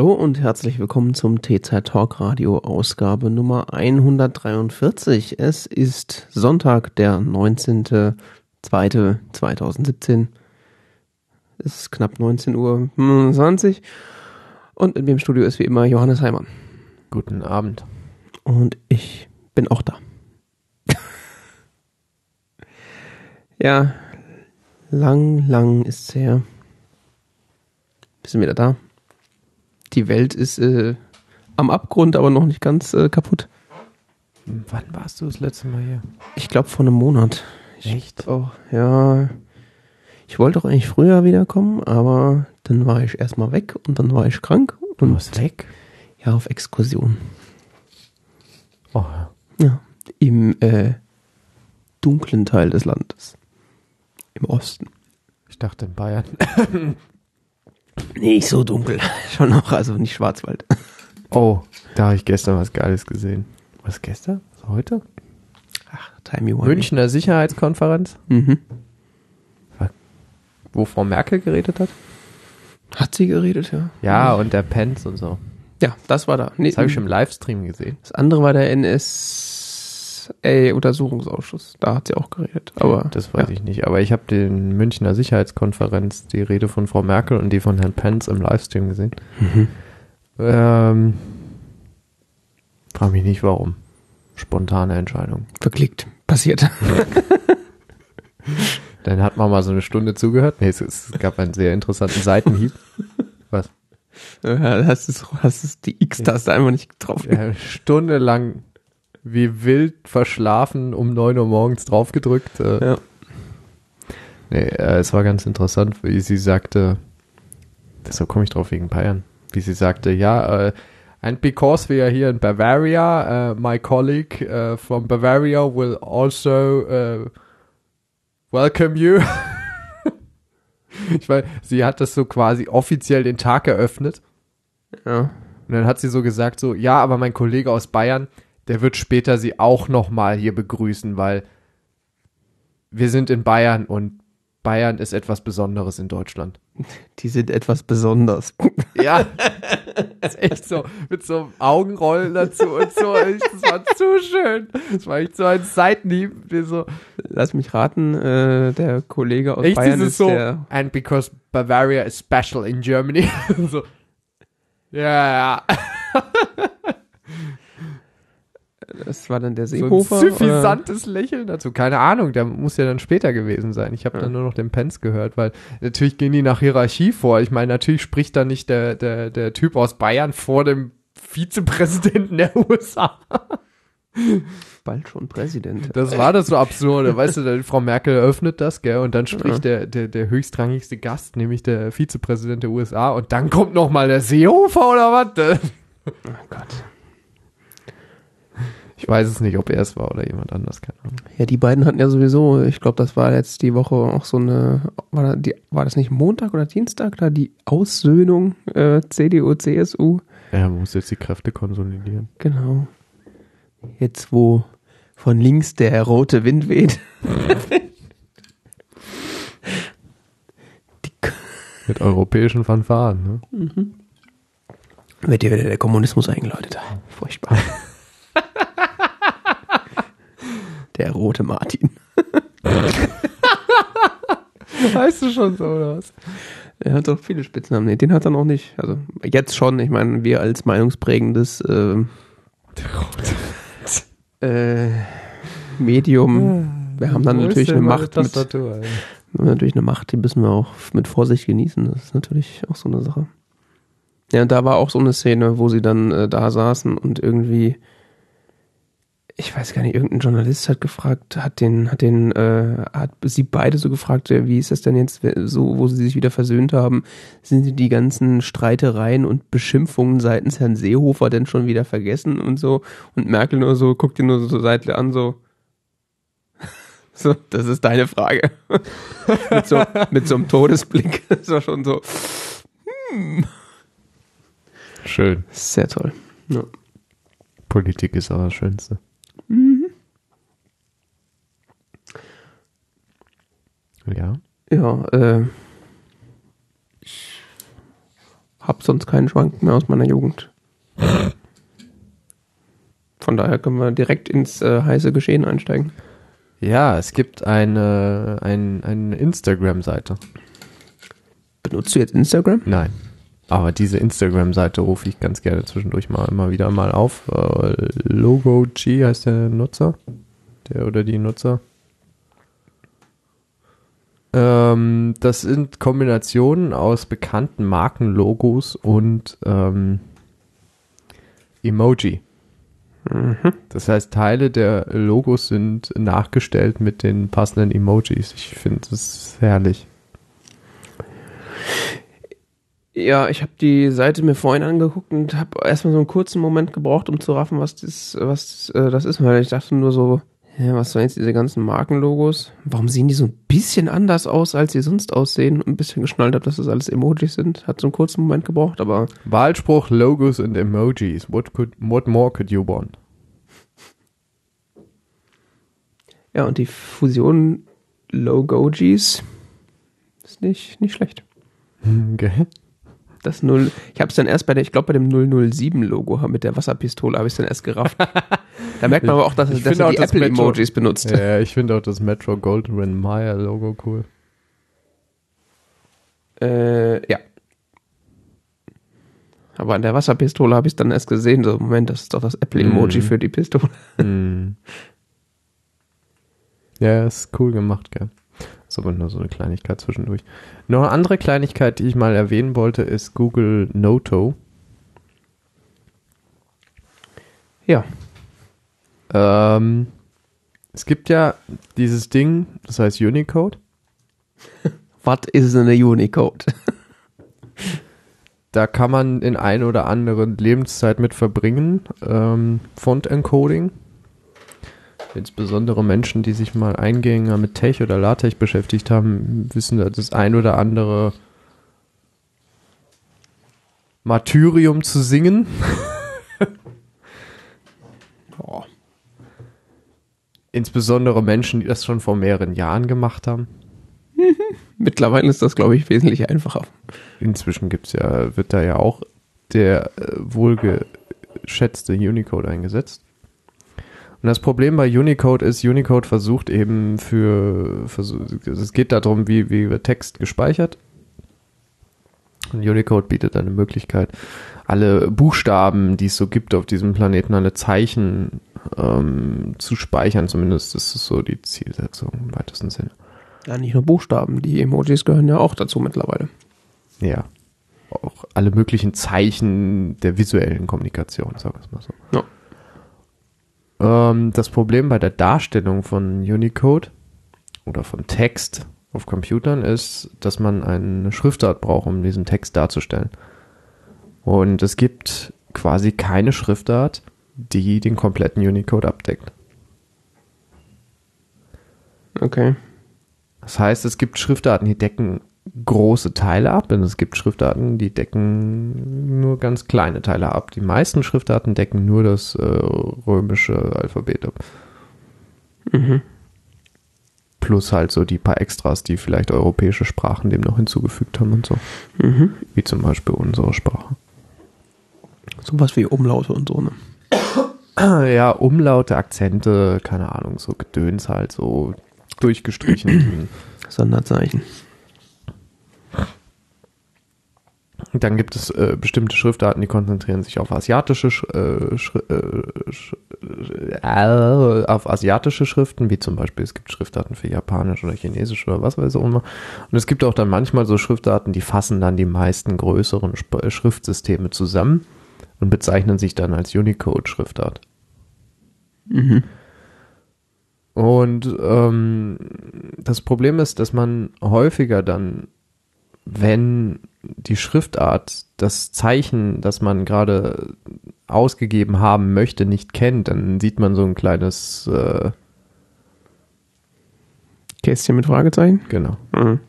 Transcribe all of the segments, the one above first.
Hallo und herzlich willkommen zum T-Zeit Talk Radio Ausgabe Nummer 143. Es ist Sonntag, der 19.02.2017. Es ist knapp 19.20 Uhr und in dem Studio ist wie immer Johannes Heimann. Guten Abend. Und ich bin auch da. ja, lang, lang ist es her. Wir sind wieder da. Die Welt ist äh, am Abgrund, aber noch nicht ganz äh, kaputt. Wann warst du das letzte Mal hier? Ich glaube vor einem Monat. Ich Echt? Auch, ja. Ich wollte auch eigentlich früher wiederkommen, aber dann war ich erstmal weg und dann war ich krank Du und warst weg? ja auf Exkursion. Oh, Ja. Im äh, dunklen Teil des Landes. Im Osten. ich dachte in Bayern. Nicht so dunkel. Schon noch, also nicht Schwarzwald. Oh, da habe ich gestern was Geiles gesehen. Was gestern? Was heute? Ach, Timey Wimey. Münchner Sicherheitskonferenz, Mhm. wo Frau Merkel geredet hat. Hat sie geredet, ja. Ja, und der Pence und so. Ja, das war da. Nee, Das habe ich im Livestream gesehen. Das andere war der NSA-Untersuchungsausschuss. Da hat sie auch geredet. Aber Das weiß ja. ich nicht. Aber ich habe den Münchner Sicherheitskonferenz, die Rede von Frau Merkel und die von Herrn Pence im Livestream gesehen. Mhm. Ähm, frag mich nicht warum. Spontane Entscheidung. verklickt. Passiert. Dann hat man mal so eine Stunde zugehört. Nee, es, es gab einen sehr interessanten Seitenhieb. Was? Ja, hast es, hast es die X-Taste einfach nicht getroffen. Ja, stundenlang wie wild verschlafen um 9 Uhr morgens draufgedrückt. Äh, Ja. Nee, äh, es war ganz interessant, wie sie sagte, deshalb komme ich drauf wegen Bayern, wie sie sagte, ja, äh, and because we are here in Bavaria, uh, my colleague uh, from Bavaria will also uh, welcome you. ich weiß, sie hat das so quasi offiziell den Tag eröffnet. ja. Und dann hat sie so gesagt, so, ja, aber mein Kollege aus Bayern, der wird später sie auch nochmal hier begrüßen, weil wir sind in Bayern und Bayern ist etwas Besonderes in Deutschland. Die sind etwas besonders. Ja, ist echt so, mit so einem Augenrollen dazu und so. Das war zu schön. Das war echt so ein Seitenhieb, so, Lass mich raten, äh, der Kollege aus echt Bayern ist so, der. and because Bavaria is special in Germany. so, ja, ja. Das war dann der So ein Seehofer. suffisantes Lächeln dazu. Keine Ahnung, der muss ja dann später gewesen sein. Ich habe Ja. dann nur noch den Pence gehört, weil natürlich gehen die nach Hierarchie vor. Ich meine, natürlich spricht da nicht der, der, der Typ aus Bayern vor dem Vizepräsidenten der USA. Bald schon Präsident. Das war das so absurde. Weißt du, Frau Merkel eröffnet das, gell, und dann spricht der, der, der höchstrangigste Gast, nämlich der Vizepräsident der USA, und dann kommt noch mal der Seehofer oder was? Oh Gott. Ich weiß es nicht, ob er es war oder jemand anders, keine Ahnung. Ja, die beiden hatten ja sowieso, ich glaube, das war jetzt die Woche auch so eine, war, da die, war das nicht Montag oder Dienstag da, die Aussöhnung äh, CDU, CSU? Er muss jetzt die Kräfte konsolidieren. Genau. Jetzt, wo von links der rote Wind weht. Mit europäischen Fanfaren, ne? wird dir wieder der Kommunismus eingeläutet. Furchtbar. der rote Martin. Heißt du schon so, oder was? Er hat doch viele Spitznamen. Nee, den hat er noch nicht. Also jetzt schon. Ich meine, wir als meinungsprägendes äh, äh, Medium, wir haben dann Wo natürlich eine Macht mit, Tastatur, haben natürlich eine Macht, die müssen wir auch mit Vorsicht genießen. Das ist natürlich auch so eine Sache. Ja, und da war auch so eine Szene, wo sie dann äh, da saßen und irgendwie, ich weiß gar nicht, irgendein Journalist hat gefragt, hat den, hat den, äh, hat sie beide so gefragt, äh, wie ist das denn jetzt so, wo sie sich wieder versöhnt haben, sind sie die ganzen Streitereien und Beschimpfungen seitens Herrn Seehofer denn schon wieder vergessen und so und Merkel nur so, guckt ihn nur so seitlich an, so, so, das ist deine Frage. mit, so, mit so einem Todesblick. Das war schon so, Schön. sehr toll. Ja. Politik ist aber das Schönste. Ja. Ja, äh, ich hab sonst keinen Schwank mehr aus meiner Jugend. Von daher können wir direkt ins äh, heiße Geschehen einsteigen. Ja, es gibt eine, ein, eine Instagram-Seite. Benutzt du jetzt Instagram? Nein. Aber diese Instagram-Seite rufe ich ganz gerne zwischendurch mal immer wieder mal auf. Äh, Logo G heißt der Nutzer. Der oder die Nutzer. Ähm, das sind Kombinationen aus bekannten Markenlogos und ähm, Emoji. Das heißt, Teile der Logos sind nachgestellt mit den passenden Emojis. Ich finde das herrlich. Ja, ich habe die Seite mir vorhin angeguckt und habe erstmal so einen kurzen Moment gebraucht, um zu raffen, was das, was äh, das ist, weil ich dachte nur so, ja, was sollen jetzt diese ganzen Markenlogos? Warum sehen die so ein bisschen anders aus, als sie sonst aussehen? Und ein bisschen geschnallt habe, dass das alles Emojis sind. Hat so einen kurzen Moment gebraucht, aber Wahlspruch, Logos und Emojis. What, could, what more could you want? ja, und die Fusion Logojis ist nicht, nicht schlecht. Okay. Das Null, ich habe es dann erst bei der, ich glaube bei dem 007 Logo mit der Wasserpistole habe ich dann erst gerafft. da merkt man aber auch, dass, Ich dass er auch die das Apple Metro- Emojis benutzt. Ja, ich finde auch das Metro Goldwyn Mayer Logo cool. Äh, ja. Aber an der Wasserpistole habe ich dann erst gesehen, so Moment, das ist doch das Apple Emoji Mhm. für die Pistole. Hm. Ja, ist cool gemacht, gell. Ist aber nur so eine Kleinigkeit zwischendurch. Noch eine andere Kleinigkeit, die ich mal erwähnen wollte, ist Google Noto. Ja. Ähm, es gibt ja dieses Ding, das heißt Unicode. Was ist eine Unicode? Da kann man in ein oder anderen Lebenszeit mit verbringen. Ähm, Font-Encoding. Insbesondere Menschen, die sich mal eingängiger mit Tech oder LaTeX beschäftigt haben, wissen, dass das ein oder andere Martyrium zu singen. Insbesondere Menschen, die das schon vor mehreren Jahren gemacht haben. Mittlerweile ist das, glaube ich, wesentlich einfacher. Inzwischen gibt's ja, wird da ja auch der äh, wohlgeschätzte Unicode eingesetzt. Und das Problem bei Unicode ist, Unicode versucht eben für, versuch, es geht darum, wie, wie wird Text gespeichert. Und Unicode bietet eine Möglichkeit, alle Buchstaben, die es so gibt auf diesem Planeten, alle Zeichen ähm, zu speichern. Zumindest ist es so die Zielsetzung im weitesten Sinne. Ja, nicht nur Buchstaben, die Emojis gehören ja auch dazu mittlerweile. Ja. Auch alle möglichen Zeichen der visuellen Kommunikation, sagen wir es mal so. Ähm, das Problem bei der Darstellung von Unicode oder von Text auf Computern ist, dass man eine Schriftart braucht, um diesen Text darzustellen. Und es gibt quasi keine Schriftart, die den kompletten Unicode abdeckt. Okay. Das heißt, es gibt Schriftarten, die decken große Teile ab und es gibt Schriftarten, die decken nur ganz kleine Teile ab. Die meisten Schriftarten decken nur das äh, römische Alphabet ab. Mhm. Plus halt so die paar Extras, die vielleicht europäische Sprachen dem noch hinzugefügt haben und so. Mhm. Wie zum Beispiel unsere Sprache. Sowas wie Umlaute und so, ne? Ja, Umlaute, Akzente, keine Ahnung, so Gedöns halt, so durchgestrichen. Sonderzeichen. Dann gibt es äh, bestimmte Schriftarten, die konzentrieren sich auf asiatische, Sch äh, Schri äh, Sch äh, auf asiatische Schriften, wie zum Beispiel es gibt Schriftarten für Japanisch oder Chinesisch oder was weiß ich auch immer. Und es gibt auch dann manchmal so Schriftarten, die fassen dann die meisten größeren Sp äh, Schriftsysteme zusammen und bezeichnen sich dann als Unicode-Schriftart. Mhm. Und ähm, das Problem ist, dass man häufiger dann, wenn die Schriftart das Zeichen, das man gerade ausgegeben haben möchte, nicht kennt, dann sieht man so ein kleines, äh, Kästchen mit Fragezeichen? genau, Mhm.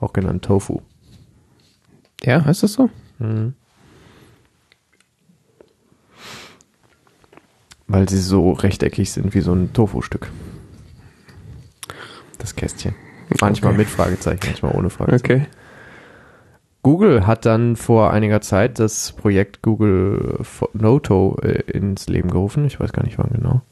auch genannt Tofu. Ja, heißt das so? Mhm. Weil sie so rechteckig sind wie so ein Tofu-Stück. Das Kästchen. Manchmal Okay. mit Fragezeichen, manchmal ohne Fragezeichen. Okay. Google hat dann vor einiger Zeit das Projekt Google Noto äh, ins Leben gerufen. Ich weiß gar nicht wann genau.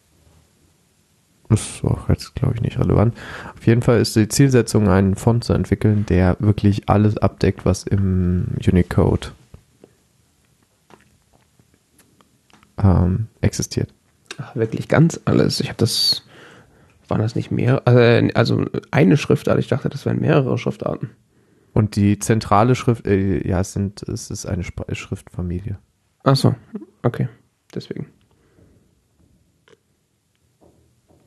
Das ist auch jetzt, glaube ich, nicht relevant. Auf jeden Fall ist die Zielsetzung, einen Font zu entwickeln, der wirklich alles abdeckt, was im Unicode ähm, existiert. Ach, wirklich ganz alles. Ich habe das, waren das nicht mehr? Also, also eine Schriftart. Ich dachte, das wären mehrere Schriftarten. Und die zentrale Schrift, äh, ja, es, sind, es ist eine Sp Schriftfamilie. Ach so, okay. Deswegen.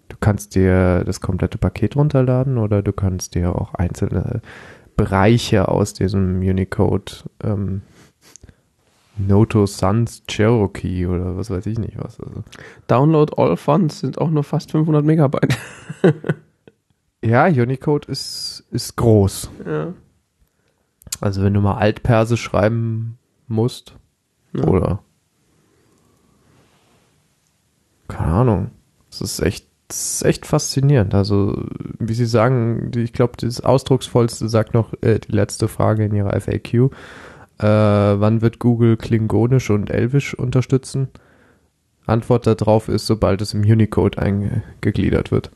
Du kannst dir das komplette Paket runterladen oder du kannst dir auch einzelne Bereiche aus diesem Unicode ähm, Noto Sans Cherokee oder was weiß ich nicht was. Also. Download all Fonts sind auch nur fast 500 Megabyte. ja, Unicode ist, ist groß. Ja. Also wenn du mal Altperse schreiben musst Ja. oder keine Ahnung. Es ist echt, es ist echt faszinierend. Also, wie Sie sagen, ich glaube, das Ausdrucksvollste sagt noch äh, die letzte Frage in Ihrer FAQ. Äh, wann wird Google Klingonisch und Elvisch unterstützen? Antwort darauf ist, sobald es im Unicode eingegliedert wird.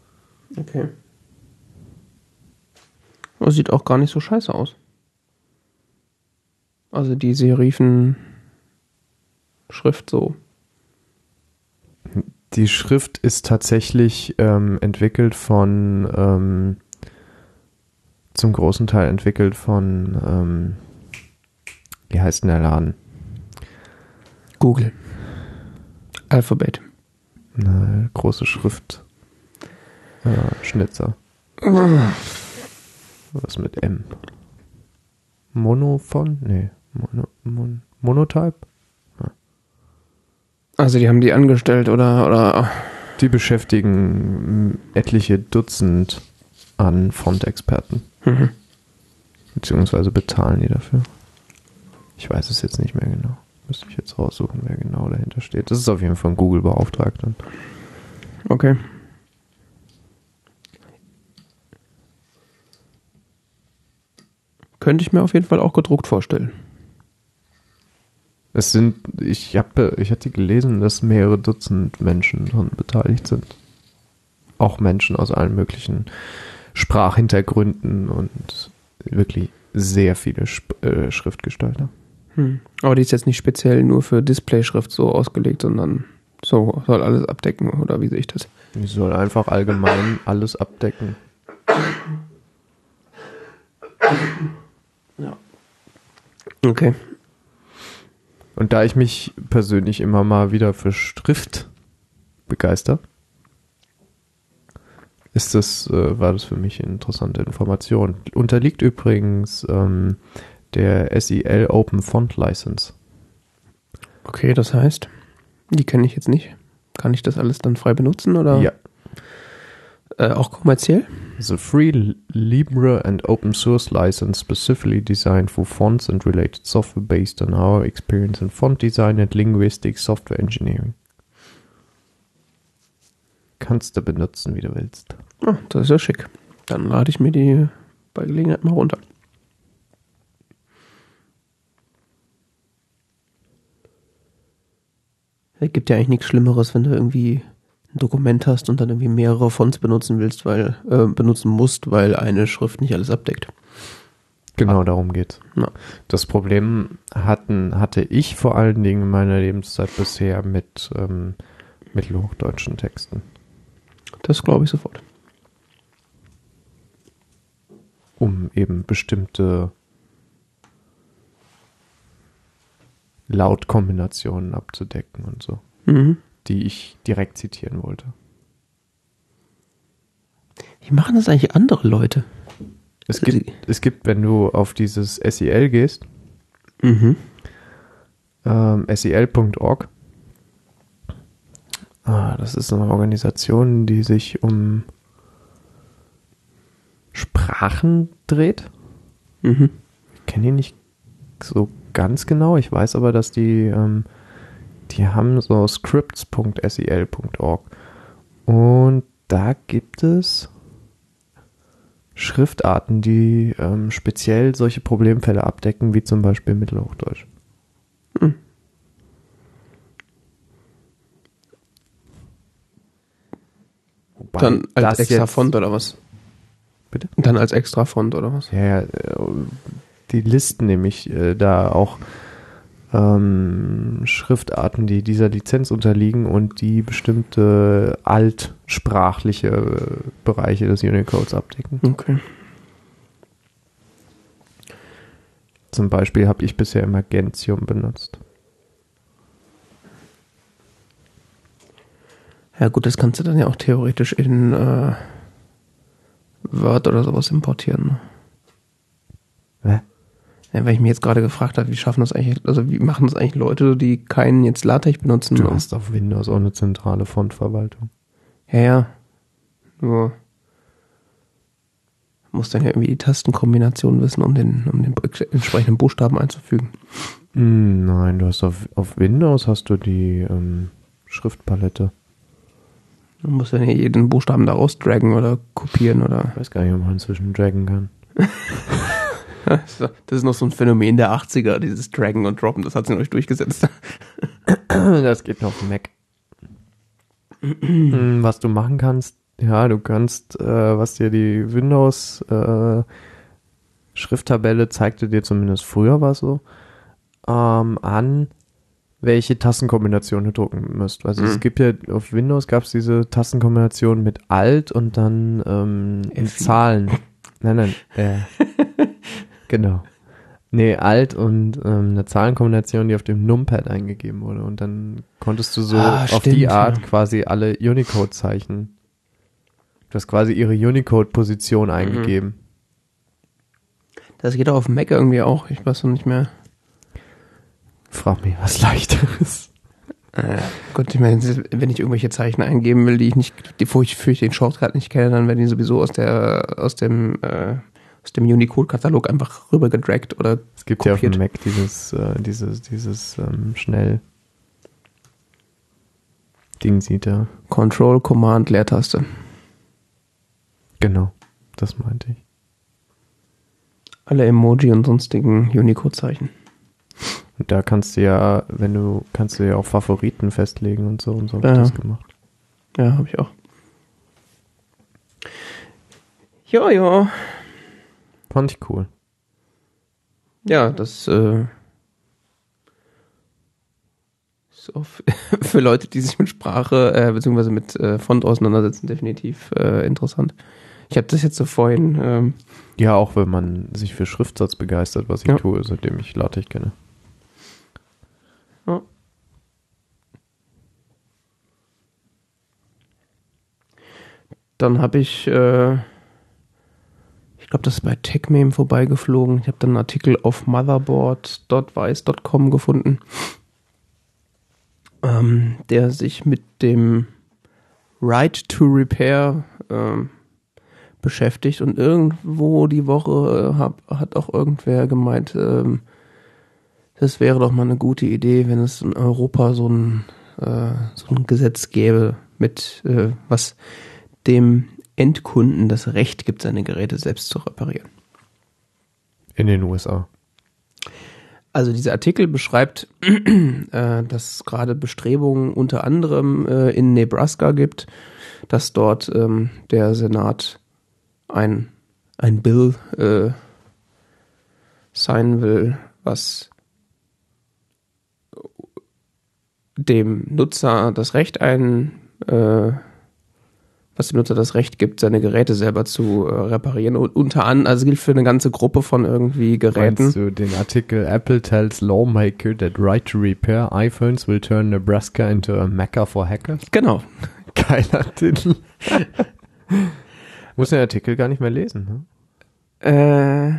Okay. Das sieht auch gar nicht so scheiße aus. Also die Serifen Schrift so. Die Schrift ist tatsächlich ähm, entwickelt von, ähm, zum großen Teil entwickelt von, ähm, wie heißt denn der Laden? Google. Alphabet. Eine große Schrift. Äh, Schnitzer. Was mit M? Monophon? Nee. Mono, Mon, Monotype? Also die haben die angestellt oder oder Die beschäftigen mm, etliche Dutzend an Font-Experten. mhm. Beziehungsweise bezahlen die dafür. Ich weiß es jetzt nicht mehr genau. Müsste ich jetzt raussuchen, wer genau dahinter steht. Das ist auf jeden Fall ein Google beauftragt. Dann. okay. Könnte ich mir auf jeden Fall auch gedruckt vorstellen. Es sind, ich habe, ich hatte gelesen, dass mehrere Dutzend Menschen daran beteiligt sind. Auch Menschen aus allen möglichen Sprachhintergründen und wirklich sehr viele Sp äh, Schriftgestalter. Hm. Aber die ist jetzt nicht speziell nur für Displayschrift so ausgelegt, sondern so soll alles abdecken, oder wie sehe ich das? Die soll einfach allgemein alles abdecken. Okay. Und da ich mich persönlich immer mal wieder für Schrift begeister, ist das, äh, war das für mich eine interessante Information. Unterliegt übrigens ähm, der SEL Open Font License. Okay, das heißt, die kenne ich jetzt nicht. Kann ich das alles dann frei benutzen oder Ja. Äh, auch kommerziell? The free Libre and open source license specifically designed for fonts and related software based on our experience in font design and linguistic software engineering. Kannst du benutzen, wie du willst. Ah, das ist ja schick. Dann lade ich mir die bei Gelegenheit mal runter. Es gibt ja eigentlich nichts Schlimmeres, wenn du irgendwie ein Dokument hast und dann irgendwie mehrere Fonts benutzen willst, weil äh, benutzen musst, weil eine Schrift nicht alles abdeckt. Genau, darum geht's. Ja. Das Problem hatten, hatte ich vor allen Dingen in meiner Lebenszeit bisher mit ähm, mittelhochdeutschen Texten. Das glaube ich sofort. um eben bestimmte Lautkombinationen abzudecken und so, Mhm. Die ich direkt zitieren wollte. Wie machen das eigentlich andere Leute? Es gibt, es gibt, wenn du auf dieses SEL gehst, Mhm. ähm, sel.org, ah, das ist eine Organisation, die sich um Sprachen dreht. Mhm. Ich kenne die nicht so ganz genau. Ich weiß aber, dass die, ähm, die haben so scripts.sel.org. Und da gibt es Schriftarten, die ähm, speziell solche Problemfälle abdecken, wie zum Beispiel Mittelhochdeutsch. Hm. Wobei Dann als extra Font oder was? Bitte? Dann als extra Font oder was? Ja, ja die listen nämlich äh, da auch ähm, Schriftarten, die dieser Lizenz unterliegen und die bestimmte altsprachliche äh, Bereiche des Unicodes abdecken. Okay. Zum Beispiel habe ich bisher immer Gentium benutzt. Ja gut, das kannst du dann ja auch theoretisch in äh, Word oder sowas importieren. Ne? Hä? Ja, weil ich mir jetzt gerade gefragt habe, wie schaffen das eigentlich, also wie machen das eigentlich Leute, die keinen jetzt LaTeX benutzen? Du hast auf Windows auch eine zentrale Fontverwaltung. Ja, ja. Nur muss dann ja irgendwie die Tastenkombination wissen, um den, um den entsprechenden Buchstaben einzufügen. Hm, nein, du hast auf, auf Windows hast du die ähm, Schriftpalette. Du musst dann ja jeden Buchstaben da rausdragen oder kopieren oder. Ich weiß gar nicht, ob man inzwischen draggen kann. Das ist noch so ein Phänomen der 80er, dieses Dragon und Droppen, das hat sich noch nicht durchgesetzt. Das geht noch Mac. Hm, was du machen kannst, ja, du kannst, äh, was dir die Windows äh, Schrifttabelle zeigte dir zumindest früher war so, ähm, an, welche Tastenkombination du drucken müsst. Also mhm. es gibt ja auf Windows gab es diese Tastenkombination mit Alt und dann ähm, Zahlen. Nein, nein. Äh, Genau. Nee, alt und ähm, eine Zahlenkombination, die auf dem Numpad eingegeben wurde. Und dann konntest du so ah, auf stimmt, die Art ja. quasi alle Unicode-Zeichen. Du hast quasi ihre Unicode-Position mhm. eingegeben. Das geht auch auf Mac irgendwie auch. Ich weiß noch nicht mehr. Frag mich was leichteres. Äh, Gott, ich meine, wenn ich irgendwelche Zeichen eingeben will, die ich nicht, die, wo ich für den Shortcut nicht kenne, dann werden die sowieso aus der, aus dem, äh, aus dem Unicode-Katalog einfach rüber gedragt oder Es gibt kopiert. ja auf dem Mac dieses, äh, dieses, dieses ähm, schnell Ding sieht er. Control, Command, Leertaste. Genau, das meinte ich. Alle Emoji und sonstigen Unicode-Zeichen. Da kannst du ja, wenn du, kannst du ja auch Favoriten festlegen und so und so ja. das gemacht. Ja, habe ich auch. Ja. Fand ich cool. Ja, das äh, ist auch für Leute, die sich mit Sprache äh, bzw. mit äh, Font auseinandersetzen, definitiv äh, interessant. Ich habe das jetzt so vorhin. Ähm, ja, auch wenn man sich für Schriftsatz begeistert, was ich ja. tue, seitdem ich LaTeX kenne. Ja. Dann habe ich äh, ich glaube, das ist bei TechMeme vorbeigeflogen. Ich habe dann einen Artikel auf motherboard.weiß.com gefunden, ähm, der sich mit dem Right to Repair ähm, beschäftigt und irgendwo die Woche äh, hab, hat auch irgendwer gemeint, ähm, das wäre doch mal eine gute Idee, wenn es in Europa so ein, äh, so ein Gesetz gäbe, mit äh, was dem Endkunden das Recht gibt, seine Geräte selbst zu reparieren. In den USA. Also dieser Artikel beschreibt, äh, dass es gerade Bestrebungen unter anderem äh, in Nebraska gibt, dass dort ähm, der Senat ein, ein Bill äh, sein will, was dem Nutzer das Recht ein äh, was dem Nutzer das Recht gibt, seine Geräte selber zu äh, reparieren. Und unter anderem, also gilt für eine ganze Gruppe von irgendwie Geräten. Meinst du den Artikel Apple tells lawmaker that right to repair iPhones will turn Nebraska into a mecca for hackers? Genau. Geiler Titel. Muss den Artikel gar nicht mehr lesen, ne? Äh,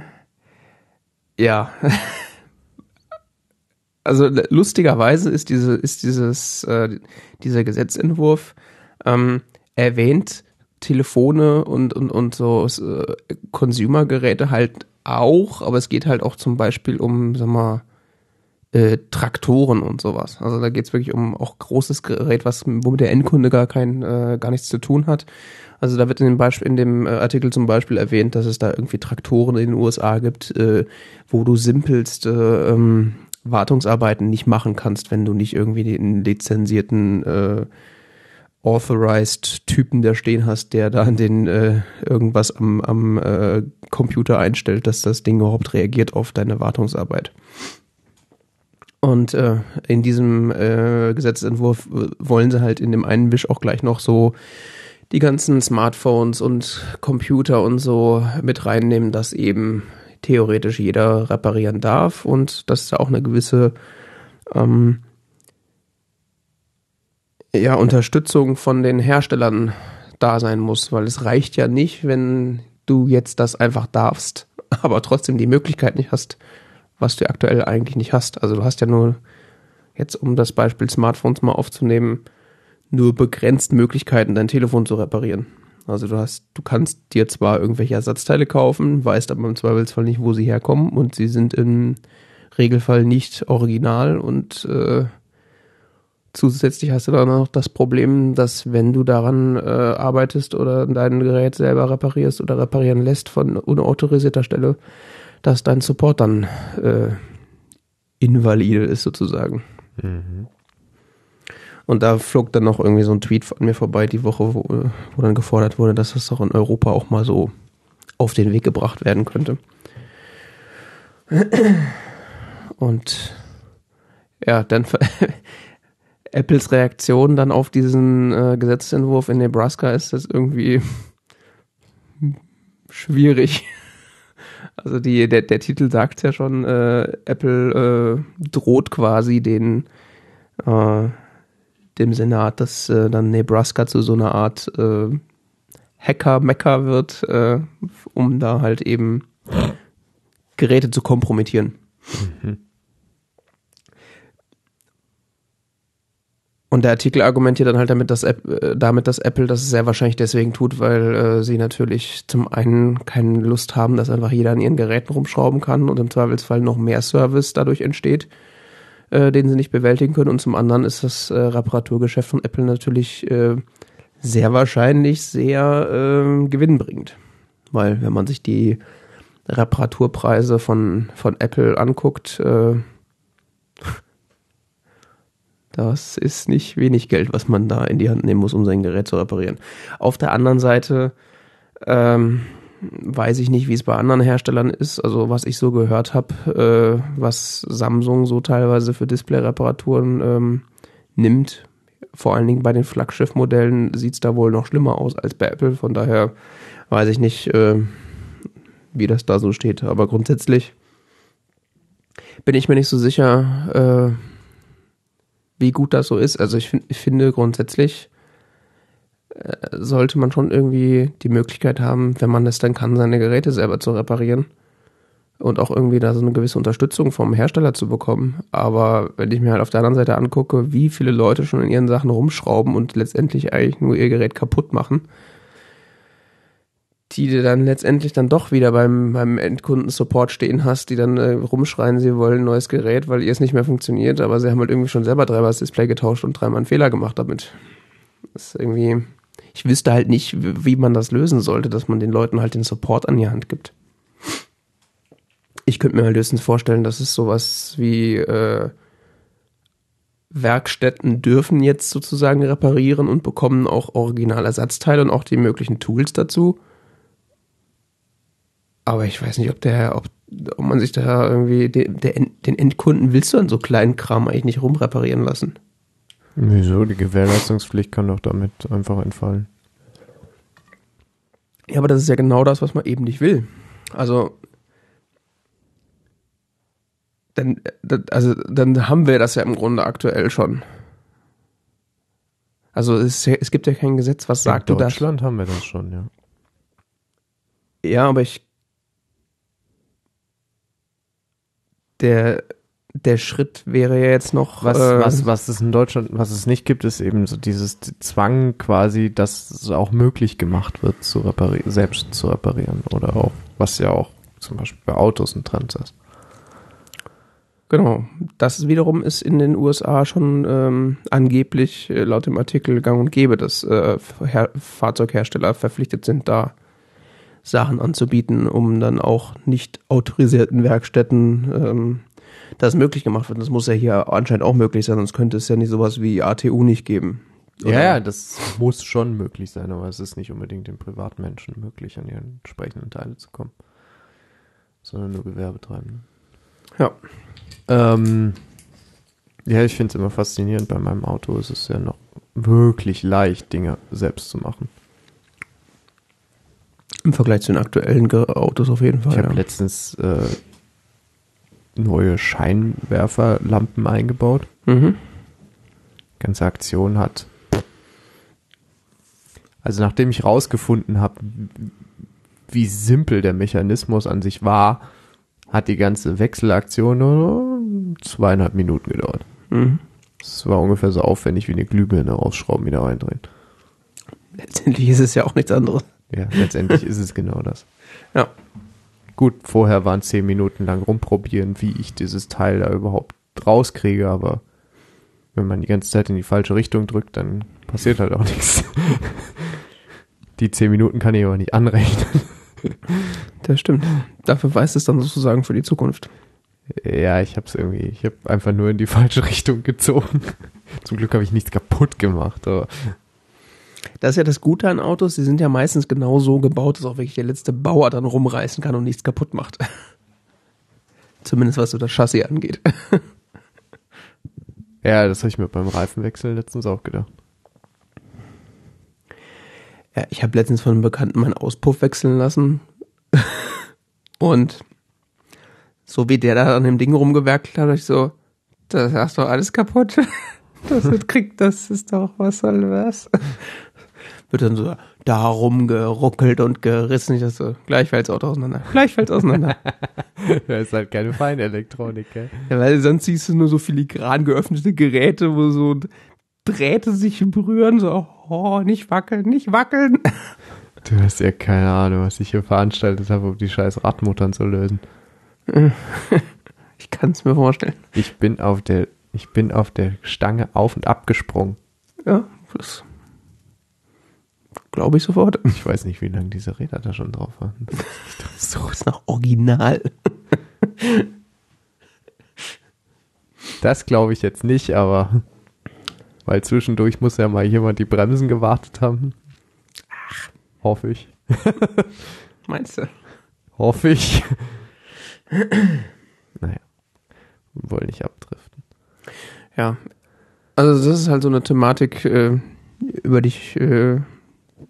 ja. also lustigerweise ist diese, ist dieses, äh, dieser Gesetzentwurf ähm, erwähnt Telefone und, und, und so äh, Consumer-Geräte halt auch, aber es geht halt auch zum Beispiel um, sag mal, äh, Traktoren und sowas. Also da geht's wirklich um auch großes Gerät, was womit der Endkunde gar kein äh, gar nichts zu tun hat. Also da wird in dem Beispiel in dem äh, Artikel zum Beispiel erwähnt, dass es da irgendwie Traktoren in den USA gibt, äh, wo du simpelste ähm, Wartungsarbeiten nicht machen kannst, wenn du nicht irgendwie den lizenzierten äh, authorized Typen da stehen hast, der da den äh, irgendwas am, am äh, Computer einstellt, dass das Ding überhaupt reagiert auf deine Wartungsarbeit. Und äh, in diesem äh, Gesetzentwurf wollen sie halt in dem einen Wisch auch gleich noch so die ganzen Smartphones und Computer und so mit reinnehmen, dass eben theoretisch jeder reparieren darf und dass da auch eine gewisse ähm, ja, Unterstützung von den Herstellern da sein muss, weil es reicht ja nicht, wenn du jetzt das einfach darfst, aber trotzdem die Möglichkeit nicht hast, was du aktuell eigentlich nicht hast. Also du hast ja nur, jetzt um das Beispiel Smartphones mal aufzunehmen, nur begrenzt Möglichkeiten, dein Telefon zu reparieren. Also du hast, du kannst dir zwar irgendwelche Ersatzteile kaufen, weißt aber im Zweifelsfall nicht, wo sie herkommen und sie sind im Regelfall nicht original und äh, zusätzlich hast du dann noch das Problem, dass wenn du daran äh, arbeitest oder dein Gerät selber reparierst oder reparieren lässt von unautorisierter Stelle, dass dein Support dann äh, invalide ist sozusagen. Mhm. Und da flog dann noch irgendwie so ein Tweet von mir vorbei die Woche, wo, wo dann gefordert wurde, dass das doch in Europa auch mal so auf den Weg gebracht werden könnte. Und ja, dann Apples Reaktion dann auf diesen äh, Gesetzentwurf in Nebraska ist das irgendwie schwierig. Also die, der, der Titel sagt ja schon, äh, Apple äh, droht quasi den äh, dem Senat, dass äh, dann Nebraska zu so einer Art äh, Hacker-Mecker wird, um da halt eben Geräte zu kompromittieren. Mhm. Und der Artikel argumentiert dann halt damit, dass, App, äh, damit, dass Apple das sehr wahrscheinlich deswegen tut, weil äh, sie natürlich zum einen keine Lust haben, dass einfach jeder an ihren Geräten rumschrauben kann und im Zweifelsfall noch mehr Service dadurch entsteht, äh, den sie nicht bewältigen können. Und zum anderen ist das äh, Reparaturgeschäft von Apple natürlich äh, sehr wahrscheinlich sehr äh, gewinnbringend. Weil wenn man sich die Reparaturpreise von, von Apple anguckt, äh, das ist nicht wenig Geld, was man da in die Hand nehmen muss, um sein Gerät zu reparieren. Auf der anderen Seite ähm, weiß ich nicht, wie es bei anderen Herstellern ist. Also was ich so gehört habe, äh, was Samsung so teilweise für Display-Reparaturen ähm, nimmt, vor allen Dingen bei den Flaggschiff-Modellen sieht es da wohl noch schlimmer aus als bei Apple. Von daher weiß ich nicht, äh, wie das da so steht. Aber grundsätzlich bin ich mir nicht so sicher, äh, wie gut das so ist. Also ich, find, ich finde grundsätzlich äh, sollte man schon irgendwie die Möglichkeit haben, wenn man es dann kann, seine Geräte selber zu reparieren und auch irgendwie da so eine gewisse Unterstützung vom Hersteller zu bekommen. Aber wenn ich mir halt auf der anderen Seite angucke, wie viele Leute schon in ihren Sachen rumschrauben und letztendlich eigentlich nur ihr Gerät kaputt machen, die dann letztendlich dann doch wieder beim, beim Endkundensupport stehen hast, die dann äh, rumschreien, sie wollen ein neues Gerät, weil ihr es nicht mehr funktioniert, aber sie haben halt irgendwie schon selber dreimal das Display getauscht und dreimal einen Fehler gemacht damit. Das ist irgendwie, ich wüsste halt nicht, wie man das lösen sollte, dass man den Leuten halt den Support an die Hand gibt. Ich könnte mir halt höchstens vorstellen, dass es sowas wie äh, Werkstätten dürfen jetzt sozusagen reparieren und bekommen auch Originalersatzteile und auch die möglichen Tools dazu aber ich weiß nicht, ob der, ob, ob man sich da irgendwie, den, den Endkunden willst du an so kleinen Kram eigentlich nicht rumreparieren lassen. Wieso? Die Gewährleistungspflicht kann doch damit einfach entfallen. Ja, aber das ist ja genau das, was man eben nicht will. Also, dann, also, dann haben wir das ja im Grunde aktuell schon. Also es, es gibt ja kein Gesetz, was sagt, In Deutschland haben wir das schon, ja. Ja, aber ich der der Schritt wäre ja jetzt noch. Was, äh, was, was es in Deutschland, was es nicht gibt, ist eben so dieses Zwang quasi, dass es auch möglich gemacht wird, zu reparieren, selbst zu reparieren. Oder auch, was ja auch zum Beispiel bei Autos ein Trend ist. Genau. Das wiederum ist in den USA schon ähm, angeblich äh, laut dem Artikel gang und gäbe, dass äh, Her Fahrzeughersteller verpflichtet sind, da Sachen anzubieten, um dann auch nicht autorisierten Werkstätten ähm, das möglich gemacht wird. Das muss ja hier anscheinend auch möglich sein, sonst könnte es ja nicht sowas wie ATU nicht geben. Oder? Ja, ja, das muss schon möglich sein, aber es ist nicht unbedingt den Privatmenschen möglich, an die entsprechenden Teile zu kommen, sondern nur Gewerbetreibenden. Ja. Ähm, ja, ich finde es immer faszinierend. Bei meinem Auto ist es ja noch wirklich leicht, Dinge selbst zu machen. Im Vergleich zu den aktuellen Autos auf jeden Fall. Ich habe ja. letztens äh, neue Scheinwerferlampen eingebaut. Mhm. Ganze Aktion hat. Also nachdem ich rausgefunden habe, wie simpel der Mechanismus an sich war, hat die ganze Wechselaktion nur zweieinhalb Minuten gedauert. Mhm. Das war ungefähr so aufwendig wie eine Glühbirne rausschrauben, wieder reindrehen. Letztendlich ist es ja auch nichts anderes. Ja, letztendlich ist es genau das. Ja. Gut, vorher waren zehn Minuten lang rumprobieren, wie ich dieses Teil da überhaupt rauskriege, aber wenn man die ganze Zeit in die falsche Richtung drückt, dann passiert halt auch nichts. Die zehn Minuten kann ich aber nicht anrechnen. Das stimmt. Dafür weiß es dann sozusagen für die Zukunft. Ja, ich habe es irgendwie, ich habe einfach nur in die falsche Richtung gezogen. Zum Glück habe ich nichts kaputt gemacht, aber das ist ja das Gute an Autos, sie sind ja meistens genau so gebaut, dass auch wirklich der letzte Bauer dann rumreißen kann und nichts kaputt macht. Zumindest was so das Chassis angeht. ja, das habe ich mir beim Reifenwechsel letztens auch gedacht. Ja, ich habe letztens von einem Bekannten meinen Auspuff wechseln lassen. und so wie der da an dem Ding rumgewerkelt hat, ich so, das hast doch alles kaputt. Das kriegt, das ist doch, was soll was? Wird dann so da rumgeruckelt und gerissen. Ich so, gleich fällt's Auto auseinander. Gleich fällt's auseinander. das ist halt keine Feinelektronik, gell? Ja, weil sonst siehst du nur so filigran geöffnete Geräte, wo so Drähte sich berühren, so, oh, nicht wackeln, nicht wackeln. Du hast ja keine Ahnung, was ich hier veranstaltet habe, um die scheiß Radmuttern zu lösen. Ich kann es mir vorstellen. Ich bin auf der ich bin auf der Stange auf und ab gesprungen. Ja, das glaube ich sofort. Ich weiß nicht, wie lange diese Räder da schon drauf waren. so ist nach Original. das glaube ich jetzt nicht, aber weil zwischendurch muss ja mal jemand die Bremsen gewartet haben. Ach. Hoffe ich. Meinst du? Hoffe ich. naja. Wollen nicht abdriften. Ja. Also das ist halt so eine Thematik, äh, über die ich, äh,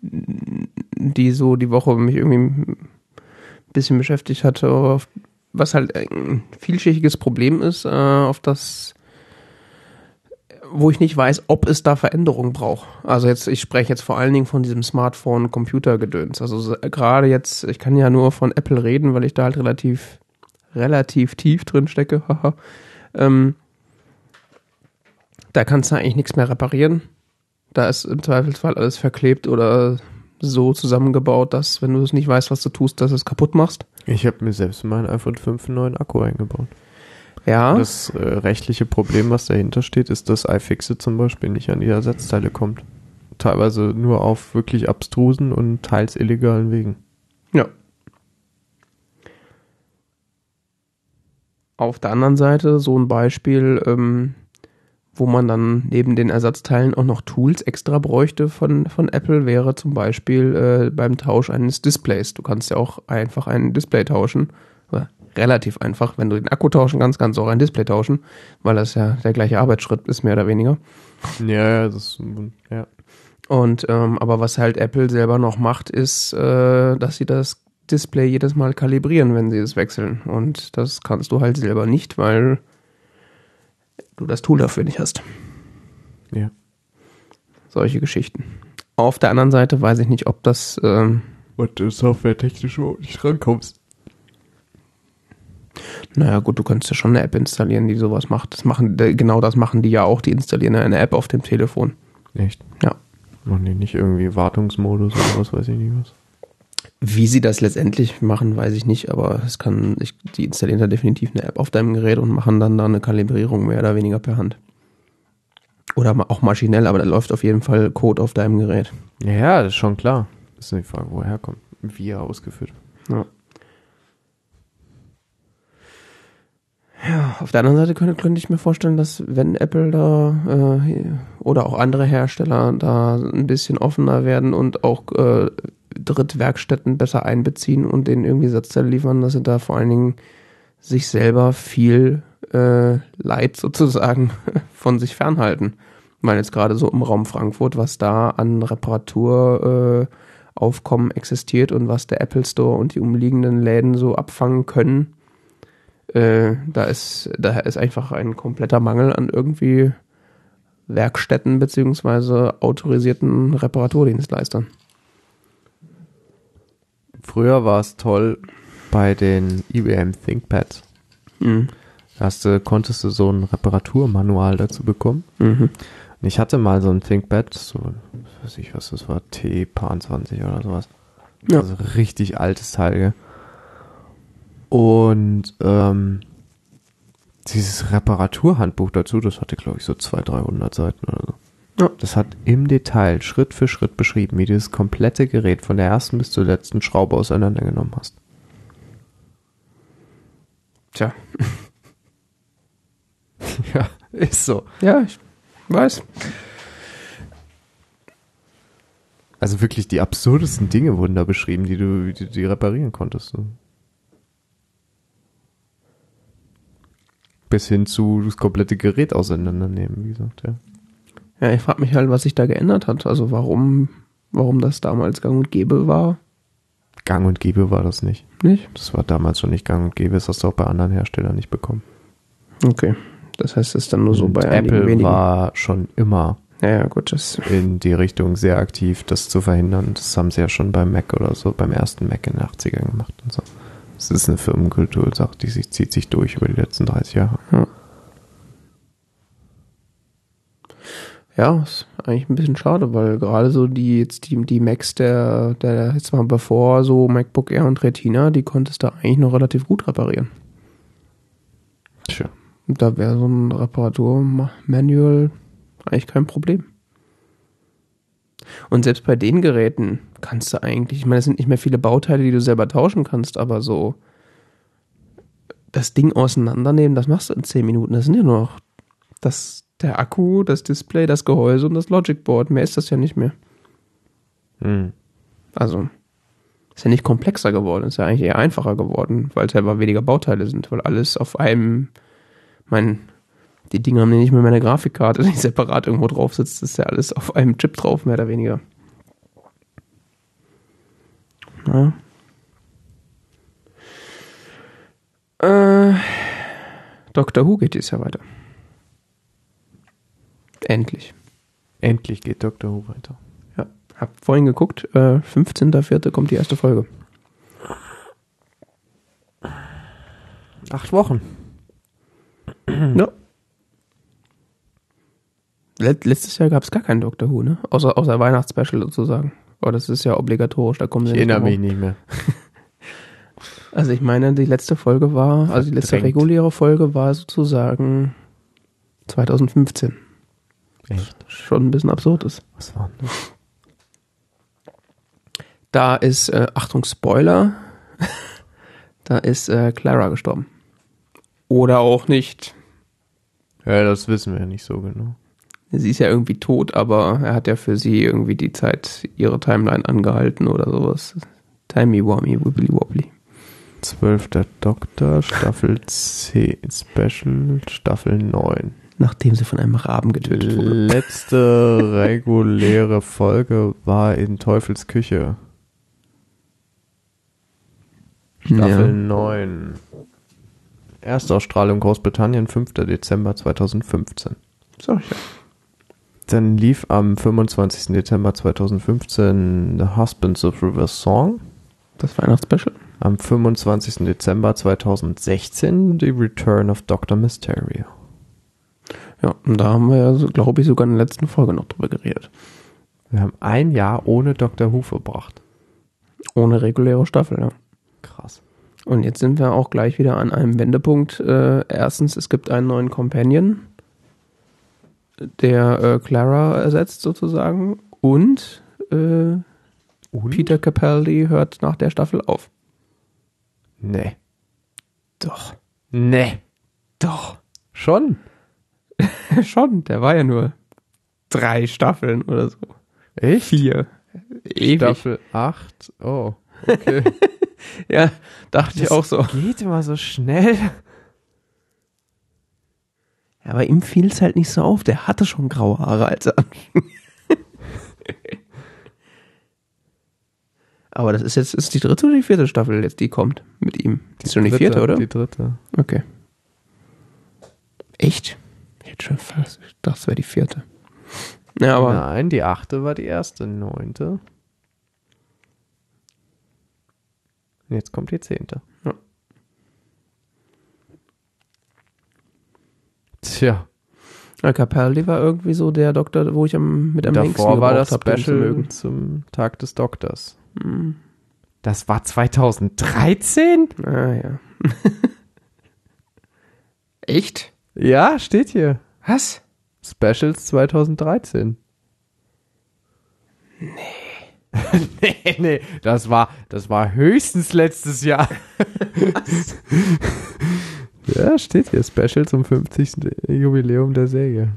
die so die Woche mich irgendwie ein bisschen beschäftigt hatte, was halt ein vielschichtiges Problem ist, äh, auf das wo ich nicht weiß, ob es da Veränderungen braucht. Also jetzt, ich spreche jetzt vor allen Dingen von diesem Smartphone-Computer-Gedöns. Also gerade jetzt, ich kann ja nur von Apple reden, weil ich da halt relativ, relativ tief drin stecke. ähm, da kannst du eigentlich nichts mehr reparieren. Da ist im Zweifelsfall alles verklebt oder so zusammengebaut, dass wenn du es nicht weißt, was du tust, dass es kaputt machst. Ich habe mir selbst in meinen iPhone 5 einen neuen Akku eingebaut. Ja. Das äh, rechtliche Problem, was dahinter steht, ist, dass iFixit zum Beispiel nicht an die Ersatzteile kommt. Teilweise nur auf wirklich abstrusen und teils illegalen Wegen. Ja. Auf der anderen Seite so ein Beispiel, ähm, wo man dann neben den Ersatzteilen auch noch Tools extra bräuchte von, von Apple, wäre zum Beispiel äh, beim Tausch eines Displays. Du kannst ja auch einfach ein Display tauschen. Relativ einfach. Wenn du den Akku tauschen kannst, kannst du auch ein Display tauschen, weil das ja der gleiche Arbeitsschritt ist, mehr oder weniger. Ja, das ist, ja. Und ähm, aber was halt Apple selber noch macht, ist, äh, dass sie das Display jedes Mal kalibrieren, wenn sie es wechseln. Und das kannst du halt selber nicht, weil du das Tool dafür nicht hast. Ja. Solche Geschichten. Auf der anderen Seite weiß ich nicht, ob das. Ähm, Und du softwaretechnisch überhaupt nicht rankommst. Naja, gut, du könntest ja schon eine App installieren, die sowas macht. Das machen, genau das machen die ja auch. Die installieren eine App auf dem Telefon. Echt? Ja. Machen die nicht irgendwie Wartungsmodus oder was weiß ich nicht was? Wie sie das letztendlich machen, weiß ich nicht, aber es kann, ich, die installieren da definitiv eine App auf deinem Gerät und machen dann da eine Kalibrierung mehr oder weniger per Hand. Oder auch maschinell, aber da läuft auf jeden Fall Code auf deinem Gerät. Ja, ja, das ist schon klar. Das ist nur die Frage, woher er kommt. Wie er ausgeführt. Ja. Ja, auf der anderen Seite könnte, könnte ich mir vorstellen, dass wenn Apple da äh, oder auch andere Hersteller da ein bisschen offener werden und auch äh, Drittwerkstätten besser einbeziehen und denen irgendwie Satzzelle liefern, dass sie da vor allen Dingen sich selber viel äh, Leid sozusagen von sich fernhalten. Ich meine jetzt gerade so im Raum Frankfurt, was da an Reparaturaufkommen äh, existiert und was der Apple Store und die umliegenden Läden so abfangen können. Äh, da ist, da ist einfach ein kompletter Mangel an irgendwie Werkstätten beziehungsweise autorisierten Reparaturdienstleistern. Früher war es toll bei den IBM ThinkPads. Mhm. Da Hast du, konntest du so ein Reparaturmanual dazu bekommen. Mhm. Und ich hatte mal so ein ThinkPad, so, weiß ich, was das war, T-Pan 20 oder sowas. Ja. Also richtig altes Teil, gell? Und ähm, dieses Reparaturhandbuch dazu, das hatte, glaube ich, so 200, 300 Seiten oder so. Ja. Das hat im Detail Schritt für Schritt beschrieben, wie du das komplette Gerät von der ersten bis zur letzten Schraube auseinandergenommen hast. Tja. ja, ist so. Ja, ich weiß. Also wirklich die absurdesten Dinge wurden da beschrieben, die du, die, die reparieren konntest. ne? Bis hin zu das komplette Gerät auseinandernehmen, wie gesagt, ja. Ja, ich frage mich halt, was sich da geändert hat. Also warum, warum das damals gang und gäbe war, Gang und Gäbe war das nicht. nicht? Das war damals schon nicht Gang und Gäbe, das hast du auch bei anderen Herstellern nicht bekommen. Okay. Das heißt, es ist dann nur so Und bei Apple wenigen. war schon immer ja, ja, gut, das. in die Richtung sehr aktiv, das zu verhindern. Das haben sie ja schon beim Mac oder so, beim ersten Mac in den 80ern gemacht und so. Das ist eine Firmenkultur, sagt, die sich, zieht sich durch über die letzten 30 Jahre. Ja, ist eigentlich ein bisschen schade, weil gerade so die jetzt die, die Macs der, der jetzt mal bevor so MacBook Air und Retina, die konntest du eigentlich noch relativ gut reparieren. Tja. Da wäre so ein Reparaturmanual eigentlich kein Problem. Und selbst bei den Geräten kannst du eigentlich, ich meine, es sind nicht mehr viele Bauteile, die du selber tauschen kannst, aber so das Ding auseinandernehmen, das machst du in 10 Minuten. Das sind ja nur noch das, der Akku, das Display, das Gehäuse und das Logic Board. Mehr ist das ja nicht mehr. Hm. Also, ist ja nicht komplexer geworden, ist ja eigentlich eher einfacher geworden, weil es einfach weniger Bauteile sind, weil alles auf einem, mein, die Dinger haben ja nicht mehr eine Grafikkarte, die separat irgendwo drauf sitzt, ist ja alles auf einem Chip drauf, mehr oder weniger. Ja. Äh, Doctor Who geht jetzt ja weiter. Endlich. Endlich geht Dr. Who weiter. Ja, hab vorhin geguckt, äh, 15.04. kommt die erste Folge. Acht Wochen. Ja. Let letztes Jahr gab es gar keinen Doctor Who, ne? Außer, außer Weihnachtsspecial sozusagen. Aber das ist ja obligatorisch, da kommen sie Ich nicht erinnere drum mich nicht mehr. Also ich meine, die letzte Folge war, also die letzte Verdrängt. reguläre Folge war sozusagen 2015. Echt? Schon ein bisschen absurd ist. Was war denn das? Da ist, äh, Achtung, Spoiler, da ist äh, Clara gestorben. Oder auch nicht. Ja, das wissen wir ja nicht so genau. Sie ist ja irgendwie tot, aber er hat ja für sie irgendwie die Zeit, ihre Timeline angehalten oder sowas. Timey-wimey, wibbly wobbly. Zwölfter Doktor, Staffel 10, Special, Staffel 9. Nachdem sie von einem Raben getötet wurde. Letzte reguläre Folge war in Teufels Küche. Staffel Ja. 9. Erstausstrahlung Großbritannien, 5. Dezember 2015. Sag ich ja. Dann lief am 25. Dezember 2015 The Husbands of River Song. Das Weihnachtsspecial. Am 25. Dezember 2016 The Return of Dr. Mysterio. Ja, und da haben wir ja, so, glaube ich, sogar in der letzten Folge noch drüber geredet. Wir haben ein Jahr ohne Dr. Who verbracht. Ohne reguläre Staffel, ja. Krass. Und jetzt sind wir auch gleich wieder an einem Wendepunkt. Äh, erstens, es gibt einen neuen Companion, der äh, Clara ersetzt sozusagen. Und, äh, Und? Peter Capaldi hört nach der Staffel auf. Nee. Doch. Nee. Doch. Schon? Schon, der war ja nur drei Staffeln oder so. Echt? Vier. Ewig. Staffel 8. Oh, okay. Ja, dachte ich auch so. Geht immer so schnell. Ja, aber ihm fiel es halt nicht so auf. Der hatte schon graue Haare, als er anfing. aber das ist jetzt ist die dritte oder die vierte Staffel jetzt, die kommt mit ihm. Die ist schon die vierte, oder? Die dritte. Okay. Echt? Ich schon fast gedacht, es wäre die vierte. Ja, aber Nein, die achte war die erste, neunte. Und jetzt kommt die zehnte. Ja. Tja, ja, Capaldi war irgendwie so der Doktor, wo ich am, mit am längsten davor war das hab, zu Special mögen. zum Tag des Doktors. Hm. Das war 2013? Ah, ja. Echt? Ja, steht hier. Was? Specials 2013. Nee. nee, nee, das war, das war höchstens letztes Jahr. ja, steht hier. Special zum 50. Jubiläum der Serie.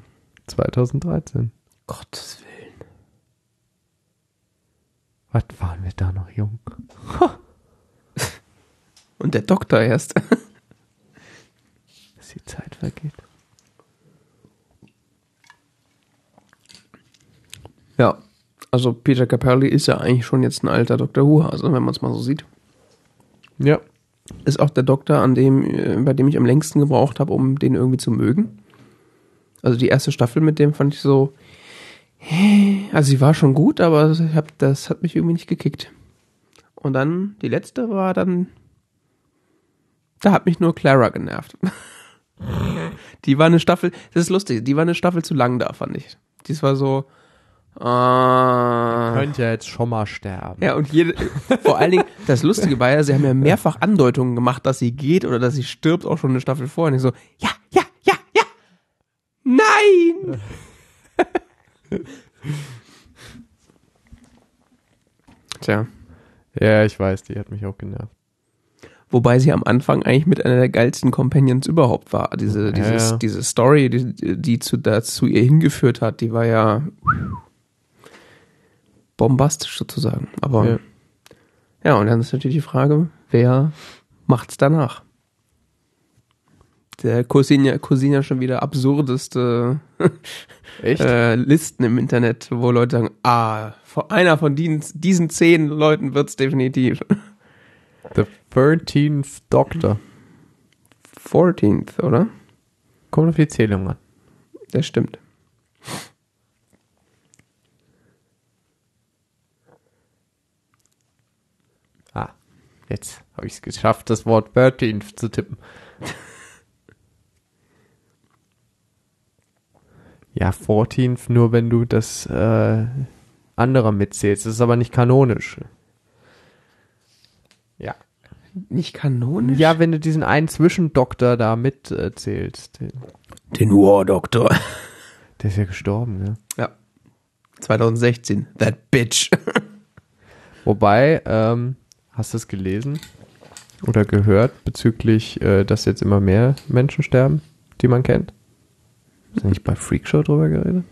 2013. Gottes Willen. Was waren wir da noch jung? Und der Doktor erst. Dass die Zeit vergeht. Ja. Also Peter Capaldi ist ja eigentlich schon jetzt ein alter Dr. Who-Hase, wenn man es mal so sieht. Ja. Ist auch der Doktor, an dem, äh, bei dem ich am längsten gebraucht habe, um den irgendwie zu mögen. Also die erste Staffel mit dem fand ich so. Also sie war schon gut, aber ich hab, das hat mich irgendwie nicht gekickt. Und dann, die letzte war dann. Da hat mich nur Clara genervt. die war eine Staffel, das ist lustig, die war eine Staffel zu lang da, fand ich. Dies war so. Äh, Könnt ja jetzt schon mal sterben. ja, und jede, vor allen Dingen, das Lustige war ja, sie haben ja mehrfach Andeutungen gemacht, dass sie geht oder dass sie stirbt, auch schon eine Staffel vorher. Und ich so, ja, ja, ja, ja, nein! Tja, Ja, ich weiß, die hat mich auch genervt. wobei sie am Anfang eigentlich mit einer der geilsten Companions überhaupt war. Diese, Ja, dieses, ja. diese Story, die, die zu, dazu ihr hingeführt hat, die war ja bombastisch sozusagen. Aber Ja. Ja, und dann ist natürlich die Frage, wer macht's danach? Der ja, kursieren ja schon wieder absurdeste äh, Listen im Internet, wo Leute sagen, ah, einer von diesen, diesen zehn Leuten wird's definitiv. The 13th Doctor. 14th, oder? Kommt auf die Zählung an. Das stimmt. Jetzt habe ich es geschafft, das Wort 13th zu tippen. ja, 14th nur, wenn du das äh, andere mitzählst. Das ist aber nicht kanonisch. Ja. Nicht kanonisch? Ja, wenn du diesen einen Zwischendoktor da mitzählst. den- Den War Doctor. der ist ja gestorben, ne? Ja. 2016. That bitch. Wobei, ähm, hast du es gelesen oder gehört bezüglich, äh, dass jetzt immer mehr Menschen sterben, die man kennt? Hast du nicht bei Freakshow drüber geredet?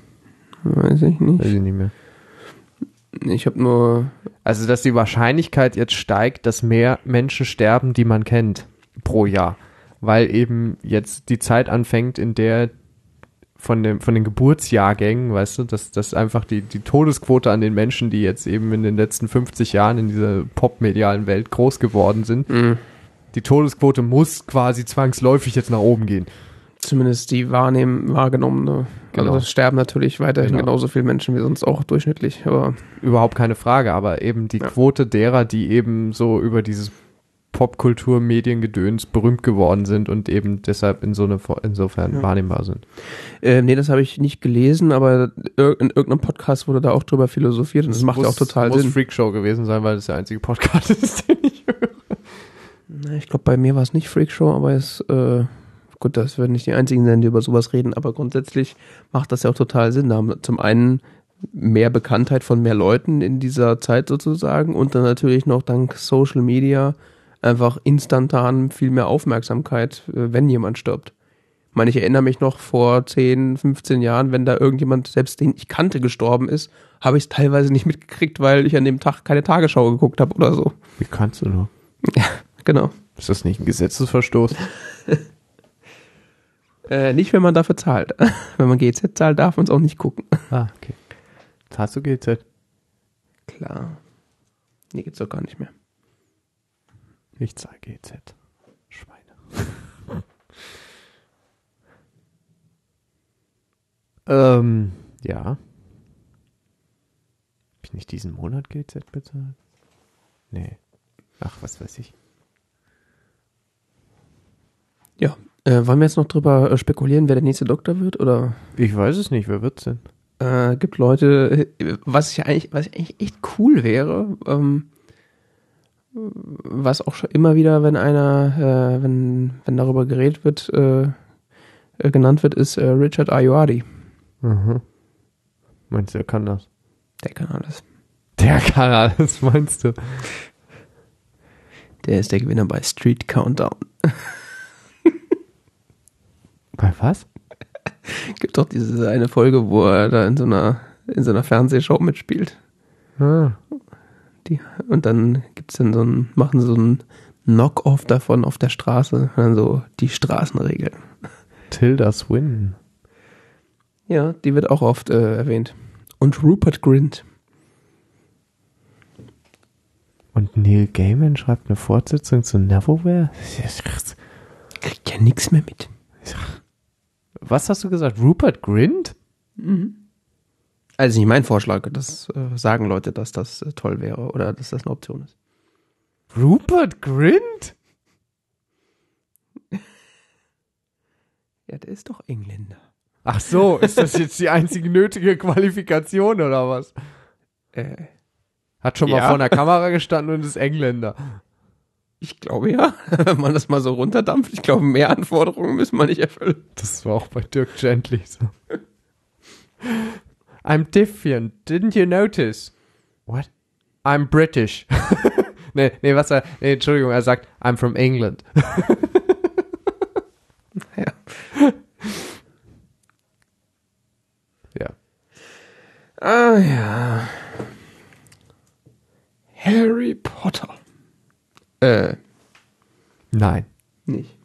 Weiß ich nicht. Weiß ich nicht mehr. Ich habe nur Also, dass die Wahrscheinlichkeit jetzt steigt, dass mehr Menschen sterben, die man kennt, pro Jahr. Weil eben jetzt die Zeit anfängt, in der von, dem, von den Geburtsjahrgängen, weißt du, dass, dass einfach die, die Todesquote an den Menschen, die jetzt eben in den letzten 50 Jahren in dieser popmedialen Welt groß geworden sind, mh, die Todesquote muss quasi zwangsläufig jetzt nach oben gehen. zumindest die wahrnehmen, wahrgenommene. Genau. Also es sterben natürlich weiterhin Genau. genauso viele Menschen wie sonst auch durchschnittlich, aber Überhaupt keine Frage, aber eben die Ja. Quote derer, die eben so über dieses Popkultur, Mediengedöns berühmt geworden sind und eben deshalb in so eine, insofern Ja. wahrnehmbar sind. Äh, nee, das habe ich nicht gelesen, aber in irgendeinem Podcast wurde da auch drüber philosophiert und das macht ja auch total muss Sinn. Freakshow gewesen sein, weil das der einzige Podcast ist, den ich höre. Na, Ich glaube, bei mir war es nicht Freakshow, aber es, äh, gut, das werden nicht die einzigen sein, die über sowas reden, aber grundsätzlich macht das ja auch total Sinn. Da haben zum einen mehr Bekanntheit von mehr Leuten in dieser Zeit sozusagen und dann natürlich noch dank Social Media einfach instantan viel mehr Aufmerksamkeit, äh, wenn jemand stirbt. Ich meine, ich erinnere mich noch vor 10, 15 Jahren, wenn da irgendjemand, selbst den ich kannte, gestorben ist, habe ich es teilweise nicht mitgekriegt, weil ich an dem Tag keine Tagesschau geguckt habe oder so. Wie kannst du nur? Genau. Ist das nicht ein Gesetzesverstoß? Äh, nicht, wenn man dafür zahlt. wenn man GZ zahlt, darf man es auch nicht gucken. Ah, okay. Hast du GZ? Klar. Nee, gibt's doch gar nicht mehr. Ich zahle GZ. Schweine. ähm, ja. Hab ich nicht diesen Monat GZ bezahlt? Nee. Ach, was weiß ich. Ja. Äh, wollen wir jetzt noch drüber äh, spekulieren, wer der nächste Doktor wird? Oder Ich weiß es nicht, wer wird's denn? äh, gibt Leute, äh, was ich eigentlich, was eigentlich echt cool wäre, ähm, was auch schon immer wieder, wenn einer, äh, wenn, wenn darüber geredet wird, äh, äh, genannt wird, ist äh, Richard Ayoade. Mhm. Meinst du, er kann das? Der kann alles. Der kann alles, meinst du? Der ist der Gewinner bei Street Countdown. Bei was? Gibt doch diese eine Folge, wo er da in so einer, in so einer Fernsehshow mitspielt. Ah, Die, und dann gibt's dann so ein, machen sie so ein Knock-off davon auf der Straße. Dann so die Straßenregeln. Tilda Swinton. Ja, die wird auch oft äh, erwähnt. Und Rupert Grint. Und Neil Gaiman schreibt eine Fortsetzung zu Neverwhere? Kriegt ja nichts mehr mit. Was hast du gesagt? Rupert Grint? Also nicht mein Vorschlag, das äh, sagen Leute, dass das äh, toll wäre oder dass das eine Option ist. Rupert Grint? Ja, der ist doch Engländer. Ach so, ist das jetzt die einzige nötige Qualifikation oder was? Äh, Hat schon mal Ja. vor einer Kamera gestanden und ist Engländer. ich glaube ja, wenn man das mal so runterdampft. Ich glaube, mehr Anforderungen müssen wir nicht erfüllen. Das war auch bei Dirk Gently so. I'm different. Didn't you notice? What? I'm British. nee, nee, was er, nee, Entschuldigung, er sagt, I'm from England. Ja. Ja. Ah ja. Harry Potter. Äh, Nein. nicht.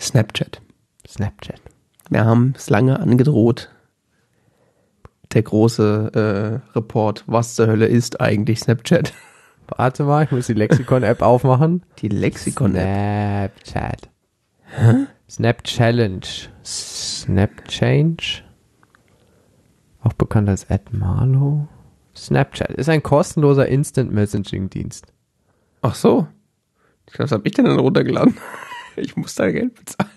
Snapchat. Snapchat. Wir haben es lange angedroht. Der große äh, Report, was zur Hölle ist eigentlich Snapchat? Warte mal, ich muss die Lexikon-App aufmachen. Die Lexikon-App. Snapchat. Snap Challenge. Snap Change. Auch bekannt als Ed Marlow. Snapchat ist ein kostenloser Instant Messaging Dienst. Ach so. Ich glaube, was habe ich denn dann runtergeladen? Ich muss da Geld bezahlen.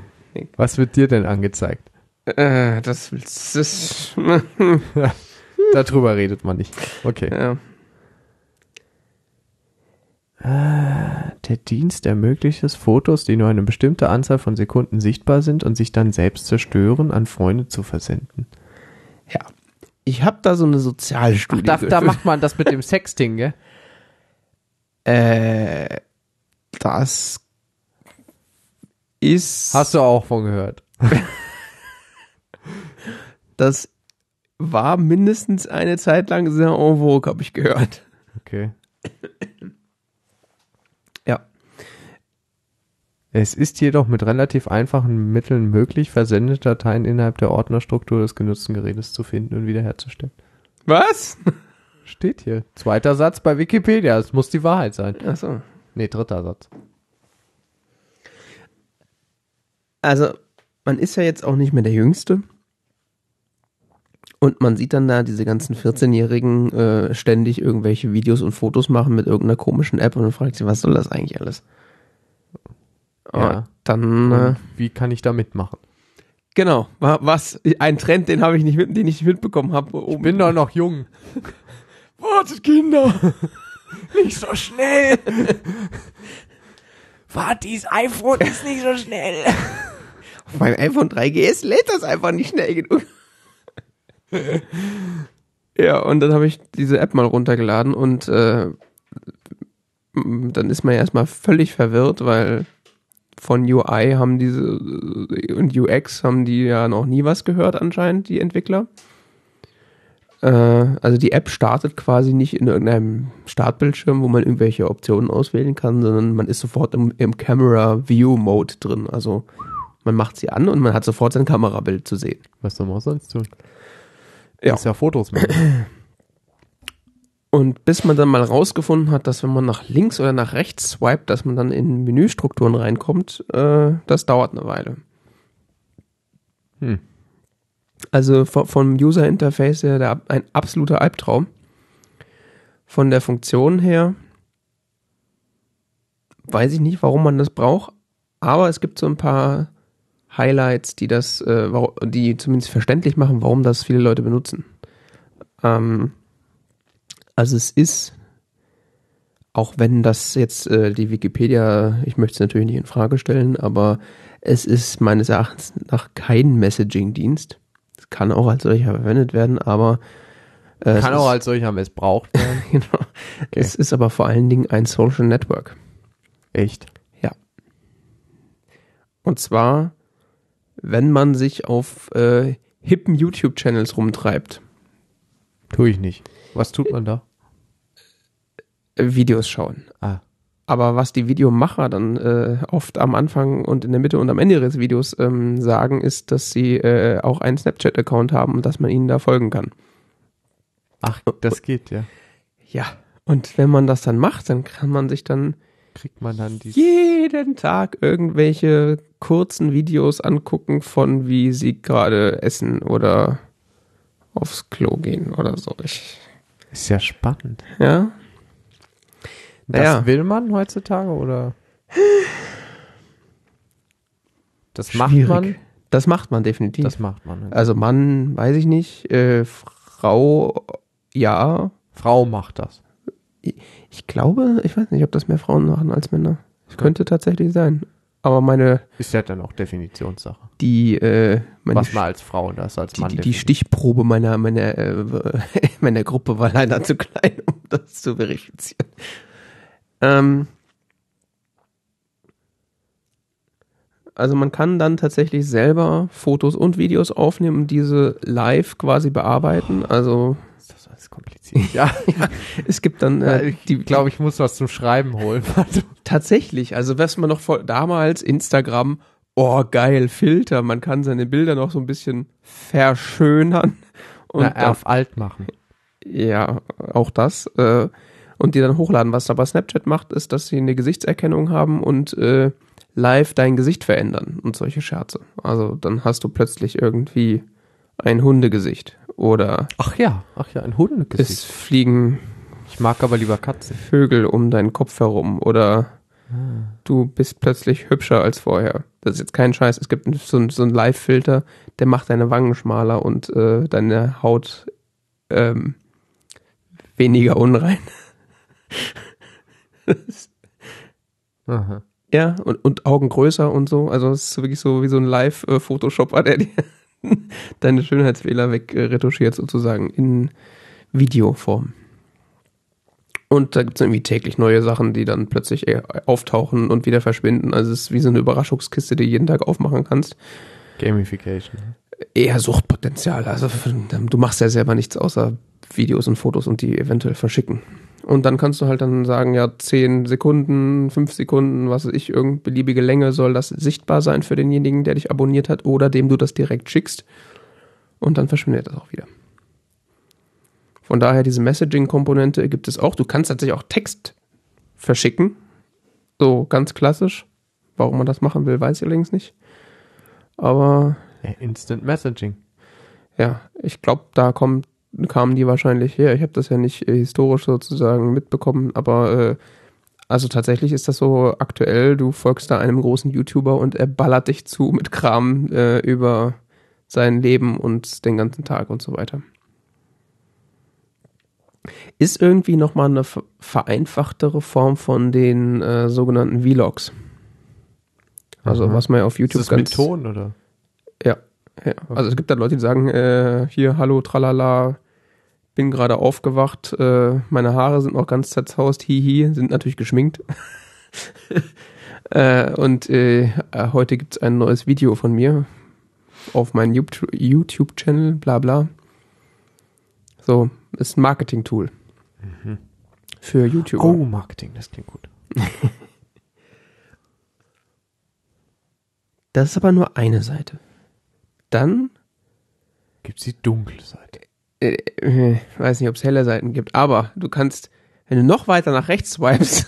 Was wird dir denn angezeigt? Äh, das willst das, Darüber redet man nicht. Okay. ja. Der Dienst ermöglicht es, Fotos, die nur eine bestimmte Anzahl von Sekunden sichtbar sind und sich dann selbst zerstören, an Freunde zu versenden. ja. Ich habe da so eine Sozialstudie. geführt. man das mit dem Sexting, gell? Äh, das ist. Hast du auch von gehört. Das war mindestens eine Zeit lang sehr en vogue, habe ich gehört. Okay. Ja. Es ist jedoch mit relativ einfachen Mitteln möglich, versendete Dateien innerhalb der Ordnerstruktur des genutzten Gerätes zu finden und wiederherzustellen. Was? Steht hier. Zweiter Satz bei Wikipedia. Es muss die Wahrheit sein. Achso. Nee, dritter Satz. Also, man ist ja jetzt auch nicht mehr der Jüngste. Und man sieht dann da diese ganzen 14-Jährigen äh, ständig irgendwelche Videos und Fotos machen mit irgendeiner komischen App und dann fragt sich, was soll das eigentlich alles? Ja. Und dann, äh, Und wie kann ich da mitmachen? genau, wa- was, ein Trend, den habe ich nicht mit, den ich nicht mitbekommen habe. Ich bin doch noch jung. Wartet, Kinder! Nicht so schnell. Warte, dieses iPhone ist nicht so schnell. Auf meinem iPhone 3GS lädt das einfach nicht schnell genug. ja, und dann habe ich diese App mal runtergeladen und äh, dann ist man ja erstmal völlig verwirrt, weil von UI haben diese und UX haben die ja noch nie was gehört anscheinend, die Entwickler. Äh, also die App startet quasi nicht in irgendeinem Startbildschirm, wo man irgendwelche Optionen auswählen kann, sondern man ist sofort im, im Camera View Mode drin. Also man macht sie an und man hat sofort sein Kamerabild zu sehen. Was soll man sonst tun? Ja. Ist ja Fotos machen. Und bis man dann mal rausgefunden hat, dass wenn man nach links oder nach rechts swiped, dass man dann in Menüstrukturen reinkommt, äh, das dauert eine Weile. Hm. Also vom, vom User Interface her der, ein absoluter Albtraum. Von der Funktion her weiß ich nicht, warum man das braucht, aber es gibt so ein paar Highlights, die das, äh, die zumindest verständlich machen, warum das viele Leute benutzen. Ähm, also es ist, auch wenn das jetzt äh, die Wikipedia, ich möchte es natürlich nicht in Frage stellen, aber es ist meines Erachtens nach kein Messaging-Dienst. Es kann auch als solcher verwendet werden, aber äh, Kann auch als solcher missbraucht werden. genau. Es ist aber vor allen Dingen ein Social Network. Echt? Und zwar, wenn man sich auf äh, hippen YouTube-Channels rumtreibt, Tue ich nicht. Was tut man da? äh, Videos schauen. Ah. Aber was die Videomacher dann äh, oft am Anfang und in der Mitte und am Ende ihres Videos ähm, sagen, ist, dass sie äh, auch einen Snapchat-Account haben und dass man ihnen da folgen kann. Ach, das geht, ja. Ja. Und wenn man das dann macht, dann kann man sich dann Kriegt man dann die. jeden Tag irgendwelche kurzen Videos angucken von wie sie gerade essen oder aufs Klo gehen oder so. Ich, Ist ja spannend. ja. Das Naja. will man heutzutage oder? Das macht Schwierig. man. Das macht man definitiv. Das macht man. also Mann, weiß ich nicht. Äh, Frau, ja. Frau macht das. Ich glaube, ich weiß nicht, ob das mehr Frauen machen als Männer. Das könnte tatsächlich sein. Aber meine, Ist ja dann auch Definitionssache. die, äh, meine Was man als Frau und das als die, Mann die, die definiert. Stichprobe meiner, meiner, äh, meiner Gruppe war leider zu klein, um das zu verifizieren. Ähm, also man kann dann tatsächlich selber Fotos und Videos aufnehmen und diese live quasi bearbeiten. Also Ist das alles kompliziert? ja, es gibt dann äh, ich glaube, ich muss was zum Schreiben holen. Warte. tatsächlich, also was man noch vor, damals Instagram, oh geil, Filter, man kann seine Bilder noch so ein bisschen verschönern. Und Na, auf alt machen. Ja, auch das. Äh, und die dann hochladen. Was aber Snapchat macht, ist, dass sie eine Gesichtserkennung haben und äh, live dein Gesicht verändern und solche Scherze. Also dann hast du plötzlich irgendwie ein Hundegesicht oder Ach ja, ach ja, ein Hundegesicht. es fliegen Ich mag aber lieber Katzen. Vögel um deinen Kopf herum oder du bist plötzlich hübscher als vorher. Das ist jetzt kein Scheiß. Es gibt so, einen- so einen Live-Filter, der macht deine Wangen schmaler und äh, deine Haut ähm, weniger unrein. Aha. Ja, und, und Augen größer und so. Also es ist wirklich so wie so ein Live-Photoshopper, der dir deine Schönheitsfehler wegretuschiert sozusagen in Videoform. Und da gibt es irgendwie täglich neue Sachen, die dann plötzlich äh, auftauchen und wieder verschwinden. Also es ist wie so eine Überraschungskiste, die du jeden Tag aufmachen kannst. Gamification. Eher Suchtpotenzial. Also du machst ja selber nichts außer Videos und Fotos und die eventuell verschicken. Und dann kannst du halt dann sagen, ja, 10 Sekunden, 5 Sekunden, was weiß ich, irgendeine beliebige Länge soll das sichtbar sein für denjenigen, der dich abonniert hat oder dem du das direkt schickst. Und dann verschwindet das auch wieder. Von daher, diese Messaging-Komponente gibt es auch. Du kannst tatsächlich auch Text verschicken. So ganz klassisch. Warum man das machen will, weiß ich allerdings nicht. Aber Ja, Instant Messaging. ja, ich glaube, da kommt, kamen die wahrscheinlich her. Ich habe das ja nicht äh, historisch sozusagen mitbekommen, aber äh, also tatsächlich ist das so aktuell, du folgst da einem großen YouTuber und er ballert dich zu mit Kram äh, über sein Leben und den ganzen Tag und so weiter. Ist irgendwie nochmal eine vereinfachtere Form von den äh, sogenannten Vlogs. Also Aha. was man ja auf YouTube Ist das mit Ton oder? Ja, ja. Also es gibt da Leute, die sagen, äh, hier, hallo, tralala, bin gerade aufgewacht, äh, meine Haare sind noch ganz zerzaust, hihi, sind natürlich geschminkt. äh, und äh, heute gibt's ein neues Video von mir auf meinem YouTube-Channel, bla bla. So, ist ein Marketing-Tool Mhm. für YouTuber. Oh, Marketing, das klingt gut. Das ist aber nur eine Seite. Dann Gibt's die dunkle Seite? äh, äh, weiß nicht, ob es helle Seiten gibt, aber du kannst, wenn du noch weiter nach rechts swipes,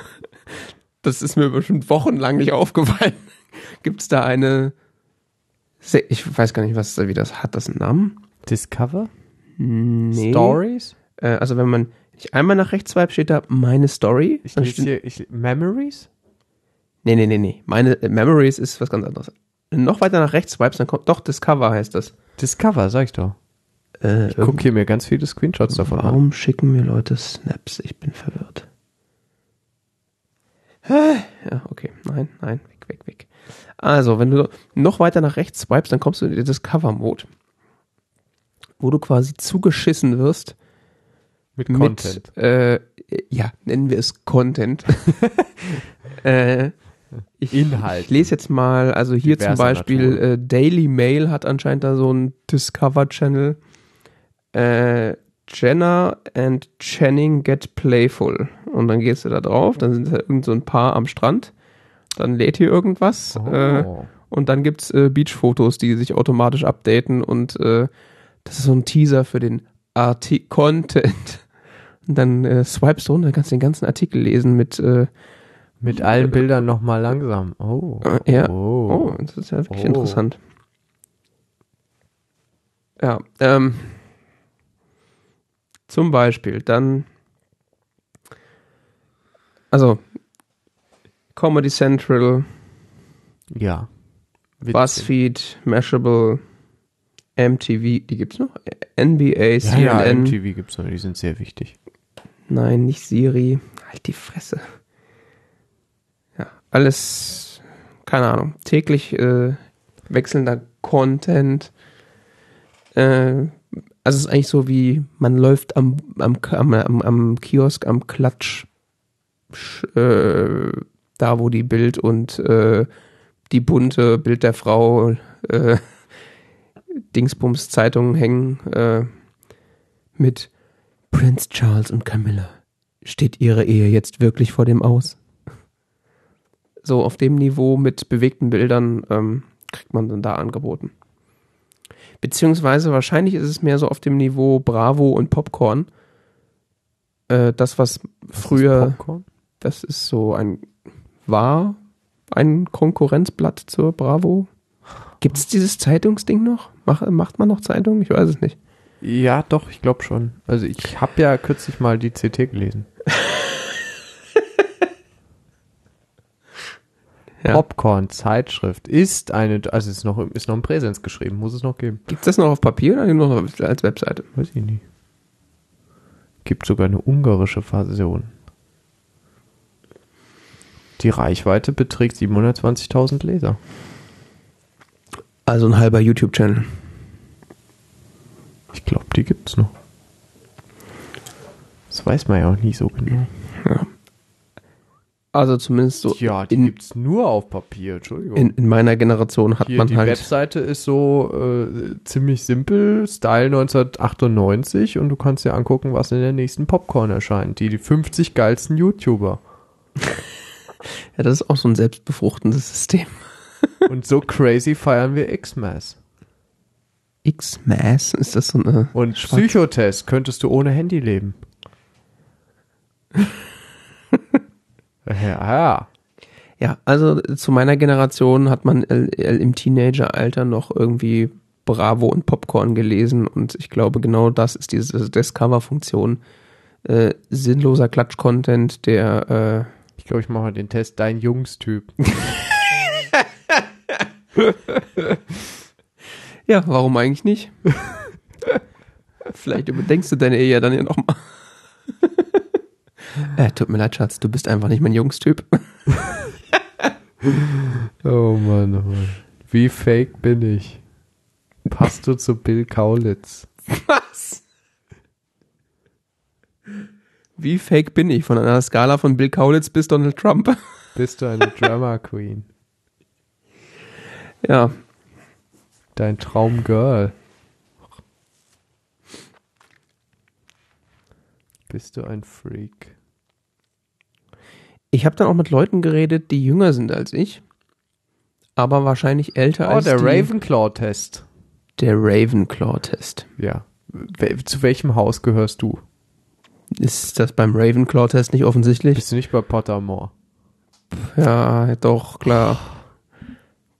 das ist mir bestimmt wochenlang nicht aufgefallen, gibt es da eine, ich weiß gar nicht, was wie das hat, das einen Namen? Discover? Nee. Stories? Äh, also wenn man nicht einmal nach rechts swipe, steht da meine Story. Ich lese hier, ich, Memories? nee, nee, nee, nee. Meine äh, Memories ist was ganz anderes. Wenn du noch weiter nach rechts swipes, dann kommt doch Discover heißt das. Discover, sag ich doch. Äh, Ich guck hier mir ganz viele Screenshots davon an. Warum schicken mir Leute Snaps? Ich bin verwirrt. Ja, okay. Nein, nein, weg, weg, weg. Also, wenn du noch weiter nach rechts swipes, dann kommst du in das Cover-Mode, wo du quasi zugeschissen wirst Mit Content. mit, äh, ja, nennen wir es Content. äh, ich, Inhalt. Ich lese jetzt mal, also hier zum Beispiel äh, Daily Mail hat anscheinend da so einen Discover-Channel. Äh, Jenna and Channing get playful. Und dann gehst du da drauf, dann sind da irgend so ein Paar am Strand. Dann lädt hier irgendwas. Äh, Oh. und dann gibt's äh, Beach-Fotos, die sich automatisch updaten. Und äh, das ist so ein Teaser für den Arti Content. Und dann äh, swipest du runter, dann kannst du den ganzen Artikel lesen mit äh, Mit allen Bildern nochmal langsam. Oh. Äh, ja. Oh. Oh, das ist ja wirklich Oh. interessant. Ja, ähm, zum Beispiel dann, also Comedy Central, Ja. Witzig. BuzzFeed, Mashable, MTV, die gibt's noch? NBA, Ja, CNN, ja, MTV gibt's noch, die sind sehr wichtig. nein, nicht Siri, halt die Fresse. Alles, keine Ahnung, täglich äh, wechselnder Content. Äh, also es ist eigentlich so wie, man läuft am, am, am, am, Kiosk, am Klatsch, sch- äh, da wo die Bild und äh, die bunte Bild der Frau äh, Dingsbums Zeitungen hängen äh, mit Prince Charles und Camilla. Steht ihre Ehe jetzt wirklich vor dem Aus? So auf dem Niveau mit bewegten Bildern ähm, kriegt man dann da angeboten. Beziehungsweise wahrscheinlich ist es mehr so auf dem Niveau Bravo und Popcorn. Äh, das, was Was früher, ist das ist so ein, war ein Konkurrenzblatt zur Bravo. Gibt es dieses Zeitungsding noch? Mach, macht man noch Zeitung? Ich weiß es nicht. Ja, doch, ich glaube schon. Also ich habe ja kürzlich mal die CT gelesen. Ja. Popcorn, Zeitschrift, ist eine, also ist noch, ist noch ein Präsens geschrieben, muss es noch geben. Gibt es das noch auf Papier oder noch als Webseite? Weiß ich nicht. Gibt sogar eine ungarische Version. Die Reichweite beträgt 720.000 Leser. Also ein halber YouTube-Channel. Ich glaube, die gibt's noch. Das weiß man ja auch nie so genau. Also zumindest so ja, die in, gibt's nur auf Papier, Entschuldigung. in, in meiner Generation hat Hier, man die halt. Webseite ist so äh, ziemlich simpel, Style 1998 und du kannst dir angucken, was in der nächsten Popcorn erscheint. Die, die 50 geilsten YouTuber. Ja, das ist auch so ein selbstbefruchtendes System. und so crazy feiern wir Xmas. X-Mass, ist das so eine. Und Schwarz- Psychotest könntest du ohne Handy leben. ja, ja. Also zu meiner Generation hat man im Teenageralter noch irgendwie Bravo und Popcorn gelesen und ich glaube, genau das ist diese Discover-Funktion. Äh, sinnloser Klatsch-Content, der äh, Ich glaube, ich mache mal den Test. Dein Jungstyp. Ja, warum eigentlich nicht? Vielleicht überdenkst du deine Ehe ja dann ja nochmal. Äh, tut mir leid, Schatz, du bist einfach nicht mein Jungstyp. Oh Mann, oh Mann. Wie fake bin ich? Passt du zu Bill Kaulitz? Was? Wie fake bin ich? Von einer Skala von Bill Kaulitz bis Donald Trump. Bist du eine Drama Queen? Ja, Dein Traumgirl? Bist du ein Freak? Ich habe dann auch mit Leuten geredet, die jünger sind als ich, aber wahrscheinlich älter Oh, als der Ravenclaw-Test. Der Ravenclaw-Test. Ja. Zu welchem Haus gehörst du? Ist das beim Ravenclaw-Test nicht offensichtlich? Bist du nicht bei Pottermore? Ja, doch, klar.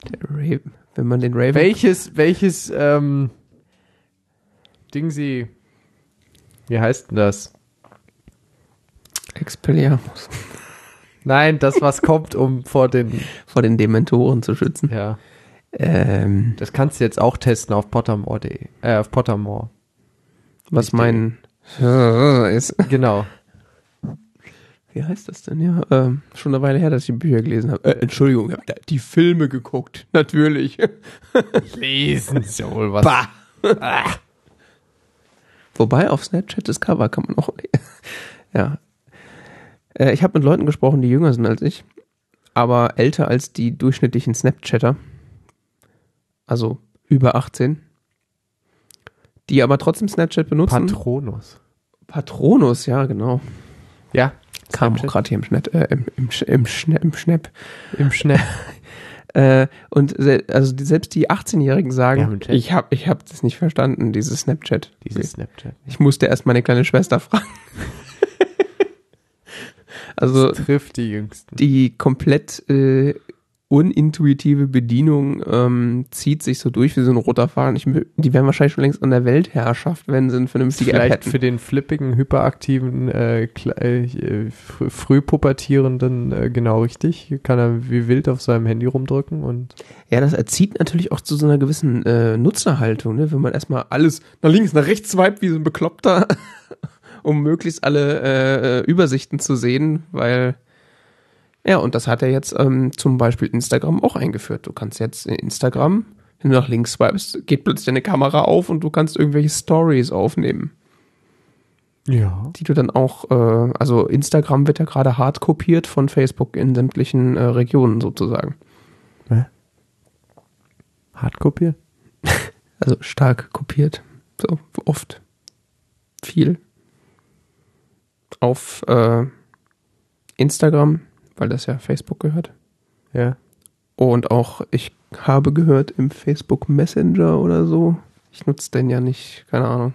Der Raven, wenn man den Raven... Welches, welches, ähm, Ding sie, wie heißt denn das? Expelliarmus. Nein, das, was kommt, um vor den, Vor den Dementoren zu schützen. ja. Ähm, Das kannst du jetzt auch testen auf Pottermore.de, äh, auf Pottermore. was mein... ist... Genau. Wie heißt das denn? Ja, ähm, schon eine Weile her, dass ich die Bücher gelesen habe. Äh, Entschuldigung, ich habe die Filme geguckt. Natürlich. Lesen Sie wohl was. Bah. Wobei auf Snapchat das Cover kann man auch. ja. Äh, ich habe mit Leuten gesprochen, die jünger sind als ich, aber älter als die durchschnittlichen Snapchatter. Also über 18. Die aber trotzdem Snapchat benutzen. Patronus. Patronus, ja, genau. Ja. Kam auch Snapchat. gerade hier im Schnitt, äh, im, im, im, Schna im Schnapp. Im Schnell. Äh, und se also die, selbst die 18-Jährigen Ja, sagen, Chat. ich habe ich hab das nicht verstanden, dieses Snapchat. Dieses Snapchat. Ich musste erst meine kleine Schwester fragen. Also Das trifft die Jüngsten. die komplett äh, unintuitive Bedienung ähm, zieht sich so durch wie so ein roter Faden. Ich, die wären wahrscheinlich schon längst an der Weltherrschaft, wenn sie eine vernünftige App Vielleicht hätten. für den flippigen, hyperaktiven, äh, äh, fr früh pubertierenden äh, genau richtig. Kann er wie wild auf seinem Handy rumdrücken und Ja, das erzieht natürlich auch zu so einer gewissen äh, Nutzerhaltung, ne? wenn man erstmal alles nach links, nach rechts swiped wie so ein Bekloppter, um möglichst alle äh, Übersichten zu sehen, weil ja, und das hat er jetzt ähm, zum Beispiel Instagram auch eingeführt. Du kannst jetzt in Instagram, wenn du nach links swipest, geht plötzlich deine Kamera auf und du kannst irgendwelche Stories aufnehmen, ja. die du dann auch, äh, also Instagram wird ja gerade hart kopiert von Facebook in sämtlichen äh, Regionen sozusagen. Hart kopiert. Also stark kopiert. So oft. Viel. Auf äh, Instagram, weil das ja Facebook gehört. Ja. Und auch, ich habe gehört, im Facebook Messenger oder so. Ich nutze den ja nicht, keine Ahnung.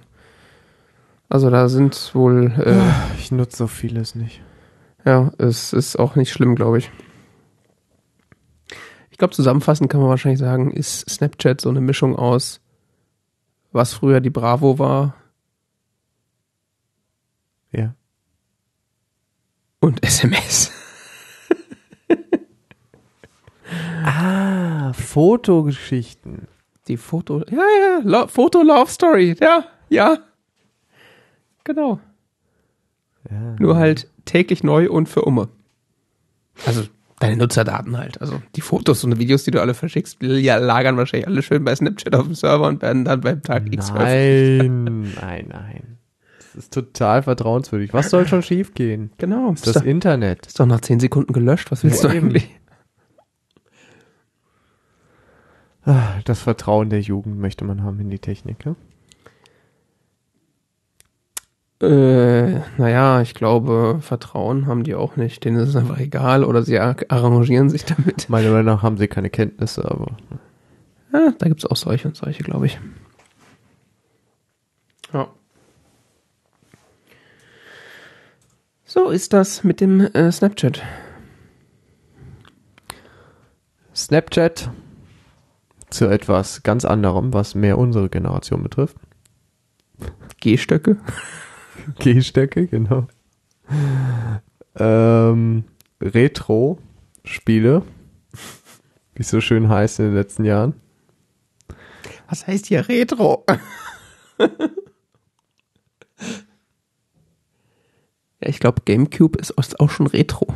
Also da sind wohl, äh, Ich nutze so vieles nicht. ja, es ist auch nicht schlimm, glaube ich. Ich glaube, zusammenfassend kann man wahrscheinlich sagen, ist Snapchat so eine Mischung aus, was früher die Bravo war Ja. Und SMS. Ah, Fotogeschichten. Die Foto, ja, ja, Lo Foto Love Story, ja, ja. Genau. Ja. Nur halt täglich neu und für Umme. Also deine Nutzerdaten halt. Also die Fotos und Videos, die du alle verschickst, ja, lagern wahrscheinlich alle schön bei Snapchat auf dem Server und werden dann beim Tag X. Nein, nein, nein. Das ist total vertrauenswürdig. Was soll schon schiefgehen? Genau. Das ist das Internet. ist doch nach 10 Sekunden gelöscht. Was willst Ja, du eben. eigentlich? Ah, Das Vertrauen der Jugend möchte man haben in die Technik. Ja? Äh, naja, ich glaube, Vertrauen haben die auch nicht. Denen ist es einfach egal oder sie ar- arrangieren sich damit. Meiner Meinung nach haben sie keine Kenntnisse, aber Ja, da gibt es auch solche und solche, glaube ich. Ja. So ist das mit dem äh, Snapchat. Snapchat zu etwas ganz anderem, was mehr unsere Generation betrifft. Gehstöcke? Gehstöcke, genau. Ähm, Retro-Spiele, wie es so schön heißt in den letzten Jahren. Was heißt hier Retro? ja, ich glaube, GameCube ist auch schon Retro.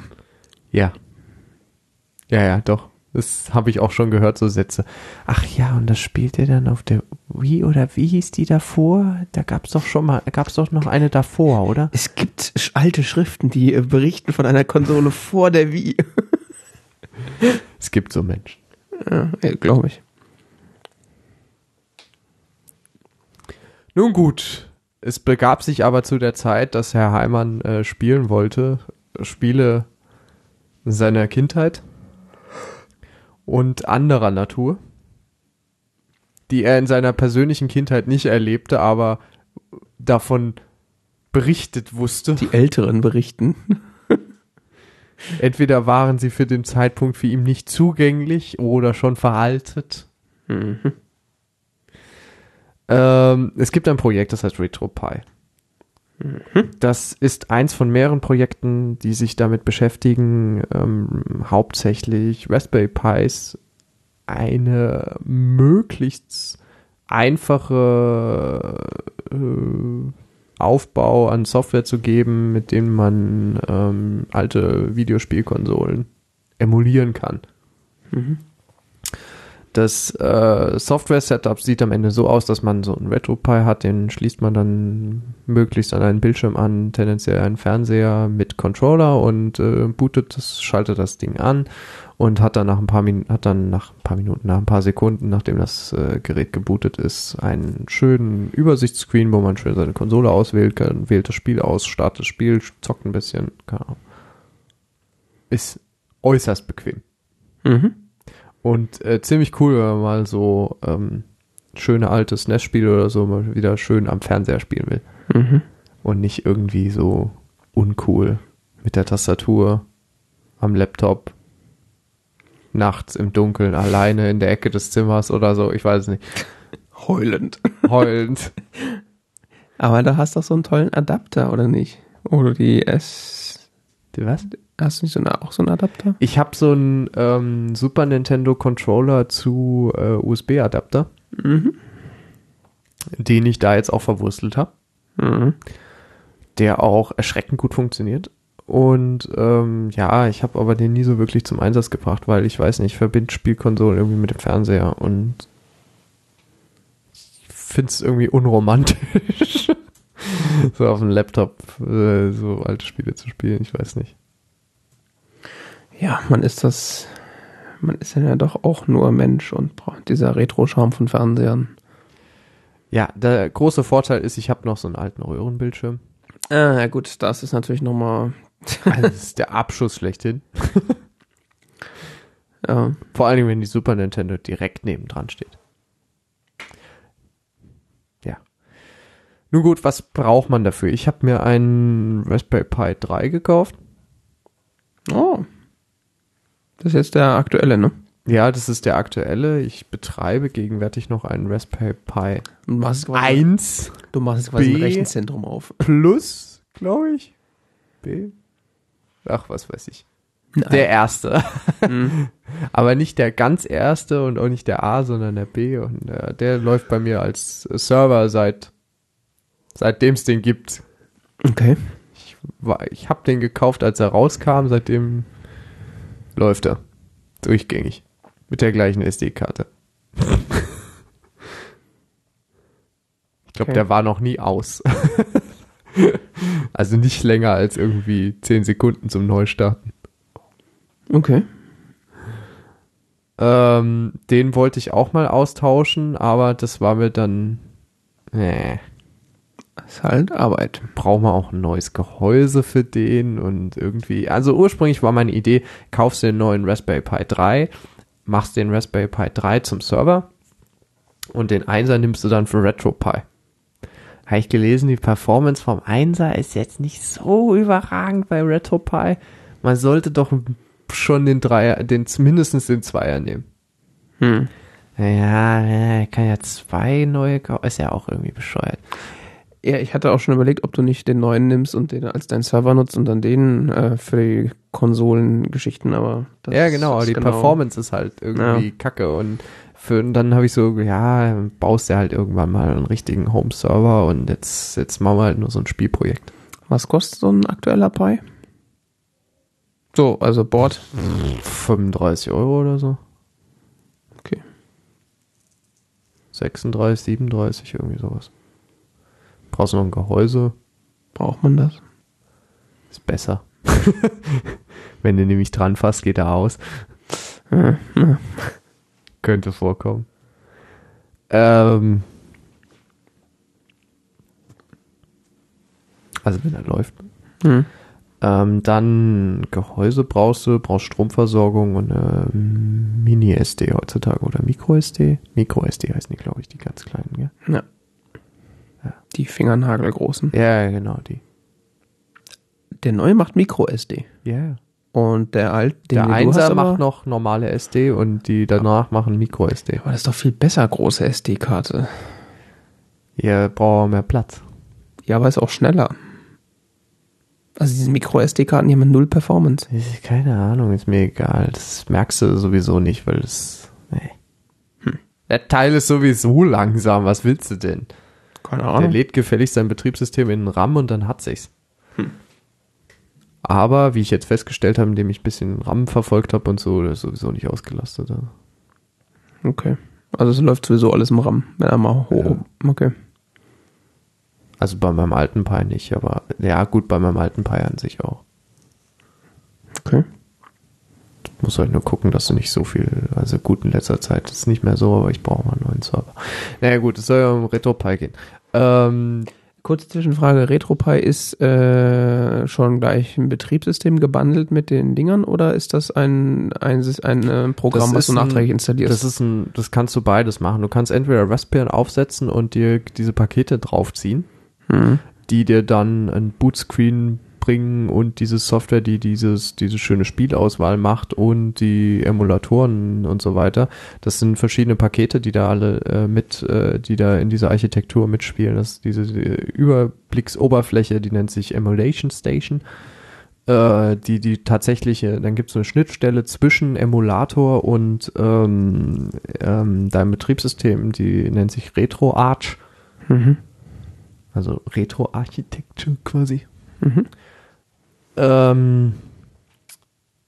Ja. Ja, ja, doch. Das habe ich auch schon gehört, so Sätze. Ach ja, und das spielt er dann auf der Wii oder wie hieß die davor? Da gab es doch schon mal, gab es doch noch eine davor, oder? Es gibt alte Schriften, die äh, berichten von einer Konsole vor der Wii. es gibt so Menschen. Ja, glaube ich. Nun gut, es begab sich aber zu der Zeit, dass Herr Heimann äh, spielen wollte, Spiele seiner Kindheit und anderer Natur, die er in seiner persönlichen Kindheit nicht erlebte, aber davon berichtet wusste. Die Älteren berichten. Entweder waren sie für den Zeitpunkt für ihn nicht zugänglich oder schon veraltet. Mhm. Ähm, es gibt ein Projekt, das heißt RetroPie. Mhm. Das ist eins von mehreren Projekten, die sich damit beschäftigen, ähm, hauptsächlich Raspberry Pis eine möglichst einfache äh, Aufbau an Software zu geben, mit dem man ähm, alte Videospielkonsolen emulieren kann. Mhm. Das äh, Software-Setup sieht am Ende so aus, dass man so einen RetroPie hat, den schließt man dann möglichst an einen Bildschirm an, tendenziell einen Fernseher mit Controller und äh, bootet das, schaltet das Ding an und hat dann nach ein paar Minuten, hat dann nach ein paar Minuten, nach ein paar Sekunden, nachdem das äh, Gerät gebootet ist, einen schönen Übersichtsscreen, wo man schön seine Konsole auswählen kann, wählt das Spiel aus, startet das Spiel, zockt ein bisschen, keine Ahnung. Ist äußerst bequem. Mhm. Und äh, ziemlich cool, wenn man mal so ähm, schöne alte SNES-Spiele oder so mal wieder schön am Fernseher spielen will. Mhm. Und nicht irgendwie so uncool mit der Tastatur am Laptop nachts im Dunkeln alleine in der Ecke des Zimmers oder so, ich weiß nicht. Heulend. Heulend. Aber da hast du doch so einen tollen Adapter, oder nicht? Oder die S. Die was? Hast du nicht so eine, auch so einen Adapter? Ich habe so einen ähm, Super Nintendo Controller zu äh, USB-Adapter, mhm. den ich da jetzt auch verwurstelt habe. Mhm. Der auch erschreckend gut funktioniert. Und ähm, ja, ich habe aber den nie so wirklich zum Einsatz gebracht, weil ich weiß nicht, ich verbinde Spielkonsolen irgendwie mit dem Fernseher und ich finde es irgendwie unromantisch, so auf dem Laptop äh, so alte Spiele zu spielen. Ich weiß nicht ja, man ist das, man ist ja doch auch nur Mensch und braucht dieser Retro-Charme von Fernsehern. Ja, der große Vorteil ist, ich habe noch so einen alten Röhrenbildschirm. Ah, ja gut, das ist natürlich nochmal. also das ist der Abschuss schlechthin. ja. Vor allen Dingen, wenn die Super Nintendo direkt nebendran steht. Ja. Nun gut, was braucht man dafür? Ich habe mir einen Raspberry Pi 3 gekauft. Oh. Das ist jetzt der aktuelle, ne? Ja, das ist der aktuelle. Ich betreibe gegenwärtig noch einen Raspberry Pi du machst quasi, 1. Du machst quasi B ein Rechenzentrum auf. Plus, glaube ich. B. Ach, was weiß ich. Nein. Der erste. Mhm. Aber nicht der ganz erste und auch nicht der A, sondern der B. Und äh, der läuft bei mir als Server seit seitdem es den gibt. Okay. Ich, ich habe den gekauft, als er rauskam. Seitdem läuft er. Durchgängig. Mit der gleichen SD-Karte. ich glaube, okay. der war noch nie aus. also nicht länger als irgendwie 10 Sekunden zum Neustarten. Okay. Ähm, den wollte ich auch mal austauschen, aber das war mir dann. Nee. Das ist halt Arbeit. Braucht man auch ein neues Gehäuse für den und irgendwie. Also ursprünglich war meine Idee, kaufst du den neuen Raspberry Pi 3, machst den Raspberry Pi 3 zum Server und den 1er nimmst du dann für RetroPie. Habe ich gelesen, die Performance vom 1er ist jetzt nicht so überragend bei RetroPie. Man sollte doch schon den Dreier, den mindestens den Zweier nehmen. Hm. Ja, kann ja zwei neue kaufen. Ist ja auch irgendwie bescheuert. Ja, ich hatte auch schon überlegt, ob du nicht den neuen nimmst und den als deinen Server nutzt und dann den äh, für die Konsolengeschichten, aber das ja, genau, die Performance ist halt irgendwie Ja. kacke und für, und dann habe ich so, ja, baust du halt irgendwann mal einen richtigen Home-Server und jetzt, jetzt machen wir halt nur so ein Spielprojekt. Was kostet so ein aktueller Pi? So, also Board. 35 Euro oder so. Okay. 36, 37, irgendwie sowas. Brauchst du noch ein Gehäuse? Braucht man das? Ist besser. Wenn du nämlich dran fasst, geht er aus. Könnte vorkommen. Ähm, also wenn er läuft. Hm. Ähm, dann Gehäuse brauchst du, brauchst Stromversorgung und eine Mini-SD heutzutage oder Micro-SD. Micro-SD heißen die, glaube ich, die ganz kleinen, gell? Ja. Die Fingernagelgroßen. Ja, genau, die. Der neue macht Micro-SD. Ja. Und der alt, den Der Einser macht noch normale SD und die danach machen Micro-SD. Aber das ist doch viel besser, große SD-Karte. Ihr braucht mehr Platz. Ja, aber ist auch schneller. Also diese Micro-SD-Karten, die haben null Performance. Keine Ahnung, ist mir egal. Das merkst du sowieso nicht, weil das. Nee. Hm. Der Teil ist sowieso langsam. Was willst du denn? Keine Der lädt gefälligst sein Betriebssystem in den RAM und dann hat sich's. Aber wie ich jetzt festgestellt habe, indem ich ein bisschen RAM verfolgt habe und so, das ist sowieso nicht ausgelastet. ja. Okay. Also es läuft sowieso alles im RAM, wenn er mal hoch. Okay. Also bei meinem alten Pi nicht, aber ja gut, bei meinem alten Pi an sich auch. Okay. Muss halt nur gucken, dass du nicht so viel, also gut in letzter Zeit ist nicht mehr so, aber ich brauche mal einen neuen Server. Naja gut, es soll ja um RetroPie gehen. Ähm, Kurze Zwischenfrage, RetroPie ist äh, schon gleich ein Betriebssystem gebundelt mit den Dingern oder ist das ein, ein, ein äh, Programm, Das was du nachträglich installierst? Das ist ein, das kannst du beides machen. Du kannst entweder Raspbian aufsetzen und dir diese Pakete draufziehen, hm. die dir dann ein Bootscreen bringen und diese Software, die dieses, diese schöne Spielauswahl macht und die Emulatoren und so weiter. Das sind verschiedene Pakete, die da alle äh, mit, äh, die da in dieser Architektur mitspielen. Das ist diese äh, Überblicksoberfläche, die nennt sich Emulation Station. Äh, die, die tatsächliche, dann gibt es eine Schnittstelle zwischen Emulator und ähm, ähm, deinem Betriebssystem, die nennt sich RetroArch, Mhm. also Retro-Architecture quasi. Mhm. Ähm,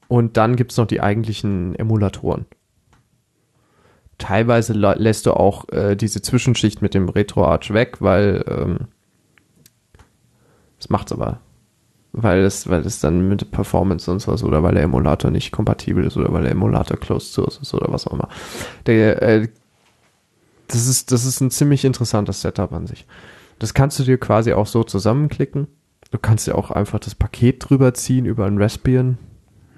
und dann gibt es noch die eigentlichen Emulatoren. Teilweise lässt du auch äh, diese Zwischenschicht mit dem RetroArch weg, weil ähm, das macht's aber. Weil es, weil es dann mit Performance und sowas oder weil der Emulator nicht kompatibel ist oder weil der Emulator closed source ist oder was auch immer. Der, äh, das ist, das ist ein ziemlich interessantes Setup an sich. Das kannst du dir quasi auch so zusammenklicken. Du kannst ja auch einfach das Paket drüber ziehen über ein Raspbian.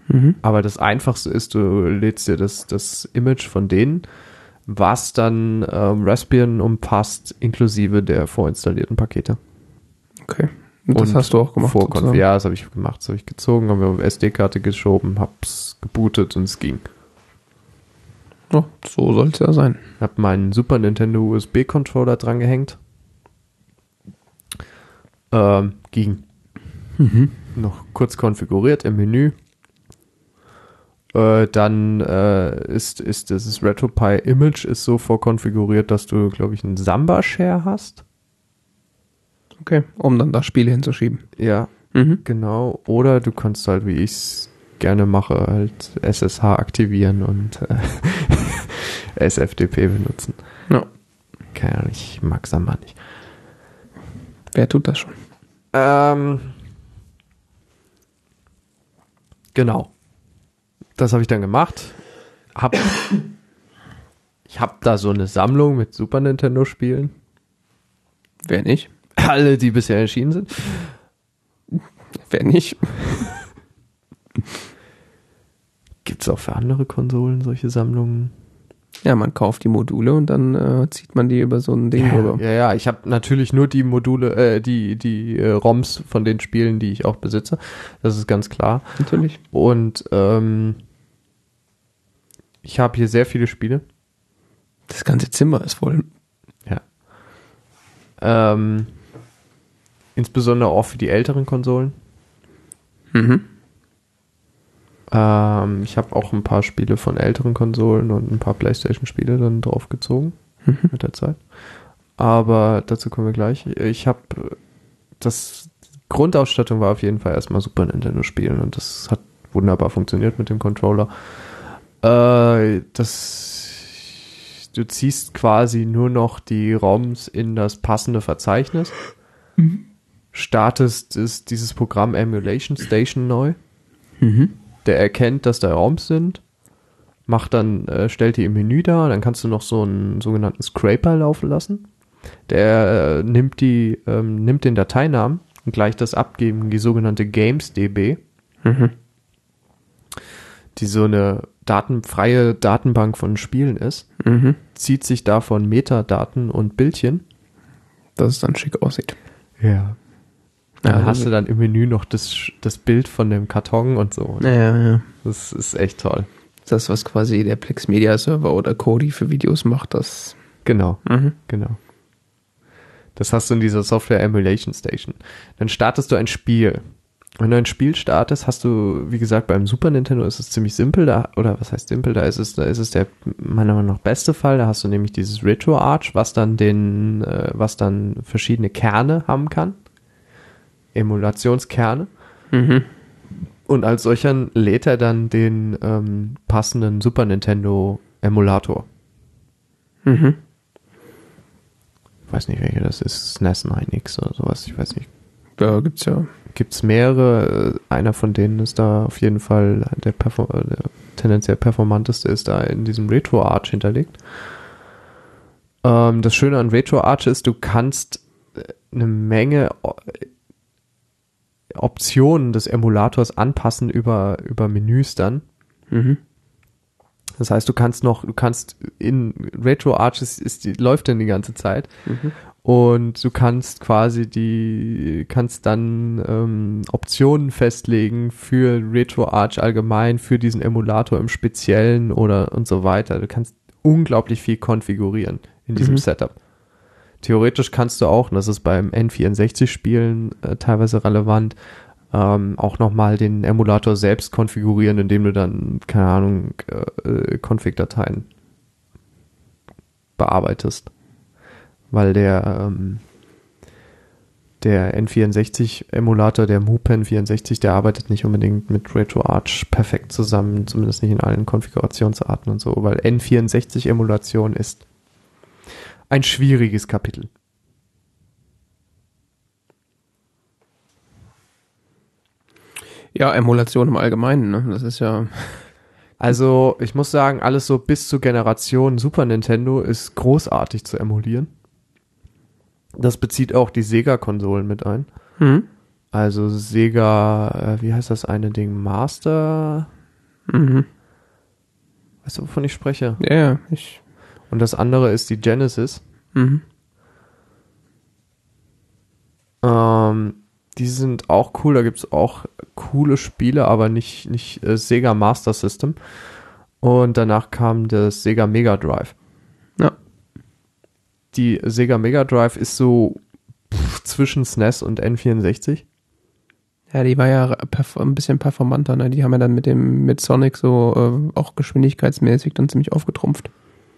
Mhm. Aber das Einfachste ist, du lädst dir das, das Image von denen, was dann ähm, Raspbian umfasst, inklusive der vorinstallierten Pakete. Okay. Und das hast du auch gemacht. Sozusagen. ja, das habe ich gemacht. Das habe ich gezogen, haben wir auf SD-Karte geschoben, hab's gebootet und es ging. Ja, so soll es ja sein. Hab meinen Super Nintendo USB-Controller dran gehängt. Ähm, ging. Noch kurz konfiguriert im Menü. Äh, dann äh, ist, ist dieses RetroPie Image ist so vorkonfiguriert, dass du, glaube ich, einen Samba-Share hast. Okay, um dann das Spiel hinzuschieben. Ja, Mhm. genau. Oder du kannst halt, wie ich es gerne mache, halt SSH aktivieren und äh, SFTP benutzen. Ja. Keine Ahnung, ich mag Samba nicht. Wer tut das schon? Ähm, genau. Das habe ich dann gemacht. Hab, ich habe da so eine Sammlung mit Super Nintendo Spielen. Wer nicht? Alle, die bisher erschienen sind. Wer nicht? Gibt es auch für andere Konsolen solche Sammlungen? Ja, man kauft die Module und dann äh, zieht man die über so ein Ding Ja, drüber. ja, ja, ich habe natürlich nur die Module, äh, die, die äh, ROMs von den Spielen, die ich auch besitze. Das ist ganz klar. Natürlich. Und ähm, ich habe hier sehr viele Spiele. Das ganze Zimmer ist voll. Ja. Ähm, insbesondere auch für die älteren Konsolen. Mhm. Ähm, ich habe auch ein paar Spiele von älteren Konsolen und ein paar PlayStation-Spiele dann draufgezogen Mhm. mit der Zeit. Aber dazu kommen wir gleich. Ich habe das Grundausstattung war auf jeden Fall erstmal Super Nintendo spielen und das hat wunderbar funktioniert mit dem Controller. Äh, das du ziehst quasi nur noch die ROMs in das passende Verzeichnis. Startest ist dieses Programm Emulation Station neu. Mhm. Der erkennt, dass da ROMs sind, macht dann, äh, stellt die im Menü da, dann kannst du noch so einen sogenannten Scraper laufen lassen. Der äh, nimmt die, ähm, nimmt den Dateinamen und gleicht das ab gegen die sogenannte GamesDB, Mhm. die so eine datenfreie Datenbank von Spielen ist, Mhm. zieht sich davon Metadaten und Bildchen. Dass es dann schick aussieht. Ja. Ja, hast du dann im Menü noch das, das Bild von dem Karton und so. Ja, ja, ja. Das ist echt toll. Das, was quasi der Plex Media Server oder Kodi für Videos macht, das. Genau. Mhm. Genau. Das hast du in dieser Software Emulation Station. Dann startest du ein Spiel. Wenn du ein Spiel startest, hast du, wie gesagt, beim Super Nintendo ist es ziemlich simpel, da, oder was heißt simpel, da ist es, da ist es der meiner Meinung nach beste Fall, da hast du nämlich dieses Retro Arch, was dann den, äh, was dann verschiedene Kerne haben kann. Emulationskerne. Mhm. Und als solcher lädt er dann den ähm, passenden Super Nintendo Emulator. Mhm. Ich weiß nicht, welcher das ist. SNES 9X oder sowas, ich weiß nicht. Da gibt's ja. gibt's mehrere. Äh, Einer von denen ist da auf jeden Fall der, perform äh, der tendenziell performanteste ist da in diesem Retro Arch hinterlegt. Ähm, das Schöne an Retro Arch ist, du kannst äh, eine Menge Optionen des Emulators anpassen über, über Menüs dann. Mhm. Das heißt, du kannst noch, du kannst in Retro Arch ist, ist die, läuft dann die ganze Zeit Mhm. und du kannst quasi die, kannst dann ähm, Optionen festlegen für Retro Arch allgemein, für diesen Emulator im Speziellen oder und so weiter. Du kannst unglaublich viel konfigurieren in diesem Mhm. Setup. Theoretisch kannst du auch, und das ist beim N64-Spielen äh, teilweise relevant, ähm, auch nochmal den Emulator selbst konfigurieren, indem du dann, keine Ahnung, äh, äh, Config-Dateien bearbeitest. Weil der, ähm, der N64-Emulator, der MuPen 64, der arbeitet nicht unbedingt mit RetroArch perfekt zusammen, zumindest nicht in allen Konfigurationsarten und so, weil N64-Emulation ist ein schwieriges Kapitel. Ja, Emulation im Allgemeinen, ne? Das ist ja. Also, ich muss sagen, alles so bis zur Generation Super Nintendo ist großartig zu emulieren. Das bezieht auch die Sega-Konsolen mit ein. Mhm. Also Sega, äh, wie heißt das eine Ding? Master? Mhm. Weißt du, wovon ich spreche? Ja, ja, ich. Und das andere ist die Genesis. Mhm. Ähm, die sind auch cool, da gibt's auch coole Spiele, aber nicht, nicht äh, Sega Master System. Und danach kam das Sega Mega Drive. Ja. Die Sega Mega Drive ist so pff, zwischen SNES und N64. Ja, die war ja ein bisschen performanter, ne? Die haben ja dann mit dem, mit Sonic so äh, auch geschwindigkeitsmäßig dann ziemlich aufgetrumpft.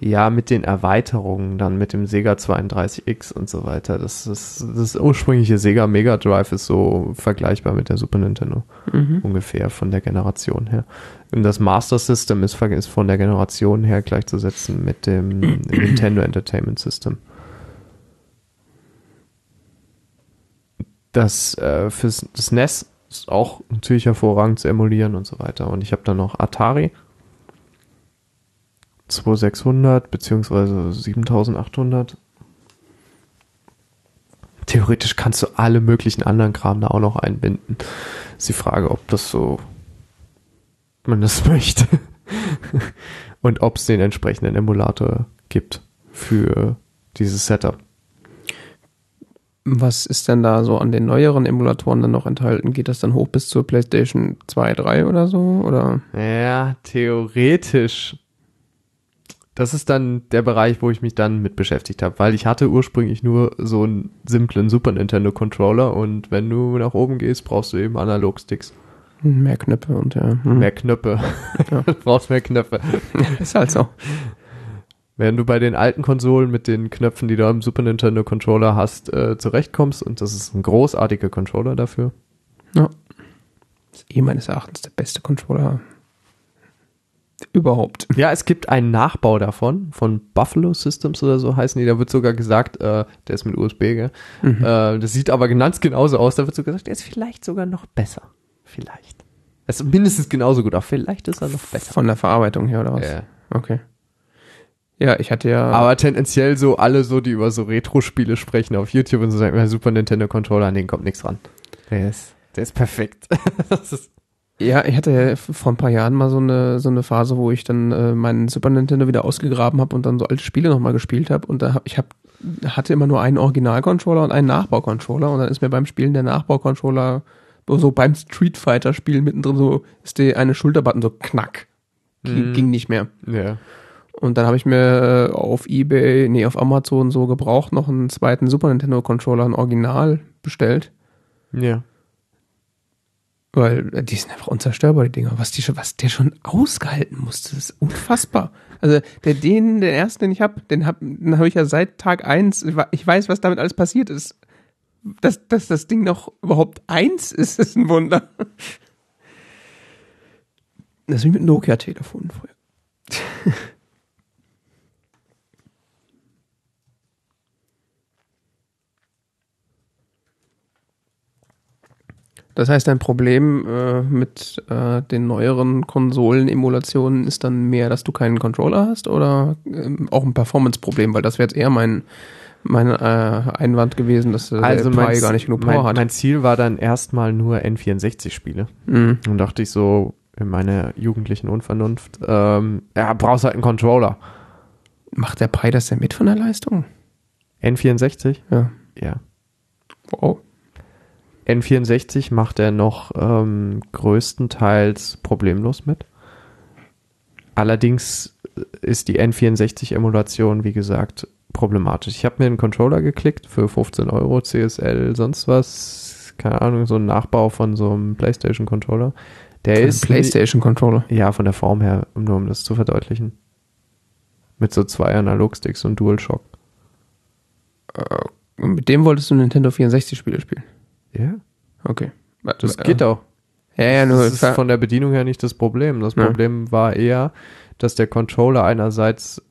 Ja, mit den Erweiterungen dann mit dem Sega 32X und so weiter. Das, ist, das ursprüngliche Sega Mega Drive ist so vergleichbar mit der Super Nintendo. Mhm. ungefähr von der Generation her. Und das Master System ist, ist von der Generation her gleichzusetzen mit dem Nintendo Entertainment System. Das äh, fürs das NES ist auch natürlich hervorragend zu emulieren und so weiter. Und ich habe dann noch Atari 2600 beziehungsweise 7800. Theoretisch kannst du alle möglichen anderen Kram da auch noch einbinden. Ist die Frage, ob das so man das möchte. Und ob es den entsprechenden Emulator gibt für dieses Setup. Was ist denn da so an den neueren Emulatoren dann noch enthalten? Geht das dann hoch bis zur PlayStation 2, 3 oder so? Oder? Ja, theoretisch das ist dann der Bereich, wo ich mich dann mit beschäftigt habe, weil ich hatte ursprünglich nur so einen simplen Super Nintendo Controller und wenn du nach oben gehst, brauchst du eben Analogsticks. Mehr Knöpfe und ja. hm. Mehr Knöpfe. Ja. du brauchst mehr Knöpfe. Ist halt so. Wenn du bei den alten Konsolen mit den Knöpfen, die du am Super Nintendo Controller hast, äh, zurechtkommst und das ist ein großartiger Controller dafür. Ist eh meines Erachtens der beste Controller überhaupt. Ja, es gibt einen Nachbau davon, von Buffalo Systems oder so heißen die. Da wird sogar gesagt, äh, der ist mit USB, gell? Mhm. Äh, das sieht aber ganz genauso aus. Da wird sogar gesagt, der ist vielleicht sogar noch besser. Vielleicht. Er ist mindestens genauso gut, aber vielleicht ist er noch besser. Von der Verarbeitung her oder was? Ja. Okay. Ja, ich hatte ja. Aber tendenziell so alle so, die über so Retro-Spiele sprechen auf YouTube und so sagen, ja, Super Nintendo Controller, an den kommt nichts ran. Der ist, der ist perfekt. das ist, Ja, ich hatte ja vor ein paar Jahren mal so eine, so eine Phase, wo ich dann äh, meinen Super Nintendo wieder ausgegraben habe und dann so alte Spiele nochmal gespielt habe. Und da hab, ich hab, hatte immer nur einen Original-Controller und einen Nachbau-Controller. Und dann ist mir beim Spielen der Nachbau-Controller so beim Street Fighter-Spielen mittendrin so, ist der eine Schulterbutton so knack. Ging, Mhm. ging nicht mehr. ja. Und dann habe ich mir äh, auf Ebay, nee, auf Amazon so gebraucht noch einen zweiten Super Nintendo Controller, ein Original bestellt. Ja. Weil äh, die sind einfach unzerstörbar, die Dinger. Was, die, was der schon ausgehalten musste, ist unfassbar. Also der den, den ersten, den ich habe, den habe hab ich ja seit Tag eins. ich weiß, was damit alles passiert ist. Dass, dass das Ding noch überhaupt eins ist, ist ein Wunder. Das ist wie mit Nokia-Telefonen früher. Das heißt, dein Problem äh, mit äh, den neueren Konsolen-Emulationen ist dann mehr, dass du keinen Controller hast oder ähm, auch ein Performance-Problem, weil das wäre jetzt eher mein, mein äh, Einwand gewesen, dass äh, Also der mein, Pi gar nicht genug Power mein, hat. mein Ziel war dann erstmal nur N64-Spiele. Mhm. Und dachte ich so, in meiner jugendlichen Unvernunft, ähm, ja, brauchst halt einen Controller. Macht der Pi das denn mit von der Leistung? N64? Ja. Ja. Wow. N64 macht er noch ähm, größtenteils problemlos mit. Allerdings ist die N64-Emulation, wie gesagt, problematisch. Ich habe mir einen Controller geklickt für 15 Euro, CSL, sonst was. Keine Ahnung, so ein Nachbau von so einem PlayStation-Controller. Der einem ist. PlayStation-Controller. Ja, von der Form her, nur um das zu verdeutlichen. Mit so zwei Analogsticks und DualShock. Und mit dem wolltest du Nintendo 64-Spiele spielen? Ja, Okay. das Äh, geht auch. Ja, ja, nur das ist von der Bedienung her nicht das Problem. Das Ja. Problem war eher, dass der Controller einerseits,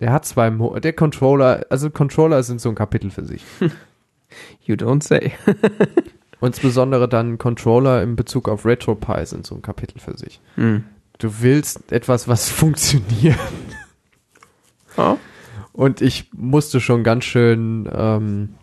der hat zwei, Mo der Controller, also Controller sind so ein Kapitel für sich. You don't say. Und insbesondere dann Controller in Bezug auf RetroPie sind so ein Kapitel für sich. Hm. Du willst etwas, was funktioniert. Oh. Und ich musste schon ganz schön ähm,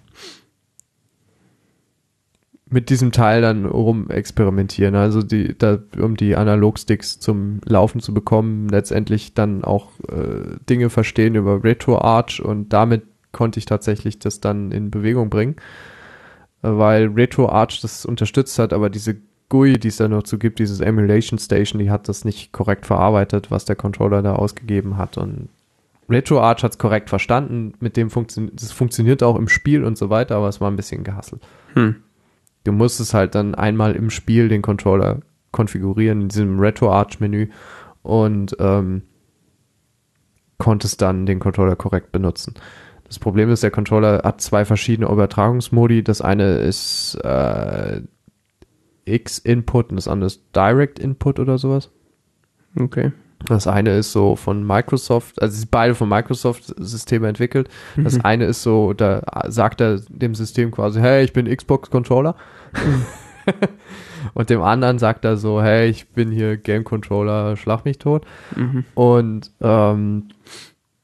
mit diesem Teil dann rum experimentieren. Also die, da, um die Analogsticks zum Laufen zu bekommen, letztendlich dann auch äh, Dinge verstehen über RetroArch und damit konnte ich tatsächlich das dann in Bewegung bringen. Äh, weil RetroArch das unterstützt hat, aber diese GUI, die es da noch zu gibt, dieses Emulation Station, die hat das nicht korrekt verarbeitet, was der Controller da ausgegeben hat und RetroArch hat es korrekt verstanden, mit dem funktioniert, das funktioniert auch im Spiel und so weiter, aber es war ein bisschen gehasselt. Hm. Du musstest halt dann einmal im Spiel den Controller konfigurieren in diesem RetroArch-Menü und ähm, konntest dann den Controller korrekt benutzen. Das Problem ist, der Controller hat zwei verschiedene Übertragungsmodi. Das eine ist äh, X-Input und das andere ist Direct-Input oder sowas. Okay. Das eine ist so von Microsoft, also beide von Microsoft Systeme entwickelt. Das Mhm. eine ist so, da sagt er dem System quasi, hey, ich bin Xbox Controller. Und dem anderen sagt er so, hey, ich bin hier Game Controller, schlag mich tot. Mhm. Und ähm,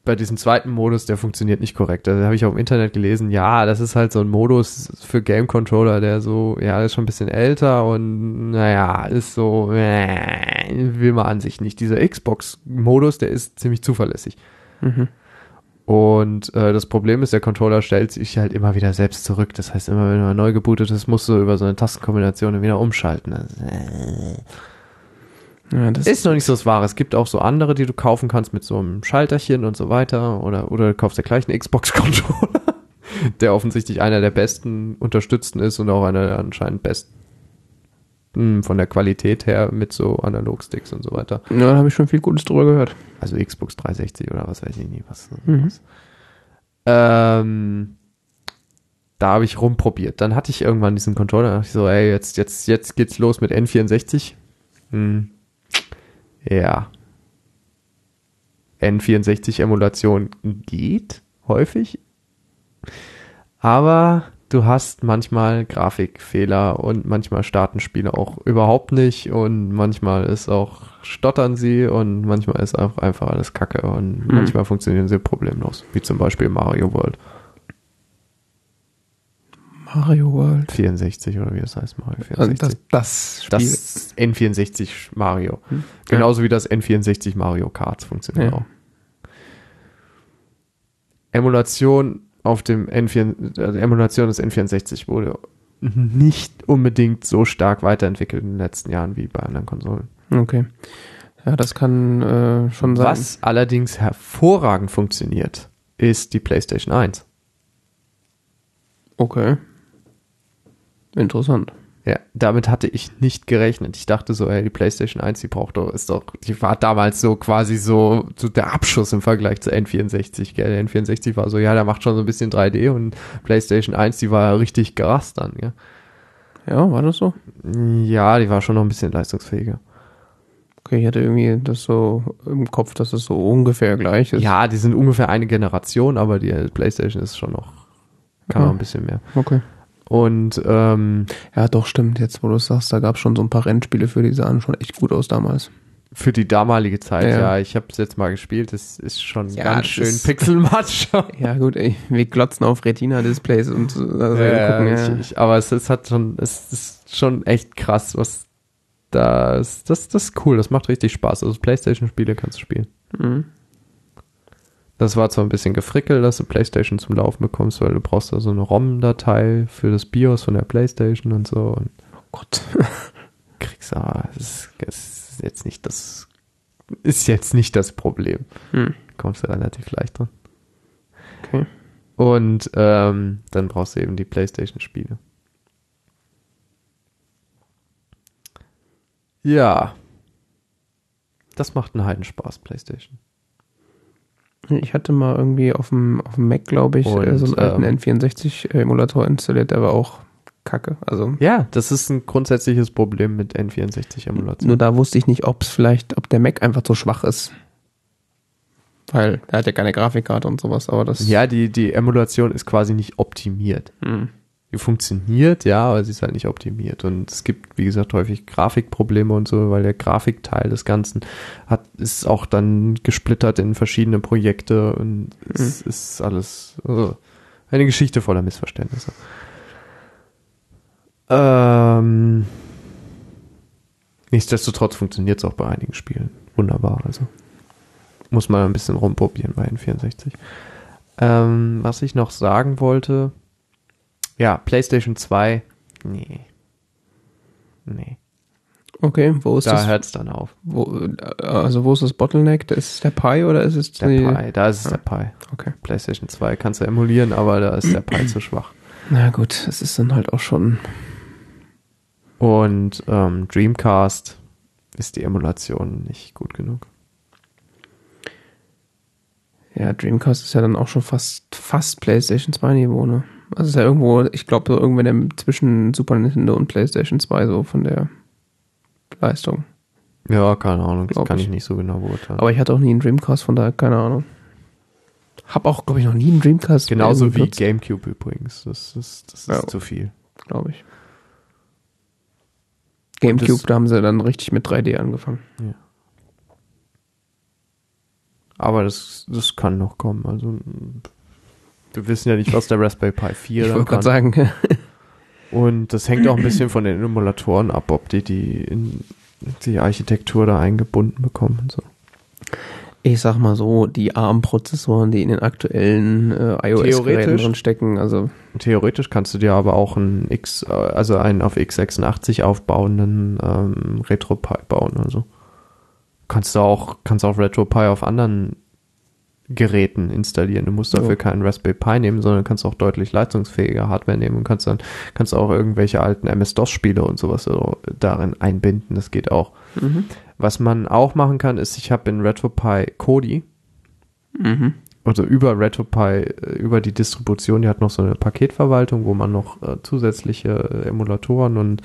bei diesem zweiten Modus, der funktioniert nicht korrekt. Da habe ich auch im Internet gelesen, ja, das ist halt so ein Modus für Game Controller, der so, ja, ist schon ein bisschen älter und naja, ist so, äh, will man an sich nicht. Dieser Xbox-Modus, der ist ziemlich zuverlässig. Mhm. Und äh, das Problem ist, der Controller stellt sich halt immer wieder selbst zurück. Das heißt, immer wenn er neu gebootet ist, musst du über so eine Tastenkombination wieder umschalten. Also, äh, Ja, das Ist noch nicht so das Wahre. Es gibt auch so andere, die du kaufen kannst mit so einem Schalterchen und so weiter. Oder, oder du kaufst ja gleich einen Xbox-Controller, der offensichtlich einer der besten unterstützten ist und auch einer der anscheinend besten von der Qualität her mit so Analogsticks und so weiter. Ja, da habe ich schon viel Gutes drüber gehört. Also Xbox 360 oder was weiß ich nie was. Mhm. was. Ähm, da habe ich rumprobiert. Dann hatte ich irgendwann diesen Controller. Da dachte ich so, ey, jetzt, jetzt, jetzt geht's los mit N64. Hm. Ja. N64-Emulation geht häufig. Aber du hast manchmal Grafikfehler und manchmal starten Spiele auch überhaupt nicht und manchmal ist auch stottern sie und manchmal ist auch einfach alles Kacke und Hm. manchmal funktionieren sie problemlos, wie zum Beispiel Mario World Mario World. 64 oder wie das heißt, Mario Also 64. das, das Spiel. das N64 Mario. Hm. Genauso wie das N64 Mario Kart funktioniert Ja. auch. Emulation auf dem N4, also Emulation des N64 wurde nicht unbedingt so stark weiterentwickelt in den letzten Jahren wie bei anderen Konsolen. Okay. Ja, das kann äh, schon sein. Was allerdings hervorragend funktioniert, ist die PlayStation 1. Okay. Interessant. Ja, damit hatte ich nicht gerechnet. Ich dachte so, ey, die PlayStation 1, die braucht doch, ist doch, die war damals so quasi so, so der Abschuss im Vergleich zur N64, gell? Der N64 war so, ja, der macht schon so ein bisschen 3D und PlayStation 1, die war richtig gerast dann, ja. Ja, war das so? Ja, die war schon noch ein bisschen leistungsfähiger. Okay, ich hatte irgendwie das so im Kopf, dass es so ungefähr gleich ist. Ja, die sind ungefähr eine Generation, aber die PlayStation ist schon noch, kann Ja. noch ein bisschen mehr. Okay. Und, ähm, Ja, doch, stimmt. Jetzt, wo du es sagst, da gab es schon so ein paar Rennspiele für, die sahen schon echt gut aus damals. für die damalige Zeit, Ja. ja, ich habe es jetzt mal gespielt, das ist schon Ja, ganz schön Pixelmatsch. Ja, gut, ey. Wir glotzen auf Retina-Displays und also Ja, gucken, ja, ja. Ich, ich, aber es, es hat schon, es ist schon echt krass, was das, das, das ist cool, das macht richtig Spaß. Also Playstation-Spiele kannst du spielen. Mhm. Das war zwar ein bisschen gefrickelt, dass du Playstation zum Laufen bekommst, weil du brauchst da so eine ROM-Datei für das BIOS von der Playstation und so und Oh Gott. kriegst aber, ist, es ist jetzt nicht das, ist jetzt nicht das Problem. Hm. Kommst du relativ leicht dran. Okay. Und ähm, dann brauchst du eben die Playstation-Spiele. Ja. Das macht einen Heidenspaß, Playstation. Ich hatte mal irgendwie auf dem, auf dem Mac, glaube ich, Und, äh, so einen alten ähm, N64-Emulator installiert, der war auch kacke. Also Ja, das ist ein grundsätzliches Problem mit N64-Emulation. nur da wusste ich nicht, ob es vielleicht, ob der Mac einfach so schwach ist. Weil er hat ja keine Grafikkarte und sowas, aber das. Ja, die, die Emulation ist quasi nicht optimiert. Hm. Funktioniert, ja, aber sie ist halt nicht optimiert. Und es gibt, wie gesagt, häufig Grafikprobleme und so, weil der Grafikteil des Ganzen hat, ist auch dann gesplittert in verschiedene Projekte und es ist alles äh, eine Geschichte voller Missverständnisse. Ähm, nichtsdestotrotz funktioniert es auch bei einigen Spielen. Wunderbar, also. Muss man ein bisschen rumprobieren bei N64. Ähm, was ich noch sagen wollte, ja, PlayStation 2, nee. Nee, Okay, wo ist da das? hört es dann auf. Wo, äh, also wo ist das Bottleneck? Ist es der Pi oder ist es Der? Pi, da ist es der Pi. Okay. PlayStation 2 kannst du emulieren, aber da ist der Pi zu schwach. Na gut, es ist dann halt auch schon. Und ähm, Dreamcast ist die Emulation nicht gut genug. Ja, Dreamcast ist ja dann auch schon fast, fast PlayStation 2 Niveau, ne? Also ist ja irgendwo, ich glaube, so irgendwann zwischen Super Nintendo und PlayStation 2 so von der Leistung. Ja, keine Ahnung, das kann ich. ich. nicht so genau beurteilen. Aber ich hatte auch nie einen Dreamcast, von daher keine Ahnung. Hab auch, glaube ich, noch nie einen Dreamcast. Genauso wie benutzt, GameCube übrigens. Das ist, das ist Ja. zu viel. glaube ich. Gamecube, das- da haben sie dann richtig mit 3D angefangen. Aber das, das kann noch kommen. Also wir wissen ja nicht, was der Raspberry Pi 4 Ich wollte gerade sagen, Und das hängt auch ein bisschen von den Emulatoren ab, ob die die, in, die Architektur da eingebunden bekommen und so. ich sag mal so, die ARM-Prozessoren, die in den aktuellen äh, iOS-Geräten drin stecken, also Theoretisch kannst du dir aber auch einen X, äh, also einen auf x86 aufbauenden ähm, RetroPie bauen. Also Kannst du auch, kannst auch RetroPie auf anderen Geräten installieren. Du musst dafür Ja. keinen Raspberry Pi nehmen, sondern kannst auch deutlich leistungsfähige Hardware nehmen und kannst dann kannst auch irgendwelche alten MS-DOS-Spiele und sowas so darin einbinden. Das geht auch. Mhm. Was man auch machen kann, ist, ich habe in RetroPie Kodi, Mhm. also über RetroPie, äh, über die Distribution, die hat noch so eine Paketverwaltung, wo man noch äh, zusätzliche äh, Emulatoren und,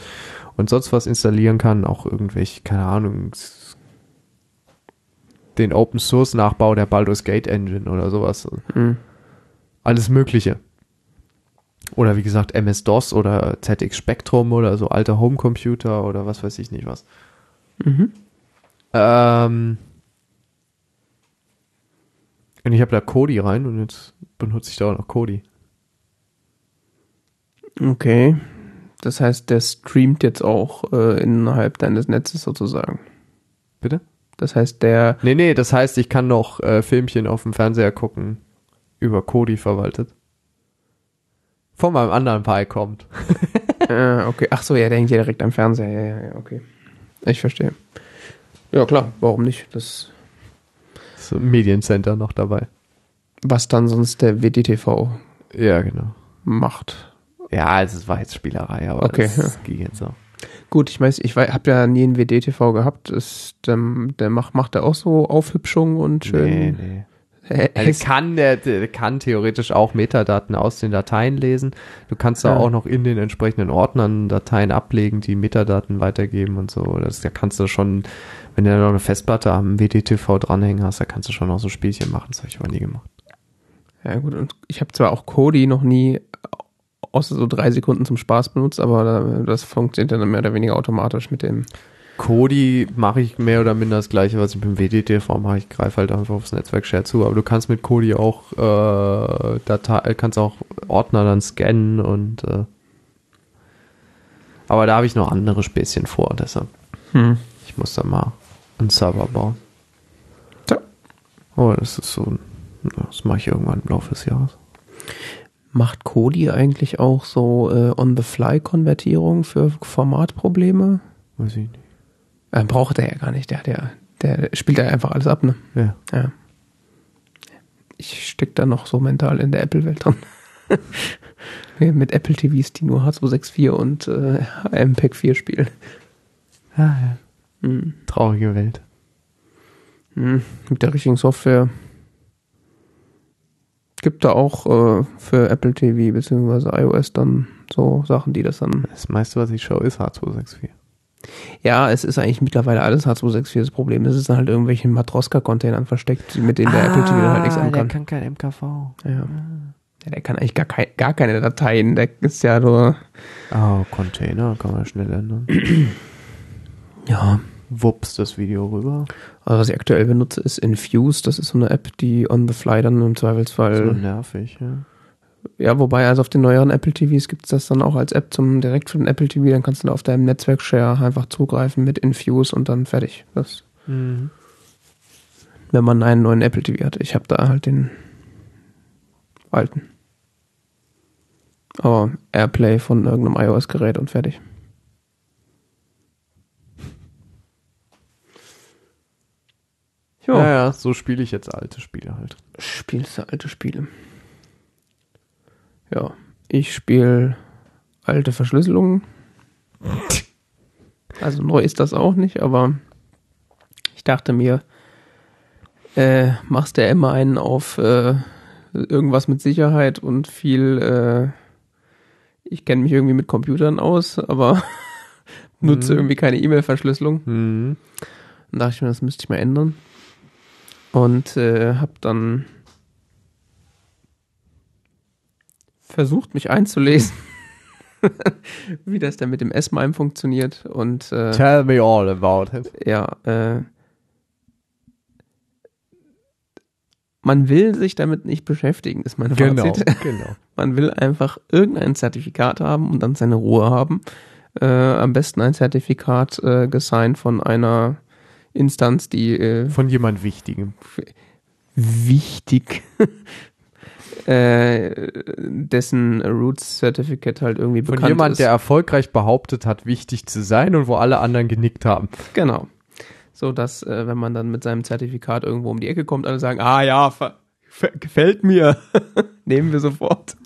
und sonst was installieren kann, auch irgendwelche, keine Ahnung, den Open Source Nachbau der Baldur's Gate Engine oder sowas. Mhm. Alles Mögliche. Oder wie gesagt, MS-DOS oder ZX Spectrum oder so alte Homecomputer oder was weiß ich nicht was. Mhm. Ähm, und ich habe da Kodi rein und jetzt benutze ich da auch noch Kodi. Okay. Das heißt, der streamt jetzt auch äh, innerhalb deines Netzes sozusagen. Bitte? Das heißt, der. Nee, nee, das heißt, ich kann noch äh, Filmchen auf dem Fernseher gucken, über Kodi verwaltet. Von meinem anderen Pi kommt. Äh, okay. Ach so, ja, der hängt ja direkt am Fernseher. Ja, ja, ja, okay. Ich verstehe. Ja, klar. Warum nicht? Das, So ein Mediencenter noch dabei. was dann sonst der WDTV Ja, genau. macht. Ja, also es war jetzt Spielerei, aber Okay, das ging jetzt auch. Gut, ich weiß, ich habe ja nie einen WDTV gehabt. Das, der, der macht, macht er auch so Aufhübschung und schön. Nee, nee. Also kann der, der kann theoretisch auch Metadaten aus den Dateien lesen. Du kannst da Ja. auch noch in den entsprechenden Ordnern Dateien ablegen, die Metadaten weitergeben und so. Das, da kannst du schon, wenn du da noch eine Festplatte am WDTV dranhängen hast, da kannst du schon noch so Spielchen machen. Das habe ich aber nie gemacht. Ja gut, und ich habe zwar auch Kodi noch nie außer so drei Sekunden zum Spaß benutzt, aber da- das funktioniert dann mehr oder weniger automatisch mit dem. Kodi mache ich mehr oder minder das gleiche, was ich mit dem WDTV mache. Ich greife halt einfach aufs Netzwerk-Share zu. Aber du kannst mit Kodi auch äh, Datei, kannst auch Ordner dann scannen und äh, aber da habe ich noch andere Späßchen vor, deshalb Hm. ich muss da mal einen Server bauen. Tja. Oh, das ist so, das mache ich irgendwann im Laufe des Jahres. Macht Kodi eigentlich auch so äh, On-the-Fly-Konvertierung für Formatprobleme? Weiß ich nicht. Äh, braucht er ja gar nicht. Der, ja, der spielt ja einfach alles ab, ne? Ja. Ja. Ich steck da noch so mental in der Apple-Welt drin. Mit Apple TVs, die nur H264 und äh, MPEG 4 spielen. ja, ja. Hm. Traurige Welt. Hm. Mit der richtigen Software gibt da auch äh, für Apple TV bzw. iOS dann so Sachen, die das dann. Das meiste, was ich schaue, ist H264. Ja, es ist eigentlich mittlerweile alles H264 das Problem. Es ist dann halt irgendwelchen Matroska-Containern versteckt, mit denen der Apple TV dann halt nichts der anfangen kann kein MKV. Ja. ja, der kann eigentlich gar, kein, gar keine Dateien. Der ist ja nur. Oh, Container kann man schnell ändern. Ja. Wups, das Video rüber. Also was ich aktuell benutze, ist Infuse. Das ist so eine App, die on the fly dann im Zweifelsfall. nervig, ja. Ja, wobei, also auf den neueren Apple TVs gibt es das dann auch als App zum direkt für den Apple TV. Dann kannst du da auf deinem Netzwerk-Share einfach zugreifen mit Infuse und dann fertig. Das, Mhm. wenn man einen neuen Apple TV hat. Ich habe da halt den alten. Aber Airplay von irgendeinem iOS-Gerät und fertig. Jo. Ja, ja, so spiele ich jetzt alte Spiele halt. Spielst du alte Spiele? Ja, ich spiele alte Verschlüsselungen. Also neu ist das auch nicht, aber ich dachte mir, äh, machst ja immer einen auf äh, irgendwas mit Sicherheit und viel, äh, ich kenne mich irgendwie mit Computern aus, aber nutze Mhm. irgendwie keine E-Mail-Verschlüsselung. Mhm. Dann dachte ich mir, das müsste ich mal ändern. Und äh, habe dann versucht, mich einzulesen, wie das denn mit dem S-MIME funktioniert. Und äh, Tell me all about it. ja, äh, man will sich damit nicht beschäftigen, ist mein Genau, Fazit. genau. Man will einfach irgendein Zertifikat haben und dann seine Ruhe haben. Äh, am besten ein Zertifikat äh, gesigned von einer Instanz, die äh, Von jemand Wichtigem. wichtig, äh, dessen Roots Certificate halt irgendwie Von bekannt jemand, ist. der erfolgreich behauptet hat, wichtig zu sein und wo alle anderen genickt haben. Genau. so dass äh, wenn man dann mit seinem Zertifikat irgendwo um die Ecke kommt, alle sagen, ah ja, gefällt mir, nehmen wir sofort.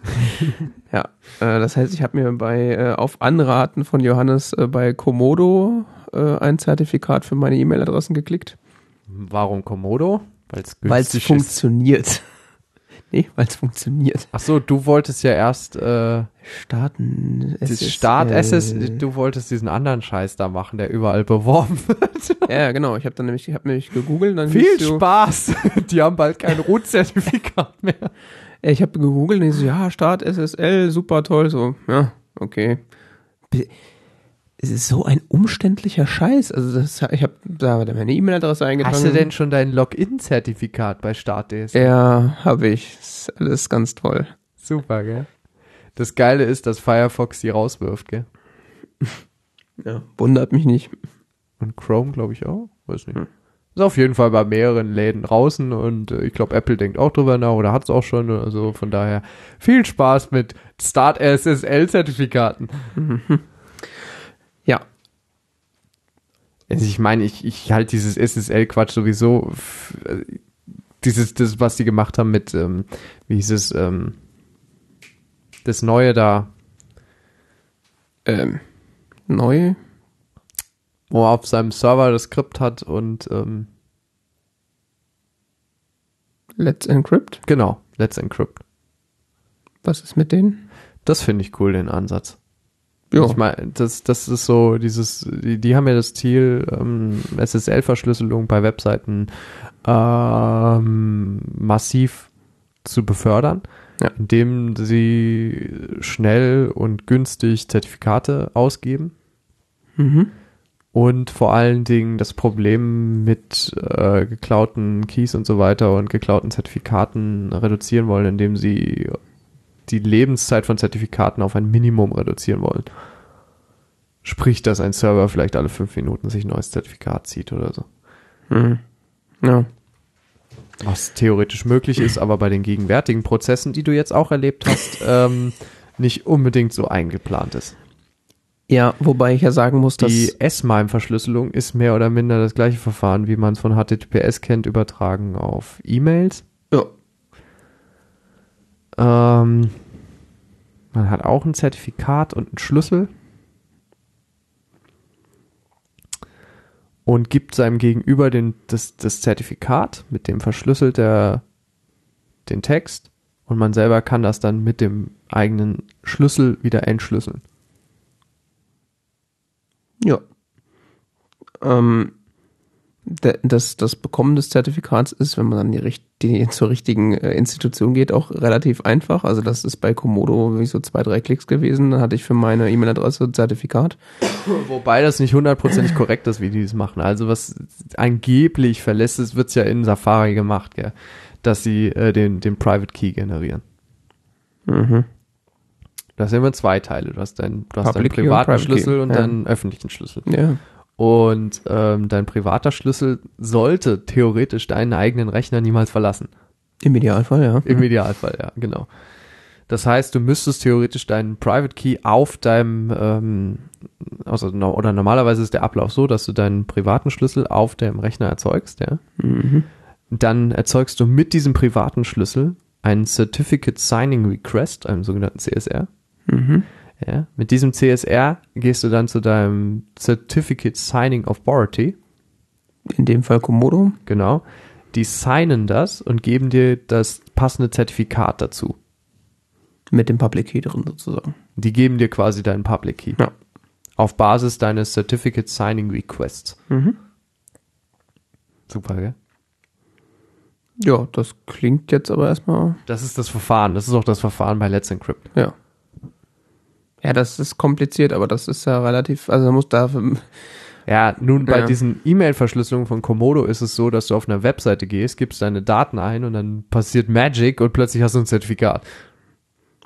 ja, äh, das heißt, ich habe mir bei äh, auf Anraten von Johannes äh, bei Komodo äh, ein Zertifikat für meine E-Mail-Adressen geklickt, Warum Komodo? Weil es funktioniert. nee, weil es funktioniert. Ach so, du wolltest ja erst äh, Starten. das SSL. Start SS, du wolltest diesen anderen Scheiß da machen, der überall beworben wird. Ja, genau. Ich habe dann nämlich, ich habe nämlich gegoogelt. Dann Viel so, Spaß. Die haben bald kein Root-Zertifikat mehr. Ich habe gegoogelt und ich so, ja, Start SSL, super toll, so, ja, okay. Es ist so ein umständlicher Scheiß. Also das, ich habe da meine E-Mail-Adresse eingetragen. Hast du denn schon dein Login-Zertifikat bei StartDS? Ja, habe ich. Ist alles ganz toll. Super, gell? Das Geile ist, dass Firefox die rauswirft, gell? Ja, wundert mich nicht. Und Chrome, glaube ich, auch. Weiß nicht. Hm. Ist auf jeden Fall bei mehreren Läden draußen und äh, ich glaube, Apple denkt auch drüber nach oder hat es auch schon. Also von daher viel Spaß mit Start SSL-Zertifikaten. Ja, Also ich meine, ich, ich halte dieses SSL-Quatsch sowieso. äh, Dieses, das, was die gemacht haben mit, ähm, wie hieß es, ähm, das Neue da, ähm, neu. wo er auf seinem Server das Skript hat und ähm, Let's Encrypt. genau, Let's Encrypt. Was ist mit denen? Das finde ich cool, den Ansatz. Ja, Ich meine, das, das ist so dieses, die, die haben ja das Ziel, ähm, SSL-Verschlüsselung bei Webseiten ähm, massiv zu befördern, Ja. indem sie schnell und günstig Zertifikate ausgeben mhm. und vor allen Dingen das Problem mit äh, geklauten Keys und so weiter und geklauten Zertifikaten reduzieren wollen, indem sie die Lebenszeit von Zertifikaten auf ein Minimum reduzieren wollen. Sprich, dass ein Server vielleicht alle fünf Minuten sich ein neues Zertifikat zieht oder so. Mhm. Ja. Was theoretisch möglich ist, aber bei den gegenwärtigen Prozessen, die du jetzt auch erlebt hast, ähm, nicht unbedingt so eingeplant ist. ja, wobei ich ja sagen muss, dass Die S-MIME-Verschlüsselung ist mehr oder minder das gleiche Verfahren, wie man es von HTTPS kennt, übertragen auf E-Mails. ja, Ähm, man hat auch ein Zertifikat und einen Schlüssel und gibt seinem Gegenüber den, das, das Zertifikat, mit dem verschlüsselt er den Text und man selber kann das dann mit dem eigenen Schlüssel wieder entschlüsseln. Ja. Ähm, das, das Bekommen des Zertifikats ist, wenn man dann die, richt- die zur richtigen äh, Institution geht, auch relativ einfach. Also das ist bei Komodo wie so zwei, drei Klicks gewesen. Dann hatte ich für meine E-Mail-Adresse ein Zertifikat. Wobei das nicht hundertprozentig korrekt ist, wie die das machen. Also was angeblich verlässt ist, wird's ja in Safari gemacht, gell? dass sie äh, den, den Private Key generieren. Mhm. Das sind immer zwei Teile. Du hast deinen, du hast deinen Public Key und privaten Private Key, Schlüssel und ja. deinen öffentlichen Schlüssel. Ja. Und ähm, dein privater Schlüssel sollte theoretisch deinen eigenen Rechner niemals verlassen. Im Idealfall, ja. Im Idealfall, ja, genau. Das heißt, du müsstest theoretisch deinen Private Key auf deinem, ähm, also, oder normalerweise ist der Ablauf so, dass du deinen privaten Schlüssel auf dem Rechner erzeugst, ja. Mhm. Dann erzeugst du mit diesem privaten Schlüssel einen Certificate Signing Request, einen sogenannten CSR. Mhm. Ja, mit diesem CSR gehst du dann zu deinem Certificate Signing Authority, In dem Fall Komodo. genau. Die signen das und geben dir das passende Zertifikat dazu. Mit dem Public Key drin sozusagen. Die geben dir quasi deinen Public Key. Ja. Auf Basis deines Certificate Signing Requests. Mhm. Super, gell? Ja, das klingt jetzt aber erstmal, Das ist das Verfahren. Das ist auch das Verfahren bei Let's Encrypt. ja. Ja, das ist kompliziert, aber das ist ja relativ, also man muss da, Ja, nun bei Ja. diesen E-Mail-Verschlüsselungen von Komodo ist es so, dass du auf einer Webseite gehst, gibst deine Daten ein und dann passiert Magic und plötzlich hast du ein Zertifikat.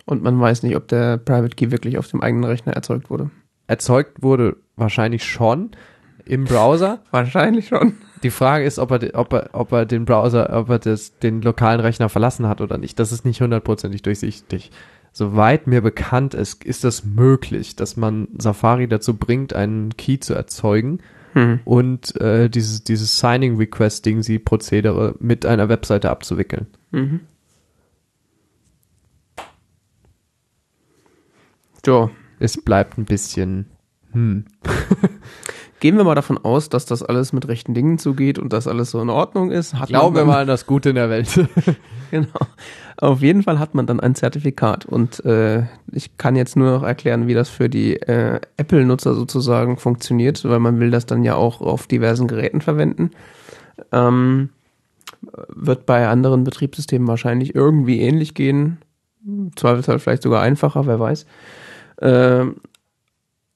und man weiß nicht, ob der Private Key wirklich auf dem eigenen Rechner erzeugt wurde. Erzeugt wurde wahrscheinlich schon im Browser. Wahrscheinlich schon. Die Frage ist, ob er, ob er, ob er den Browser, ob er das, den lokalen Rechner verlassen hat oder nicht. Das ist nicht hundertprozentig durchsichtig. Soweit mir bekannt ist, ist das möglich, dass man Safari dazu bringt, einen Key zu erzeugen Hm. und äh, dieses, dieses Signing Request Ding, sie Prozedere mit einer Webseite abzuwickeln. Mhm. So, Es bleibt ein bisschen, hm. gehen wir mal davon aus, dass das alles mit rechten Dingen zugeht und dass alles so in Ordnung ist. Hat Glauben wir mal an das Gute in der Welt. Genau. Auf jeden Fall hat man dann ein Zertifikat und äh, ich kann jetzt nur noch erklären, wie das für die äh, Apple-Nutzer sozusagen funktioniert, weil man will das dann ja auch auf diversen Geräten verwenden. Ähm, wird bei anderen Betriebssystemen wahrscheinlich irgendwie ähnlich gehen. Zweifelsfall vielleicht sogar einfacher, wer weiß. Ähm,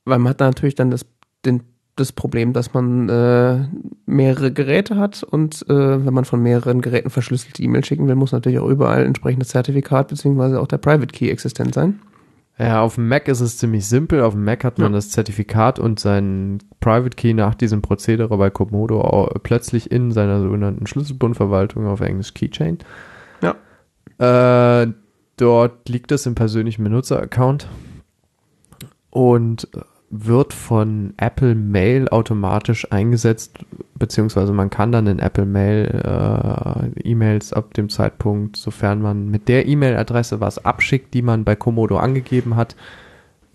weil man hat natürlich dann das, den, das Problem, dass man äh, mehrere Geräte hat und äh, wenn man von mehreren Geräten verschlüsselte E-Mail schicken will, muss natürlich auch überall entsprechendes Zertifikat beziehungsweise auch der Private Key existent sein. Ja, auf dem Mac ist es ziemlich simpel. Auf dem Mac hat man Ja. das Zertifikat und seinen Private Key nach diesem Prozedere bei Komodo plötzlich in seiner sogenannten Schlüsselbundverwaltung auf Englisch Keychain. Ja. Äh, dort liegt es im persönlichen Benutzeraccount und wird von Apple Mail automatisch eingesetzt, beziehungsweise man kann dann in Apple Mail äh, E-Mails ab dem Zeitpunkt, sofern man mit der E-Mail-Adresse was abschickt, die man bei Komodo angegeben hat,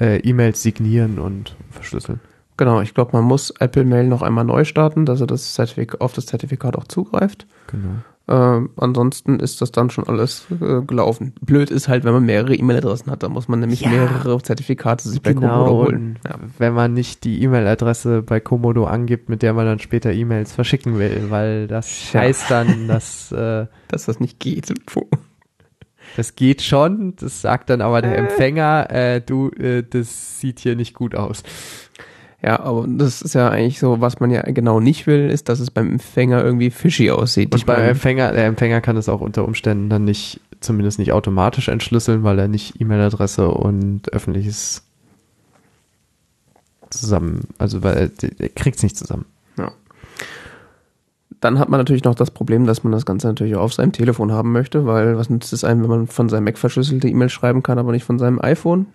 äh, E-Mails signieren und verschlüsseln. Genau, ich glaube, man muss Apple Mail noch einmal neu starten, dass er das Zertifik auf das Zertifikat auch zugreift. Genau. Ähm, ansonsten ist das dann schon alles äh, gelaufen. Blöd ist halt, wenn man mehrere E-Mail-Adressen hat, da muss man nämlich Ja. mehrere Zertifikate sich bei Genau, Komodo und holen. Ja. wenn man nicht die E-Mail-Adresse bei Komodo angibt, mit der man dann später E-Mails verschicken will, weil das Tja. heißt dann, dass äh, Dass das nicht geht. Das geht schon, das sagt dann aber der Empfänger, äh, du, äh, das sieht hier nicht gut aus. Ja, aber das ist ja eigentlich so, was man ja genau nicht will, ist, dass es beim Empfänger irgendwie fishy aussieht. Und Ich beim Empfänger, der Empfänger kann es auch unter Umständen dann nicht, zumindest nicht automatisch entschlüsseln, weil er nicht E-Mail-Adresse und öffentliches zusammen, also weil er, er kriegt es nicht zusammen. Ja. Dann hat man natürlich noch das Problem, dass man das Ganze natürlich auch auf seinem Telefon haben möchte, weil was nützt es einem, wenn man von seinem Mac verschlüsselte E-Mail schreiben kann, aber nicht von seinem iPhone?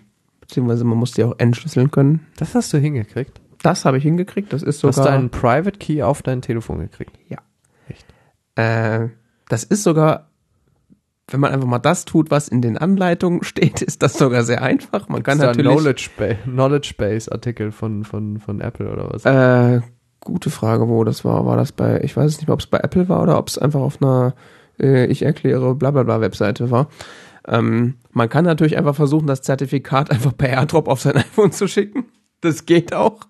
Beziehungsweise man muss die auch entschlüsseln können. Das hast du hingekriegt. Das habe ich hingekriegt. Das ist Du hast sogar. deinen Private Key auf dein Telefon gekriegt. Äh, das ist sogar, wenn man einfach mal das tut, was in den Anleitungen steht, ist das sogar sehr einfach. Man kann natürlich. Knowledge, ba Knowledge Base Artikel von, von, von Apple oder was? Äh, gute Frage, wo das war. War das bei, ich weiß es nicht mehr, ob es bei Apple war oder ob es einfach auf einer äh, Ich erkläre blablabla Webseite war. Ähm, man kann natürlich einfach versuchen, das Zertifikat einfach per AirDrop auf sein iPhone zu schicken. Das geht auch.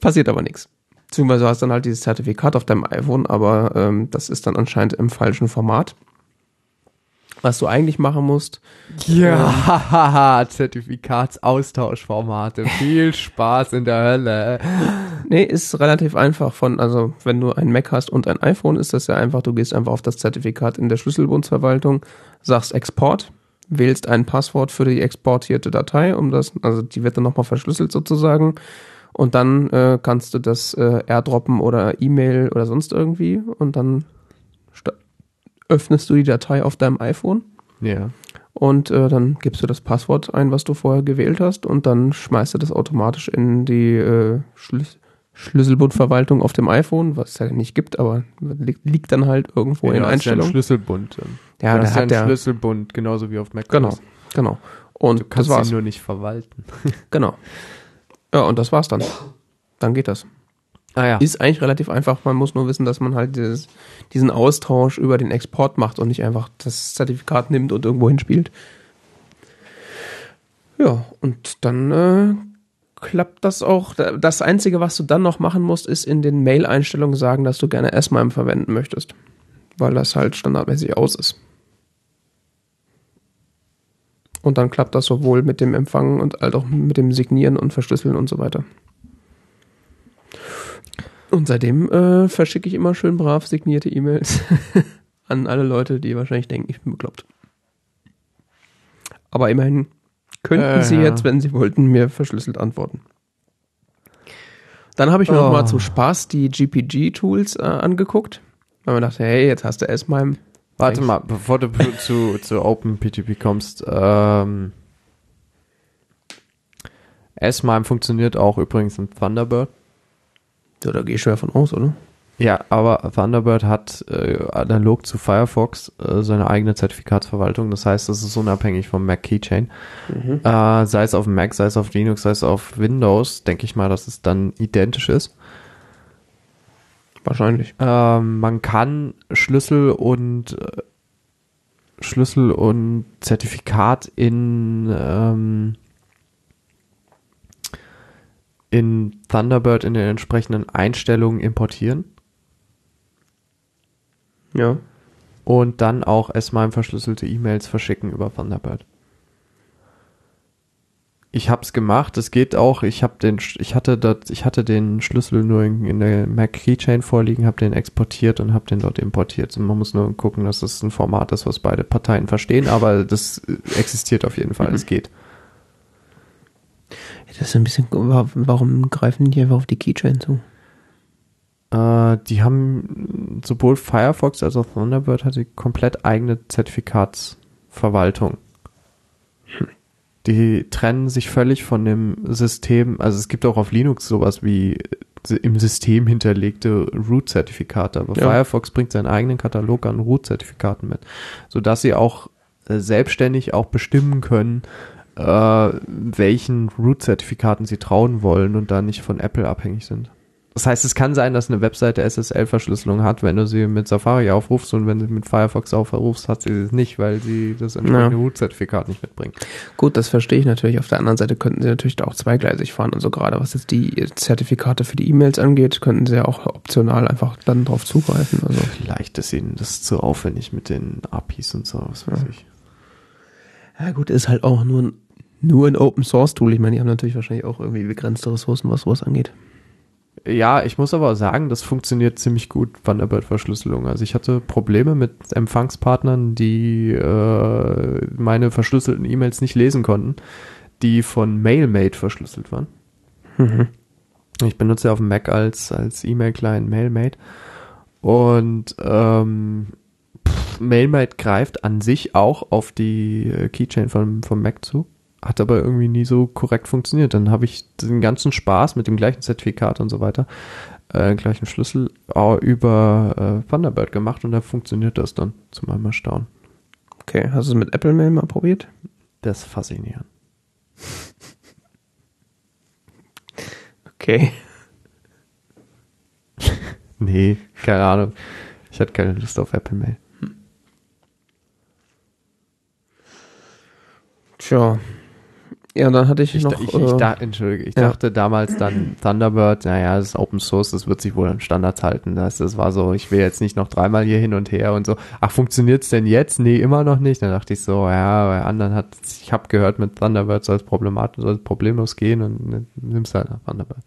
Passiert aber nichts. Beziehungsweise hast dann halt dieses Zertifikat auf deinem iPhone, aber ähm, das ist dann anscheinend im falschen Format. Was du eigentlich machen musst, Ja, Zertifikatsaustauschformate. Viel Spaß in der Hölle. Nee, ist relativ einfach von, also wenn du ein Mac hast und ein iPhone, ist das ja einfach, du gehst einfach auf das Zertifikat in der Schlüsselbundsverwaltung, sagst Export, wählst ein Passwort für die exportierte Datei, um das, also die wird dann nochmal verschlüsselt sozusagen und dann äh, kannst du das äh, airdroppen oder E-Mail oder sonst irgendwie und dann öffnest du die Datei auf deinem iPhone Ja. und äh, dann gibst du das Passwort ein, was du vorher gewählt hast und dann schmeißt du das automatisch in die äh, Schlüs Schlüsselbundverwaltung auf dem iPhone, was es ja nicht gibt, aber liegt, liegt dann halt irgendwo in ist ja ein Einstellungen. Schlüsselbund. ähm. Ja, ein hat der, Schlüsselbund, genauso wie auf Mac. genau, genau. Und Du kannst das war's. ihn nur nicht verwalten. Genau. Ja, und das war's dann. Dann geht das. Ah ja. Ist eigentlich relativ einfach. Man muss nur wissen, dass man halt dieses, diesen Austausch über den Export macht und nicht einfach das Zertifikat nimmt und irgendwo hinspielt. Ja, und dann äh, klappt das auch. Das Einzige, was du dann noch machen musst, ist in den Mail-Einstellungen sagen, dass du gerne S-MIME verwenden möchtest. Weil das halt standardmäßig aus ist. Und dann klappt das sowohl mit dem Empfangen und als auch mit dem Signieren und Verschlüsseln und so weiter. Und seitdem äh, verschicke ich immer schön brav signierte E-Mails an alle Leute, die wahrscheinlich denken, ich bin bekloppt. Aber immerhin könnten Äh, sie ja. jetzt, wenn sie wollten, mir verschlüsselt antworten. Dann habe ich mir noch Oh. mal zum Spaß die GPG-Tools äh, angeguckt, weil man dachte, hey, jetzt hast du S-MIME. Warte mal, bevor du zu, zu OpenPTP kommst, ähm, S-MIME funktioniert auch übrigens in Thunderbird. Ja, da gehe ich schwer von aus, oder? Ja, aber Thunderbird hat äh, analog zu Firefox äh, seine eigene Zertifikatsverwaltung. Das heißt, das ist unabhängig vom Mac Keychain. Mhm. Äh, sei es auf Mac, sei es auf Linux, sei es auf Windows, denke ich mal, dass es dann identisch ist. Wahrscheinlich. Ähm, man kann Schlüssel und äh, Schlüssel und Zertifikat in ähm, in Thunderbird in den entsprechenden Einstellungen importieren Ja. und dann auch erstmal verschlüsselte E-Mails verschicken über Thunderbird. Ich hab's gemacht, es geht auch, ich hab den ich hatte dort ich hatte den Schlüssel nur in, in der Mac Keychain vorliegen, habe den exportiert und habe den dort importiert. Und man muss nur gucken, dass das ein Format ist, was beide Parteien verstehen, aber das existiert auf jeden Fall, Mhm. es geht. Das ist ein bisschen, warum greifen die einfach auf die Keychain zu? Äh, die haben sowohl Firefox als auch Thunderbird hat die komplett eigene Zertifikatsverwaltung. Die trennen sich völlig von dem System, also es gibt auch auf Linux sowas wie äh, im System hinterlegte Root-Zertifikate, aber Ja. Firefox bringt seinen eigenen Katalog an Root-Zertifikaten mit, sodass sie auch äh, selbstständig auch bestimmen können, äh, welchen Root-Zertifikaten sie trauen wollen und da nicht von Apple abhängig sind. Das heißt, es kann sein, dass eine Webseite SSL-Verschlüsselung hat, wenn du sie mit Safari aufrufst und wenn du mit Firefox aufrufst, hat sie es nicht, weil sie das entsprechende Ja. Root-Zertifikat nicht mitbringt. Gut, das verstehe ich natürlich. Auf der anderen Seite könnten sie natürlich da auch zweigleisig fahren. Also gerade was jetzt die Zertifikate für die E-Mails angeht, könnten sie ja auch optional einfach dann drauf zugreifen. Also Vielleicht ist ihnen das zu aufwendig mit den APIs und so, was weiß Ja. ich. Ja gut, ist halt auch nur ein, nur ein Open Source Tool. Ich meine, die haben natürlich wahrscheinlich auch irgendwie begrenzte Ressourcen, was sowas angeht. Ja, ich muss aber sagen, das funktioniert ziemlich gut, Thunderbird-Verschlüsselung. Also ich hatte Probleme mit Empfangspartnern, die äh, meine verschlüsselten E-Mails nicht lesen konnten, die von MailMate verschlüsselt waren. Mhm. Ich benutze ja auf dem Mac als, als E-Mail-Client MailMate. Und ähm, pff, MailMate greift an sich auch auf die Keychain vom, vom Mac zu. Hat aber irgendwie nie so korrekt funktioniert. Dann habe ich den ganzen Spaß mit dem gleichen Zertifikat und so weiter, äh, gleichen Schlüssel über äh, Thunderbird gemacht und da funktioniert das dann zu meinem Erstaunen. Okay, hast du es mit Apple Mail mal probiert? Das ist faszinierend. Okay. Nee, keine Ahnung. Ich hatte keine Lust auf Apple Mail. Tja. Ja, dann hatte ich, Ich, noch. ich, ich, äh, da, Entschuldige, ich ja. dachte damals dann Thunderbird, naja, das ist Open Source, das wird sich wohl an Standards halten. Das, das war so, ich will jetzt nicht noch dreimal hier hin und her und so. Ach, funktioniert's denn jetzt? Nee, immer noch nicht. Dann dachte ich so, ja, bei anderen hat, ich habe gehört, mit Thunderbird soll es problematisch, soll es problemlos gehen und ne, nimmst halt nach Thunderbird.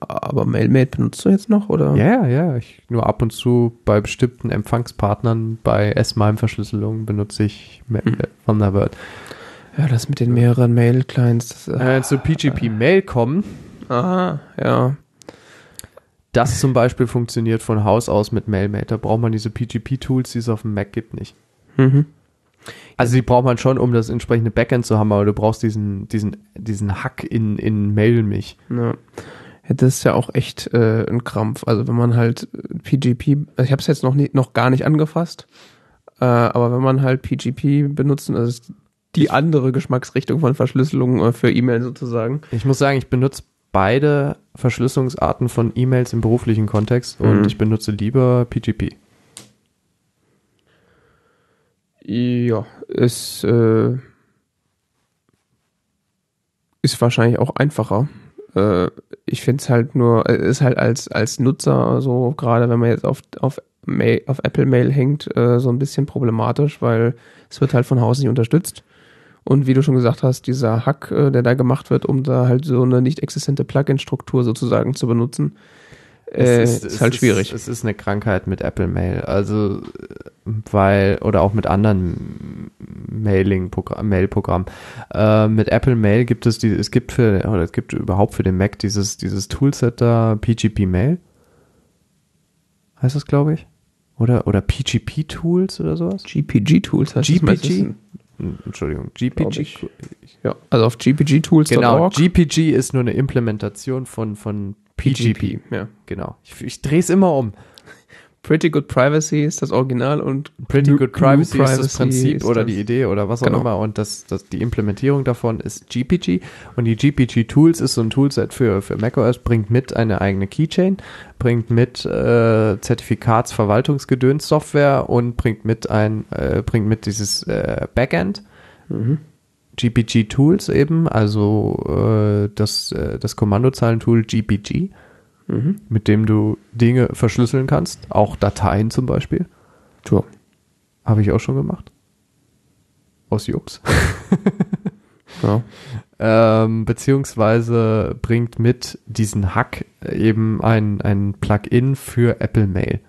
aber MailMate benutzt du jetzt noch, oder? Ja, ja, ja. Ich nur ab und zu bei bestimmten Empfangspartnern bei S-MIME-Verschlüsselungen benutze ich Ma- Hm. Äh. Ja, das mit den mehreren Mail-Clients. Wenn äh, wir jetzt zu PGP-Mail kommen, Ah, ja. Das zum Beispiel funktioniert von Haus aus mit MailMate. Da braucht man diese PGP-Tools, die es auf dem Mac gibt, nicht. Mhm. Also die braucht man schon, um das entsprechende Backend zu haben, aber du brauchst diesen, diesen, diesen Hack in, in Mailmich. Ja. ja, das ist ja auch echt äh, ein Krampf. Also wenn man halt äh, PGP, also ich habe es jetzt noch nie, noch gar nicht angefasst, äh, aber wenn man halt PGP benutzt, also die andere Geschmacksrichtung von Verschlüsselung äh, für E-Mail sozusagen. Ich muss sagen, ich benutze beide Verschlüsselungsarten von E-Mails im beruflichen Kontext und Mhm. ich benutze lieber PGP. Ja, ist, äh, ist wahrscheinlich auch einfacher. Äh, ich finde es halt nur, äh, ist halt als, als Nutzer so, gerade wenn man jetzt auf, auf, Mail, auf Apple Mail hängt, äh, so ein bisschen problematisch, weil es wird halt von Haus nicht unterstützt. Und wie du schon gesagt hast, dieser Hack, äh, der da gemacht wird, um da halt so eine nicht existente Plugin-Struktur sozusagen zu benutzen, äh, ist, halt schwierig. Es ist eine Krankheit mit Apple Mail. Also, weil, oder auch mit anderen Mail-Programmen. Äh, mit Apple Mail gibt es die, es gibt für, oder es gibt überhaupt für den Mac dieses, dieses Toolset da, PGP Mail. Heißt das, glaube ich? Oder, oder PGP Tools oder sowas? GPG-Tools heißt das meistens. GPG? Entschuldigung, GPG. ich. Ja, also auf gpgtools.org. Genau, GPG ist nur eine Implementation von, von PGP. Ja. Genau. Ich, ich drehe es immer um. Pretty Good Privacy ist das Original und Pretty Good Privacy, ist das Privacy Prinzip ist oder das- die Idee oder was auch Genau. immer und das, das, die Implementierung davon ist GPG und die GPG Tools ist so ein Toolset für, für macOS, bringt mit eine eigene Keychain, bringt mit äh, Zertifikatsverwaltungsgedöns-Software und bringt mit ein, äh, bringt mit dieses äh, Backend, Mhm. GPG Tools eben, also äh, das, äh, das Kommandozeilentool GPG, Mhm. mit dem du Dinge verschlüsseln kannst, auch Dateien zum Beispiel. Sure. Habe ich auch schon gemacht. Aus Jux. Ja. ähm, beziehungsweise bringt mit diesen Hack eben ein, ein Plugin für Apple Mail.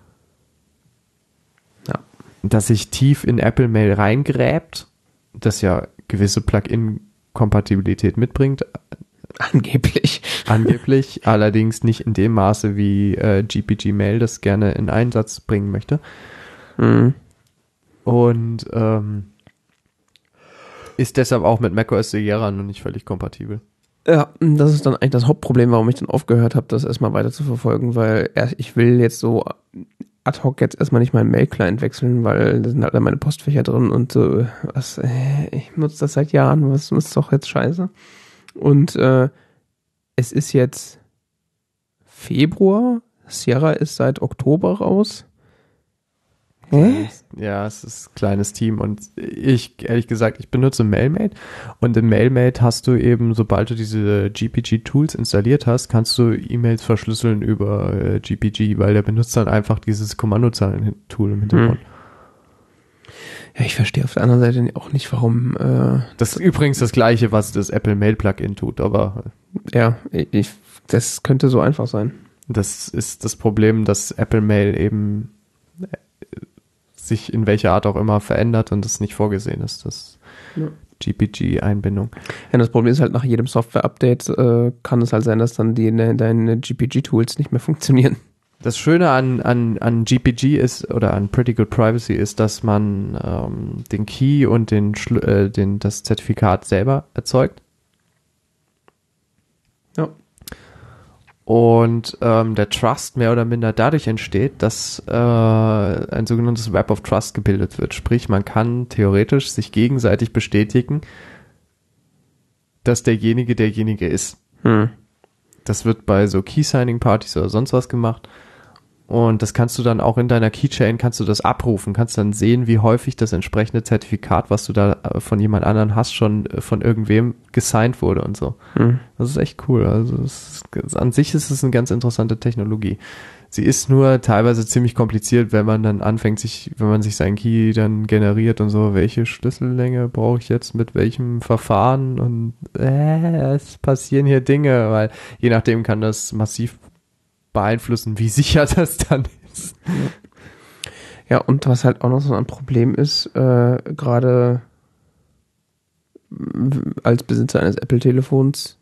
Ja. Das sich tief in Apple Mail reingräbt, das ja gewisse Plugin-Kompatibilität mitbringt, Angeblich. Angeblich, allerdings nicht in dem Maße, wie äh, GPG Mail das gerne in Einsatz bringen möchte. Mhm. Und ähm, ist deshalb auch mit macOS Sierra noch nicht völlig kompatibel. Ja, das ist dann eigentlich das Hauptproblem, warum ich dann aufgehört habe, das erstmal weiter zu verfolgen, weil ich will jetzt so ad hoc jetzt erstmal nicht meinen Mail-Client wechseln, weil da sind halt meine Postfächer drin und so, was, äh, ich nutze das seit Jahren, was ist doch jetzt scheiße. Und äh, es ist jetzt Februar, Sierra ist seit Oktober raus. Hä? Ja, es ist ein kleines Team und ich, ehrlich gesagt, ich benutze Mailmate und im Mailmate hast du eben, sobald du diese GPG-Tools installiert hast, kannst du E-Mails verschlüsseln über äh, GPG, weil der benutzt dann einfach dieses Kommandozeilen-Tool im Hintergrund. Ja, ich verstehe auf der anderen Seite auch nicht, warum äh, Das ist übrigens das gleiche, was das Apple Mail Plugin tut, aber ja, ich, das könnte so einfach sein. das ist das Problem, dass Apple Mail eben äh, sich in welcher Art auch immer verändert und das nicht vorgesehen ist, das Ja. GPG-Einbindung. Ja, das Problem ist halt, nach jedem Software-Update äh, kann es halt sein, dass dann die, ne, deine GPG-Tools nicht mehr funktionieren. Das Schöne an, an, an GPG ist oder an Pretty Good Privacy ist, dass man ähm, den Key und den, äh, den das Zertifikat selber erzeugt. Ja. Und ähm, der Trust mehr oder minder dadurch entsteht, dass äh, ein sogenanntes Web of Trust gebildet wird. Sprich, man kann theoretisch sich gegenseitig bestätigen, dass derjenige derjenige ist. Hm. Das wird bei so Key-Signing-Partys oder sonst was gemacht. Und das kannst du dann auch in deiner Keychain, kannst du das abrufen, kannst dann sehen, wie häufig das entsprechende Zertifikat, was du da äh, von jemand anderen hast, schon äh, von irgendwem gesigned wurde und so. Hm. Das ist echt cool. Also ist, an sich ist es eine ganz interessante Technologie. Sie ist nur teilweise ziemlich kompliziert, wenn man dann anfängt, sich, wenn man sich seinen Key dann generiert und so, welche Schlüssellänge brauche ich jetzt mit welchem Verfahren und äh, es passieren hier Dinge, weil je nachdem kann das massiv beeinflussen, wie sicher das dann ist. Ja, und was halt auch noch so ein Problem ist, äh, gerade als Besitzer eines Apple-Telefons,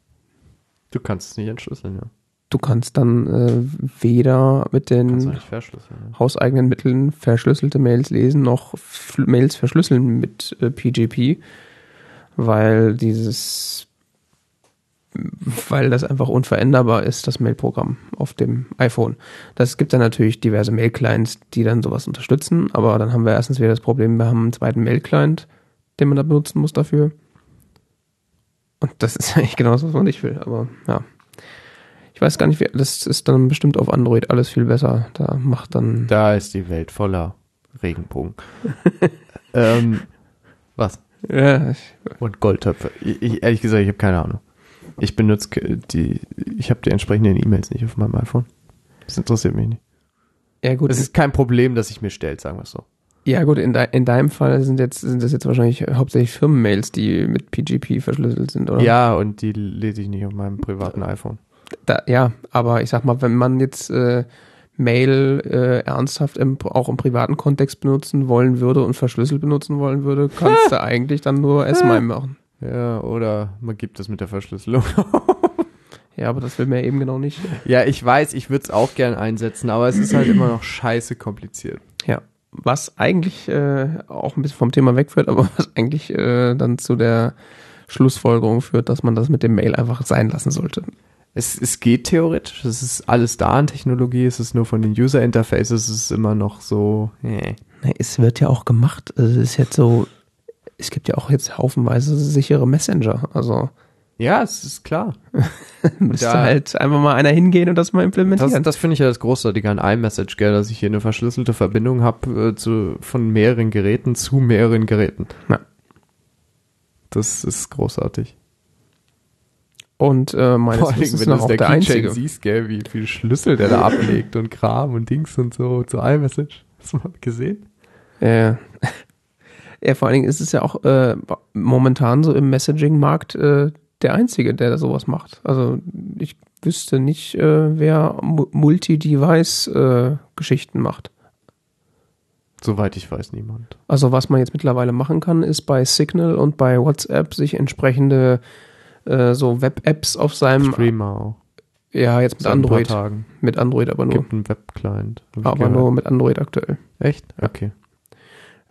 Du kannst es nicht entschlüsseln, ja. du kannst dann äh, weder mit den. Ja. hauseigenen Mitteln verschlüsselte Mails lesen, noch Mails verschlüsseln mit äh, PGP, weil dieses, weil das einfach unveränderbar ist, das Mailprogramm auf dem iPhone. Das gibt dann natürlich diverse Mail-Clients, die dann sowas unterstützen, aber dann haben wir erstens wieder das Problem, wir haben einen zweiten Mail-Client, den man da benutzen muss dafür. Und das ist eigentlich genau das, was man nicht will, aber ja. Ich weiß gar nicht, wie, das ist dann bestimmt auf Android alles viel besser. Da macht dann Da ist die Welt voller Regenbogen. ähm, was? Ja, ich, Und Goldtöpfe. Ich, ich, ehrlich gesagt, ich habe keine Ahnung. Ich benutze die, ich habe die entsprechenden E-Mails nicht auf meinem iPhone. Das interessiert mich nicht. ja gut, Das ist kein Problem, das sich mir stellt, sagen wir es so. ja gut, in, de, in deinem Fall sind jetzt sind das jetzt wahrscheinlich hauptsächlich Firmenmails, die mit PGP verschlüsselt sind, oder? Ja, und die lese ich nicht auf meinem privaten iPhone. Da, ja, aber ich sag mal, wenn man jetzt äh, Mail äh, ernsthaft im, auch im privaten Kontext benutzen wollen würde und verschlüsselt benutzen wollen würde, kannst du eigentlich dann nur S-MIME machen. Ja, oder man gibt es mit der Verschlüsselung. Ja, aber das will man ja eben genau nicht. ja, ich weiß, ich würde es auch gern einsetzen, aber es ist halt immer noch scheiße kompliziert. Ja, was eigentlich äh, auch ein bisschen vom Thema wegführt, aber was eigentlich äh, dann zu der Schlussfolgerung führt, dass man das mit dem Mail einfach sein lassen sollte. Es, es geht theoretisch, es ist alles da an Technologie, es ist nur von den User Interfaces, es ist immer noch so, äh. Nee, es wird ja auch gemacht. Also es ist jetzt so, es gibt ja auch jetzt haufenweise sichere Messenger. Also Ja, es ist klar. müsste Da- halt einfach mal einer hingehen und das mal implementieren. Das, das finde ich ja das Großartige an iMessage, gell, dass ich hier eine verschlüsselte Verbindung habe äh, zu, von mehreren Geräten zu mehreren Geräten. Ja. Das ist großartig. und äh, meines Vor allem, wenn du auch der der einzige. siehst, gell, wie viel Schlüssel der da ablegt und Kram und Dings und so zu iMessage. Hast du mal gesehen? Ja. Ja, vor allen Dingen ist es ja auch äh, momentan so im Messaging-Markt äh, der Einzige, der da sowas macht. Also ich wüsste nicht, äh, wer Mu- Multi-Device-Geschichten macht. Soweit ich weiß, niemand. Also was man jetzt mittlerweile machen kann, ist bei Signal und bei WhatsApp sich entsprechende äh, so Web-Apps auf seinem, Streamer auch. ja jetzt mit Seit Android, mit Android aber nur, Gibt einen Web-Client. Aber nur mit Android aktuell. Echt? Okay.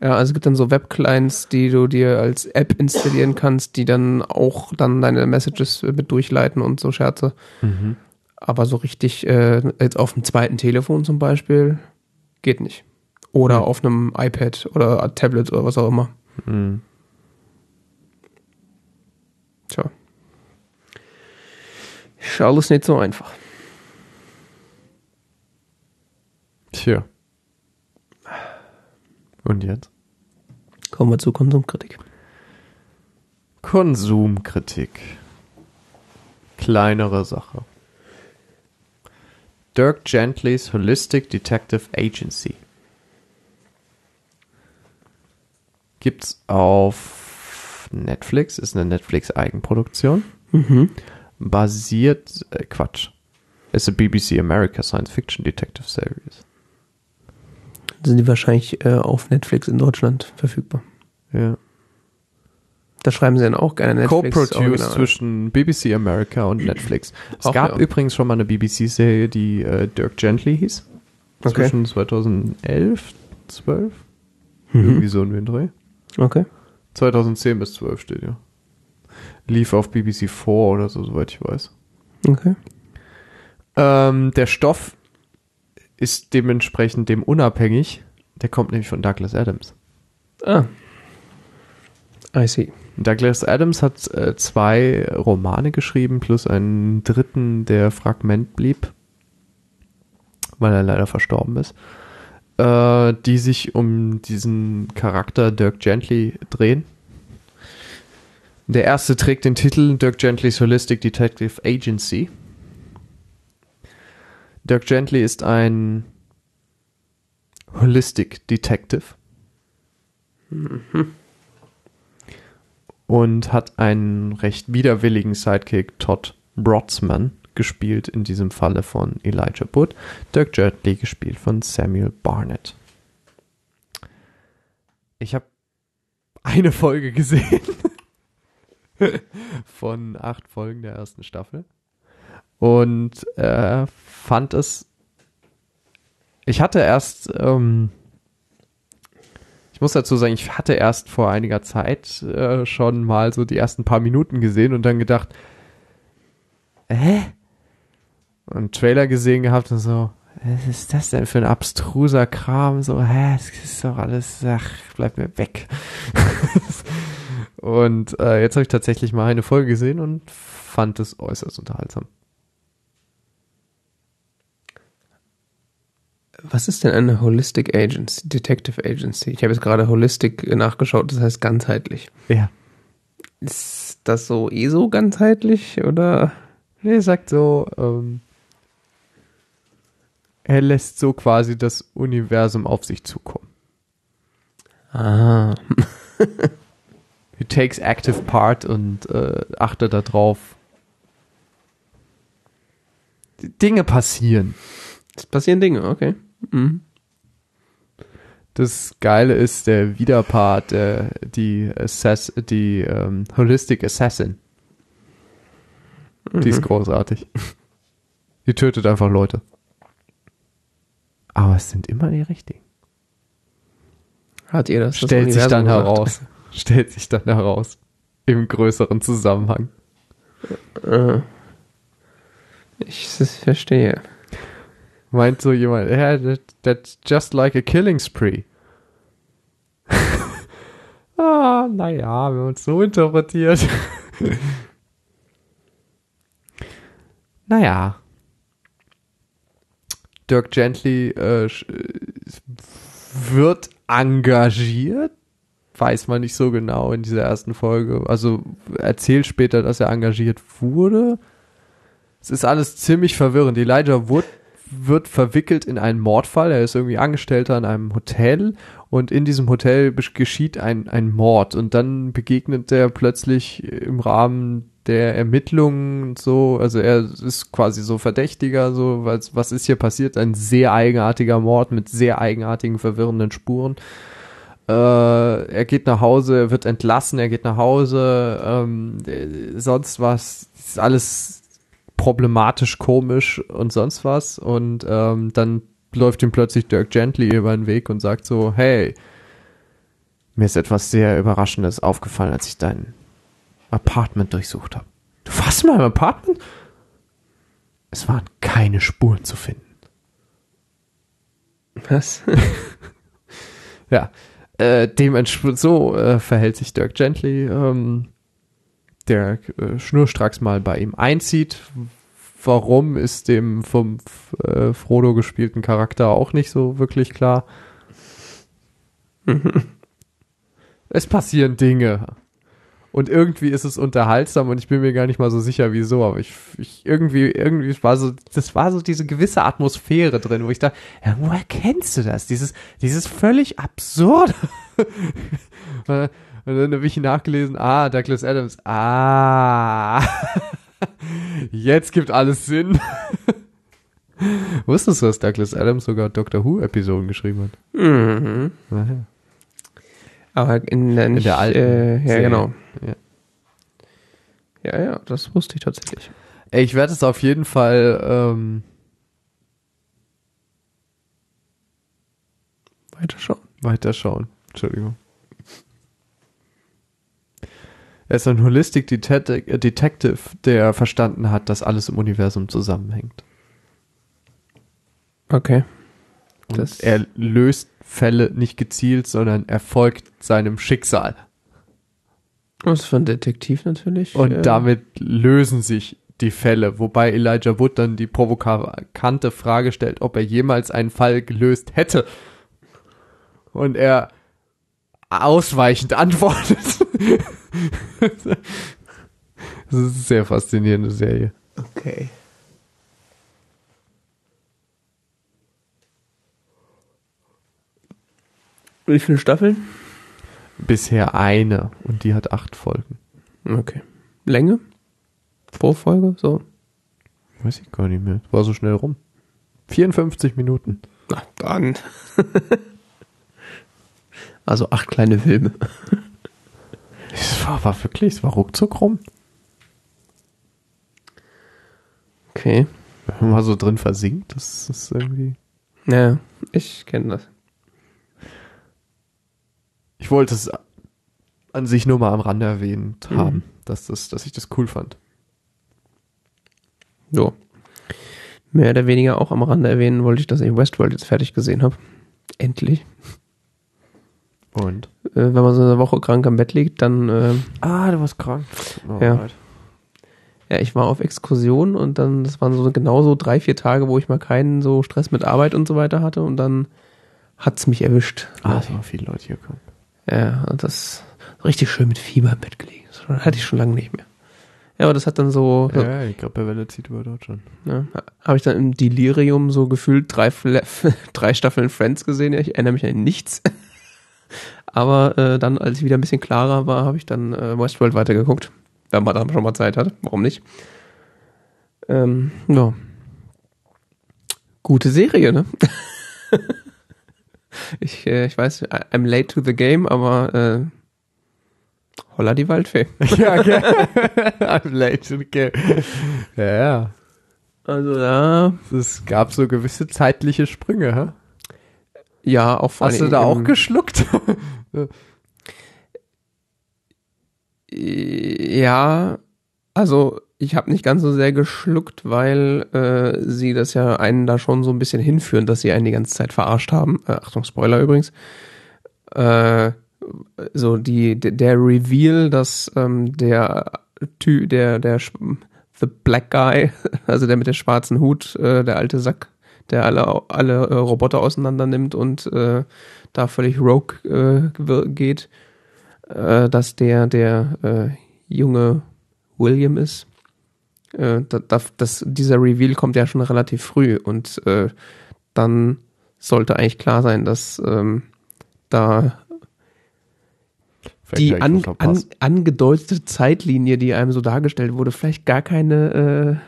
Ja, also es gibt dann so Web-Clients, die du dir als App installieren kannst, die dann auch dann deine Messages mit durchleiten und so Scherze. Mhm. Aber so richtig äh, jetzt auf dem zweiten Telefon zum Beispiel geht nicht. Oder Hm. auf einem iPad oder Tablet oder was auch immer. Mhm. Tja. Ist alles nicht so einfach. Tja. Und jetzt? Kommen wir zur Konsumkritik. Konsumkritik. Kleinere Sache. Dirk Gentlys Holistic Detective Agency. Gibt's auf Netflix, ist eine Netflix-Eigenproduktion. Mhm. Basiert, äh, Quatsch. Ist eine BBC America Science Fiction Detective Series. Sind die wahrscheinlich äh, auf Netflix in Deutschland verfügbar. Ja. Da schreiben sie dann auch gerne Netflix. Co-produced zwischen BBC America und Netflix. Es Ach, gab ja. übrigens schon mal eine BBC-Serie, die äh, Dirk Gently hieß. Okay. Zwischen 2011, 12, Mhm. irgendwie so in den Dreh. Okay. 2010 bis 12 steht ja. Lief auf BBC 4 oder so, soweit ich weiß. Okay. Ähm, der Stoff ist dementsprechend dem unabhängig. Der kommt nämlich von Douglas Adams. Ah. I see. Douglas Adams hat äh, zwei Romane geschrieben, plus einen dritten, der Fragment blieb, weil er leider verstorben ist, äh, die sich um diesen Charakter Dirk Gently drehen. Der erste trägt den Titel Dirk Gentlys Holistic Detective Agency. Dirk Gently ist ein Holistic Detective. und hat einen recht widerwilligen Sidekick Todd Brodsman gespielt, in diesem Falle von Elijah Wood, Dirk Gently gespielt von Samuel Barnett. Ich habe eine Folge gesehen von acht Folgen der ersten Staffel und äh, fand es. Ich hatte erst ähm, ich muss dazu sagen, ich hatte erst vor einiger Zeit äh, schon mal so die ersten paar Minuten gesehen und dann gedacht, hä? Und einen Trailer gesehen gehabt und so, was ist das denn für ein abstruser Kram? So, hä, es ist doch alles, ach, bleib mir weg. und äh, jetzt habe ich tatsächlich mal eine Folge gesehen und fand es äußerst unterhaltsam. Was ist denn eine Holistic Agency, Detective Agency? Ich habe jetzt gerade Holistic nachgeschaut, das heißt ganzheitlich. Ja. Ist das so eh so ganzheitlich oder? Er sagt so, ähm, er lässt so quasi das Universum auf sich zukommen. Ah. He takes active part und äh, achtet darauf. Dinge passieren. Es passieren Dinge, okay. Mhm. Das Geile ist der Widerpart, äh, die, Assass die ähm, Holistic Assassin. Die ist großartig. Die tötet einfach Leute. Aber es sind immer die richtigen. Hat ihr das? das Stellt sich Universum dann gesagt? heraus. Stellt sich dann heraus. Im größeren Zusammenhang. Äh. Ich verstehe. Meint so jemand, yeah, that, that's just like a killing spree. ah, naja, wir haben uns so interpretiert. naja. Dirk Gently äh, äh, wird engagiert. Weiß man nicht so genau in dieser ersten Folge. Also erzählt später, dass er engagiert wurde. Es ist alles ziemlich verwirrend. Elijah Wood wird verwickelt in einen Mordfall. Er ist irgendwie Angestellter in einem Hotel und in diesem Hotel geschieht ein, ein Mord und dann begegnet er plötzlich im Rahmen der Ermittlungen und so, also er ist quasi so Verdächtiger, so, was, was ist hier passiert? Ein sehr eigenartiger Mord mit sehr eigenartigen, verwirrenden Spuren. Äh, er geht nach Hause, er wird entlassen, er geht nach Hause, ähm, äh, sonst was, ist alles problematisch, komisch und sonst was. Und ähm, dann läuft ihm plötzlich Dirk Gently über den Weg und sagt so, hey, mir ist etwas sehr Überraschendes aufgefallen, als ich dein Apartment durchsucht habe. Du warst in meinem Apartment? Es waren keine Spuren zu finden. Was? Ja, äh, dementsprechend so äh, verhält sich Dirk Gently, ähm, der äh, schnurstracks mal bei ihm einzieht. Warum ist dem vom äh, Frodo gespielten Charakter auch nicht so wirklich klar. es passieren Dinge. Und irgendwie ist es unterhaltsam und ich bin mir gar nicht mal so sicher, wieso, aber ich, ich irgendwie, irgendwie es war so, das war so diese gewisse Atmosphäre drin, wo ich dachte, ja, woher kennst du das? Dieses, dieses völlig absurde. und dann habe ich nachgelesen, ah, Douglas Adams, ah, jetzt gibt alles Sinn. Wusstest du, dass Douglas Adams sogar Doctor Who-Episoden geschrieben hat? mhm. Naja. Aber in der, nicht, der alten Äh, ja, Serie. genau. Ja. Ja, ja, das wusste ich tatsächlich. Ey, Ich werde es auf jeden Fall ähm, Weiterschauen. weiterschauen. Entschuldigung. Er ist ein Holistic Detective, äh, Detective, der verstanden hat, dass alles im Universum zusammenhängt. Okay. Und Das- er löst Fälle nicht gezielt, sondern er folgt seinem Schicksal. Das ist für ein Detektiv natürlich. Und äh, damit lösen sich die Fälle, wobei Elijah Wood dann die provokante Frage stellt, ob er jemals einen Fall gelöst hätte. Und er ausweichend antwortet. das ist eine sehr faszinierende Serie. Okay. Wie viele Staffeln? Bisher eine und die hat acht Folgen. Okay. Länge? Pro Folge? So. Weiß ich gar nicht mehr. War so schnell rum. 54 Minuten. Na, dann. also acht kleine Filme. Es war, war wirklich, es war ruckzuck rum. Okay. Wenn man mal so drin versinkt, das ist irgendwie. Ja, ich kenne das. Ich wollte es an sich nur mal am Rande erwähnt Mhm. haben, dass, das, dass ich das cool fand. So. Mehr oder weniger auch am Rande erwähnen wollte ich, dass ich Westworld jetzt fertig gesehen habe. Endlich. Und? Äh, wenn man so eine Woche krank am Bett liegt, dann, äh, Ah, du warst krank. Oh, Ja. ja, ich war auf Exkursion und dann, das waren so genau so drei, vier Tage, wo ich mal keinen so Stress mit Arbeit und so weiter hatte und dann hat's mich erwischt. Ah, es waren viele Leute hier krank. Ja, und das richtig schön mit Fieber im Bett gelegen. Das hatte ich schon lange nicht mehr. Ja, aber das hat dann so, Ja, ich glaube, der Welle zieht über Deutschland. ne, habe ich dann im Delirium so gefühlt drei, drei Staffeln Friends gesehen. Ja, ich erinnere mich an nichts. Aber äh, dann, als ich wieder ein bisschen klarer war, habe ich dann äh, Westworld weitergeguckt. Wenn man dann schon mal Zeit hat. Warum nicht? Ähm, ja. Gute Serie, ne? ich, äh, ich weiß, I'm late to the game, aber äh, holla die Waldfee. ja, okay. I'm late, okay. Ja, ja. Also da, Es gab so gewisse zeitliche Sprünge, hä? ja, auch vor Hast du da auch im- geschluckt? Ja, also ich habe nicht ganz so sehr geschluckt, weil äh, sie das ja einen da schon so ein bisschen hinführen, dass sie einen die ganze Zeit verarscht haben. Äh, Achtung, Spoiler übrigens. Äh, so die der Reveal, dass ähm, der Ty, der der The Black Guy, also der mit dem schwarzen Hut, äh, der alte Sack, der alle alle äh, Roboter auseinander nimmt und äh, da völlig rogue äh, geht, äh, dass der der äh, junge William ist. Äh, das, das, dieser Reveal kommt ja schon relativ früh und äh, dann sollte eigentlich klar sein, dass ähm, da die an, an, angedeutete Zeitlinie, die einem so dargestellt wurde, vielleicht gar keine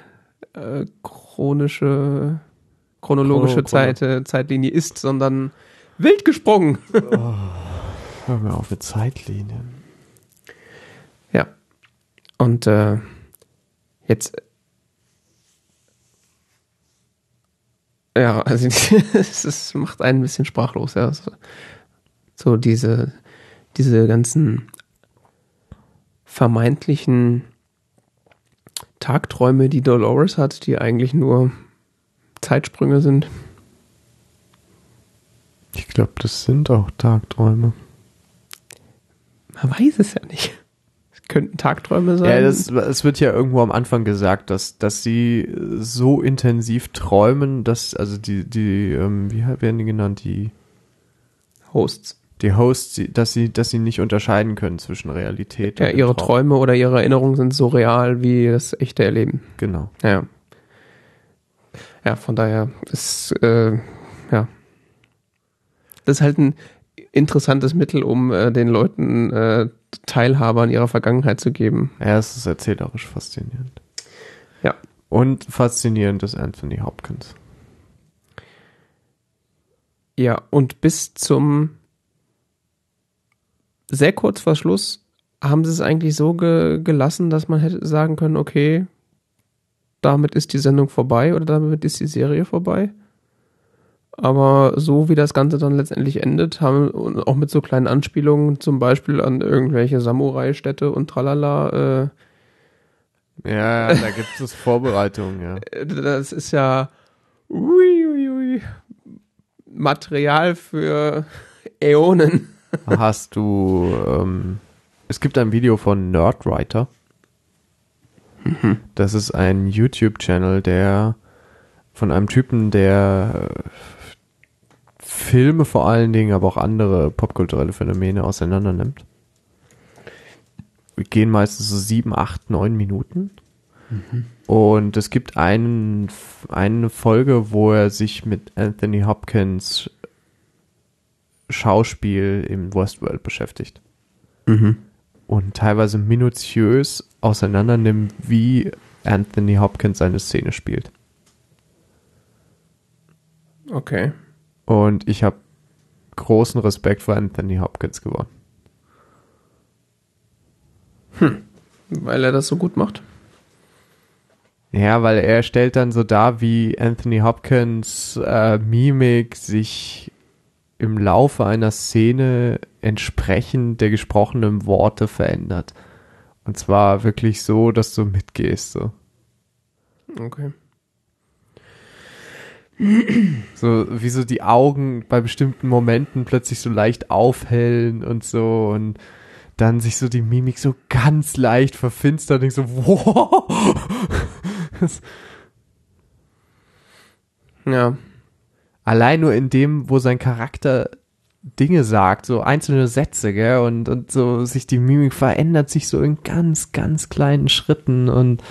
äh, äh, chronische, chronologische Chrono, Zeit, Chrono. Zeitlinie ist, sondern wild gesprungen. oh, hör mir auf mit Zeitlinien. Ja. Und äh, jetzt ja, also es macht einen ein bisschen sprachlos, ja. So diese diese ganzen vermeintlichen Tagträume, die Dolores hat, die eigentlich nur Zeitsprünge sind. Ich glaube, das sind auch Tagträume. Man weiß es ja nicht. Es könnten Tagträume sein. Ja, das, es wird ja irgendwo am Anfang gesagt, dass, dass sie so intensiv träumen, dass, also die, die, ähm, wie werden die genannt? Die Hosts die Hosts, dass sie, dass sie nicht unterscheiden können zwischen Realität ja, und ihre Traum. Träume oder ihre Erinnerungen sind so real wie das echte Erleben. Genau. Ja. Ja, von daher ist äh, ja das ist halt ein interessantes Mittel, um äh, den Leuten äh, Teilhabe an ihrer Vergangenheit zu geben. Ja, es ist erzählerisch faszinierend. Ja. Und faszinierend ist Anthony Hopkins. Ja, und bis zum sehr kurz vor Schluss haben sie es eigentlich so ge gelassen, dass man hätte sagen können, okay, damit ist die Sendung vorbei oder damit ist die Serie vorbei. Aber so wie das Ganze dann letztendlich endet, haben auch mit so kleinen Anspielungen zum Beispiel an irgendwelche Samurai-Städte und tralala. Äh, ja, da gibt es Vorbereitungen, ja. Das ist ja ui, ui, ui, Material für Äonen hast du, ähm, es gibt ein Video von Nerdwriter. Mhm. Das ist ein YouTube-Channel, der von einem Typen, der äh, Filme vor allen Dingen, aber auch andere popkulturelle Phänomene auseinander nimmt. Wir gehen meistens so sieben, acht, neun Minuten. Mhm. Und es gibt einen, eine Folge, wo er sich mit Anthony Hopkins Schauspiel im Westworld beschäftigt. Mhm. Und teilweise minutiös auseinander nimmt, wie Anthony Hopkins seine Szene spielt. Okay. Und ich habe großen Respekt vor Anthony Hopkins gewonnen. Hm. Weil er das so gut macht. Ja, weil er stellt dann so dar, wie Anthony Hopkins äh, Mimik sich im Laufe einer Szene entsprechend der gesprochenen Worte verändert. Und zwar wirklich so, dass du mitgehst. So. Okay. So, wie so die Augen bei bestimmten Momenten plötzlich so leicht aufhellen und so und dann sich so die Mimik so ganz leicht verfinstert und so, wow. ja allein nur in dem, wo sein Charakter Dinge sagt, so einzelne Sätze, gell, und, und so sich die Mimik verändert sich so in ganz, ganz kleinen Schritten und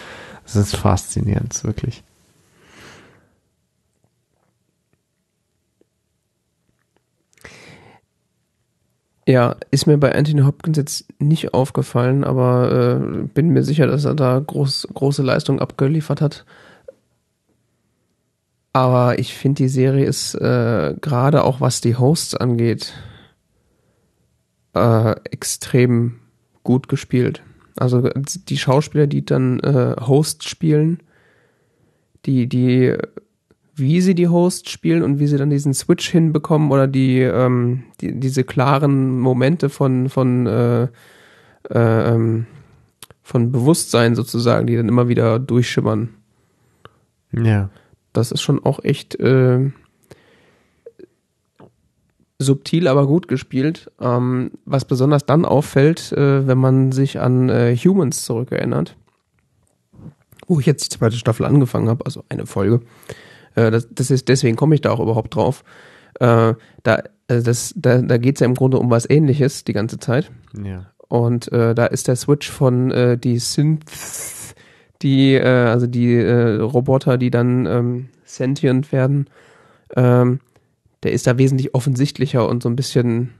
es ist faszinierend, wirklich. Ja, ist mir bei Anthony Hopkins jetzt nicht aufgefallen, aber äh, bin mir sicher, dass er da groß, große Leistung abgeliefert hat. Aber ich finde, die Serie ist äh, gerade auch was die Hosts angeht, äh, extrem gut gespielt. Also die Schauspieler, die dann äh, Host spielen, die, die, wie sie die Host spielen und wie sie dann diesen Switch hinbekommen oder die, ähm, die diese klaren Momente von, von, äh, äh, ähm, von Bewusstsein sozusagen, die dann immer wieder durchschimmern. Ja. Das ist schon auch echt äh, subtil, aber gut gespielt. Ähm, was besonders dann auffällt, äh, wenn man sich an äh, Humans zurückerinnert, wo ich jetzt die zweite Staffel angefangen habe, also eine Folge. Äh, das, das ist deswegen komme ich da auch überhaupt drauf. Äh, da das, da, da geht es ja im Grunde um was Ähnliches die ganze Zeit. Ja. Und äh, da ist der Switch von die Synth, die, äh, also die Roboter, die dann ähm, sentient werden, ähm, der ist da wesentlich offensichtlicher und so ein bisschen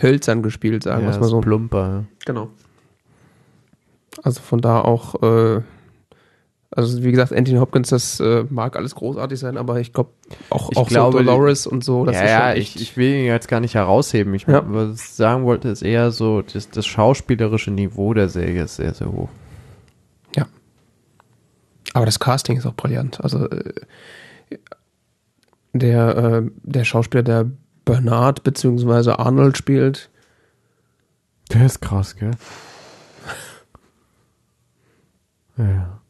hölzern gespielt, sagen wir ja, es mal so. Plumper. Genau. Also von da auch, äh, also wie gesagt, Anthony Hopkins, das äh, mag alles großartig sein, aber ich glaub, auch, Ich auch glaube, so Dolores und so, das ja, ist ja, ich, ich will ihn jetzt gar nicht herausheben. Ich, Ja. Was ich sagen wollte, ist eher so, das, das schauspielerische Niveau der Serie ist sehr, sehr hoch. Aber das Casting ist auch brillant. Also äh, der, äh, der Schauspieler, der Bernard bzw. Arnold spielt, Der ist krass, gell? Ja.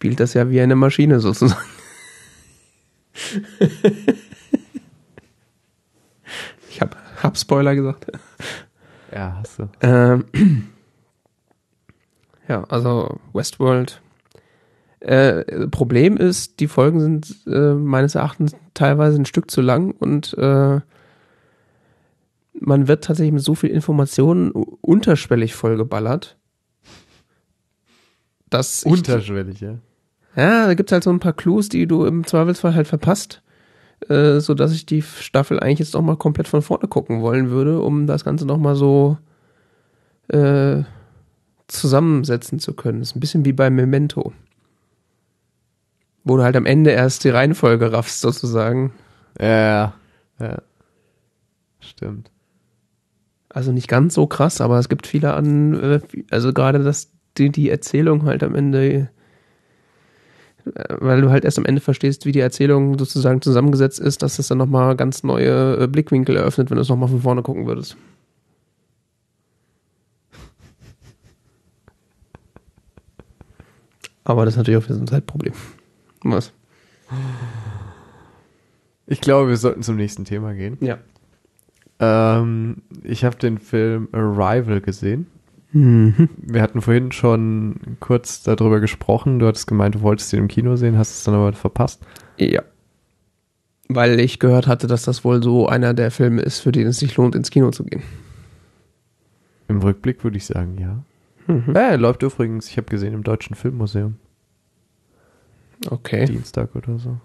Spielt das ja wie eine Maschine sozusagen. ich hab, hab Spoiler gesagt. Ja, hast du. Ähm, ja, also Westworld. Äh, Problem ist, die Folgen sind äh, meines Erachtens teilweise ein Stück zu lang und äh, man wird tatsächlich mit so viel Informationen unterschwellig vollgeballert. Dass ich- Unterschwellig, ja. Ja, da gibt's halt so ein paar Clues, die du im Zweifelsfall halt verpasst, äh, so dass ich die Staffel eigentlich jetzt noch mal komplett von vorne gucken wollen würde, um das Ganze noch mal so äh, zusammensetzen zu können. ist ein bisschen wie bei Memento, wo du halt am Ende erst die Reihenfolge raffst sozusagen. Ja, ja. Stimmt. Also nicht ganz so krass, aber es gibt viele an, äh, also gerade das die, die Erzählung halt am Ende, weil du halt erst am Ende verstehst, wie die Erzählung sozusagen zusammengesetzt ist, dass es dann nochmal ganz neue äh, Blickwinkel eröffnet, wenn du es nochmal von vorne gucken würdest. Aber das ist natürlich auch wieder so ein Zeitproblem. Was? Ich glaube, wir sollten zum nächsten Thema gehen. Ja. Ähm, ich habe den Film Arrival gesehen. Mhm. Wir hatten vorhin schon kurz darüber gesprochen. Du hattest gemeint, du wolltest ihn im Kino sehen, hast es dann aber verpasst. Ja. Weil ich gehört hatte, dass das wohl so einer der Filme ist, für den es sich lohnt, ins Kino zu gehen. Im Rückblick würde ich sagen, ja. Mhm. Äh, läuft übrigens, ich habe gesehen, im Deutschen Filmmuseum. Okay. Dienstag oder so.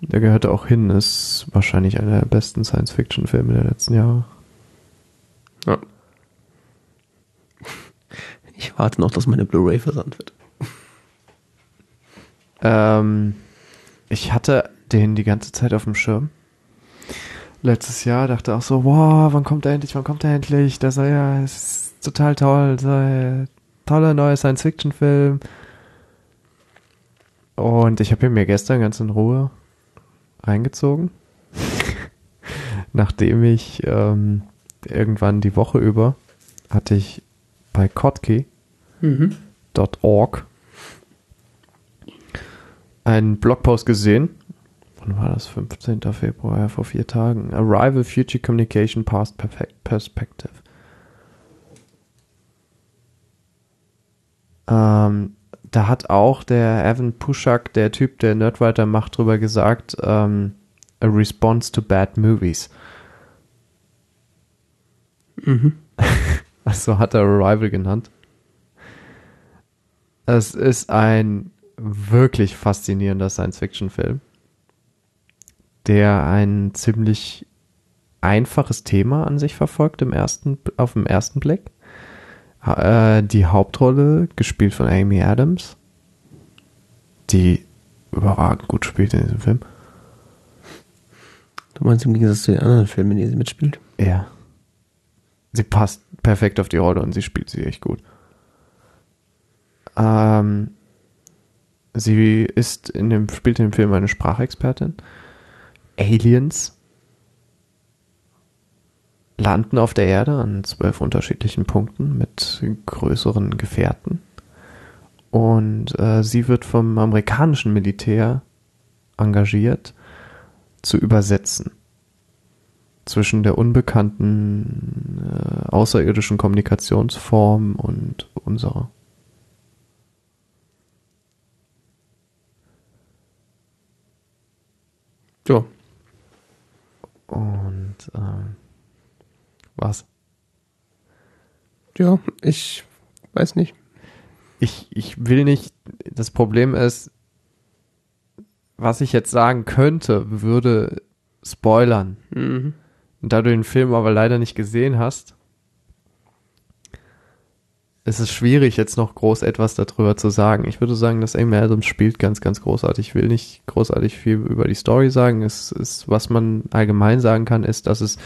Der gehört auch hin, ist wahrscheinlich einer der besten Science-Fiction-Filme der letzten Jahre. Ja. Ich warte noch, dass meine Blu-ray versandt wird. Ähm, ich hatte den die ganze Zeit auf dem Schirm. Letztes Jahr dachte auch so, wow, wann kommt er endlich, wann kommt er endlich? Das soll ja, ist total toll, soll, toller neuer Science-Fiction-Film. Und ich habe ihn mir gestern ganz in Ruhe reingezogen. Nachdem ich ähm, irgendwann die Woche über hatte ich bei Kottke.org einen Blogpost gesehen. Wann war das? 15. Februar, ja, vor vier Tagen. Arrival Future Communication Past Perfect Perspective. Ähm, da hat auch der Evan Pushak, der Typ, der Nerdwriter macht, drüber gesagt, ähm, a response to bad movies. Mhm. Also hat er Arrival genannt. Es ist ein wirklich faszinierender Science-Fiction-Film, der ein ziemlich einfaches Thema an sich verfolgt im ersten, auf den ersten Blick. Äh, die Hauptrolle, gespielt von Amy Adams, die überragend gut spielt in diesem Film. Du meinst im Gegensatz zu den anderen Filmen, in denen sie mitspielt? Ja. Sie passt perfekt auf die Rolle und sie spielt sie echt gut. Ähm, sie ist in dem, spielt in dem Film eine Sprachexpertin. Aliens. landen auf der Erde an zwölf unterschiedlichen Punkten mit größeren Gefährten. Und äh, sie wird vom amerikanischen Militär engagiert, zu übersetzen zwischen der unbekannten äh, außerirdischen Kommunikationsform und unserer. Ja. Und ähm, was? Ja, ich weiß nicht. Ich, ich will nicht, das Problem ist, was ich jetzt sagen könnte, würde spoilern. Mhm. Da du den Film aber leider nicht gesehen hast, ist es schwierig, jetzt noch groß etwas darüber zu sagen. Ich würde sagen, dass Amy Adams spielt ganz, ganz großartig. Ich will nicht großartig viel über die Story sagen. Es ist, was man allgemein sagen kann, ist, dass es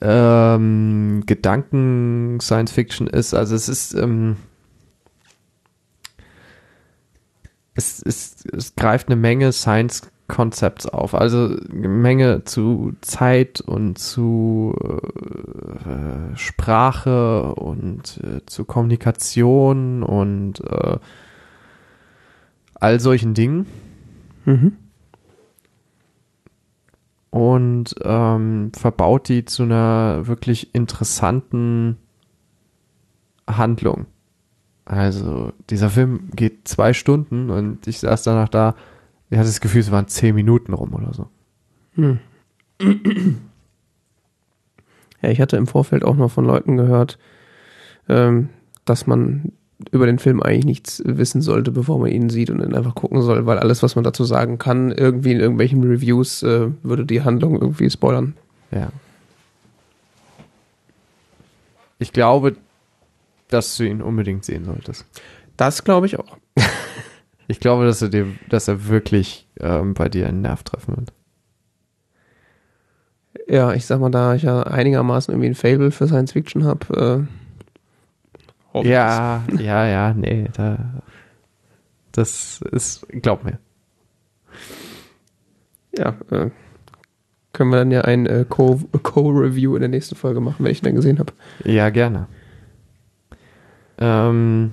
ähm, Gedanken Science Fiction ist. Also es ist ähm, es, es, es greift eine Menge Science Concepts auf. Also eine Menge zu Zeit und zu äh, Sprache und äh, zu Kommunikation und äh, all solchen Dingen. Mhm. Und ähm, verbaut die zu einer wirklich interessanten Handlung. Also dieser Film geht zwei Stunden und ich saß danach da, ich hatte das Gefühl, es waren zehn Minuten rum oder so. Hm. Ja, ich hatte im Vorfeld auch noch von Leuten gehört, ähm, dass man über den Film eigentlich nichts wissen sollte, bevor man ihn sieht und dann einfach gucken soll, weil alles, was man dazu sagen kann, irgendwie in irgendwelchen Reviews, äh, würde die Handlung irgendwie spoilern. Ja. Ich glaube, dass du ihn unbedingt sehen solltest. Das glaube ich auch. Ich glaube, dass er dir, dass er wirklich ähm, bei dir einen Nerv treffen wird. Ja, ich sag mal, da ich ja einigermaßen irgendwie ein Fable für Science Fiction habe, äh, Ja, ja, ja, nee, da, das ist, glaub mir. ja, äh, können wir dann ja ein äh, Co- Co-Review in der nächsten Folge machen, wenn ich ihn dann gesehen habe. Ja, gerne. Ähm,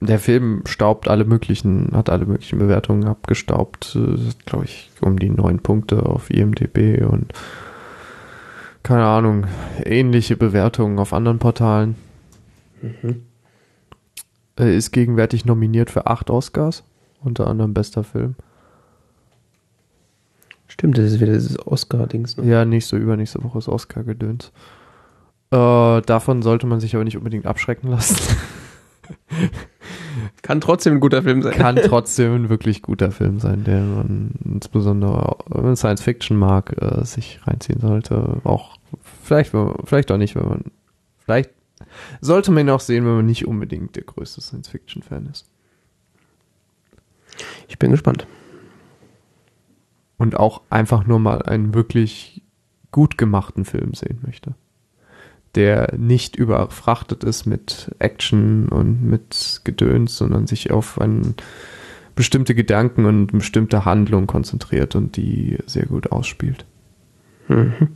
der Film staubt alle möglichen, hat alle möglichen Bewertungen abgestaubt. Glaube ich, um die neun Punkte auf IMDb und keine Ahnung, ähnliche Bewertungen auf anderen Portalen. Er ist gegenwärtig nominiert für acht Oscars, unter anderem bester Film. Stimmt, das ist wieder dieses Oscar-Dings. Ne? Ja, nächste, übernächste Woche ist Oscar-Gedöns. Äh, davon sollte man sich aber nicht unbedingt abschrecken lassen. Kann trotzdem ein guter Film sein. Kann trotzdem ein wirklich guter Film sein, der man insbesondere, wenn man Science Fiction mag, äh, sich reinziehen sollte. Auch vielleicht, vielleicht auch nicht, wenn man, vielleicht sollte man ihn auch sehen, wenn man nicht unbedingt der größte Science Fiction Fan ist. Ich bin gespannt. Und auch einfach nur mal einen wirklich gut gemachten Film sehen möchte. Der nicht überfrachtet ist mit Action und mit Gedöns, sondern sich auf ein bestimmte Gedanken und bestimmte Handlung konzentriert und die sehr gut ausspielt. Mhm.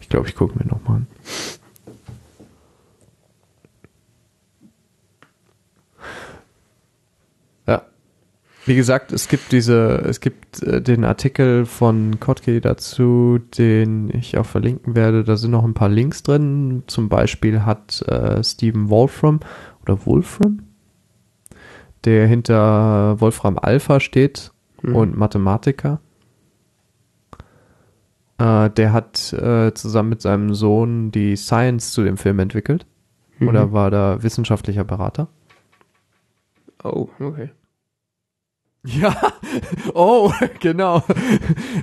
Ich glaube, ich gucke mir nochmal an. Wie gesagt, es gibt diese, es gibt äh, den Artikel von Kottke dazu, den ich auch verlinken werde. Da sind noch ein paar Links drin. Zum Beispiel hat äh, Stephen Wolfram oder Wolfram, der hinter Wolfram Alpha steht Mhm. und Mathematiker. Äh, der hat äh, zusammen mit seinem Sohn die Science zu dem Film entwickelt. Mhm. Oder war da wissenschaftlicher Berater? Oh, okay. Ja, oh, genau.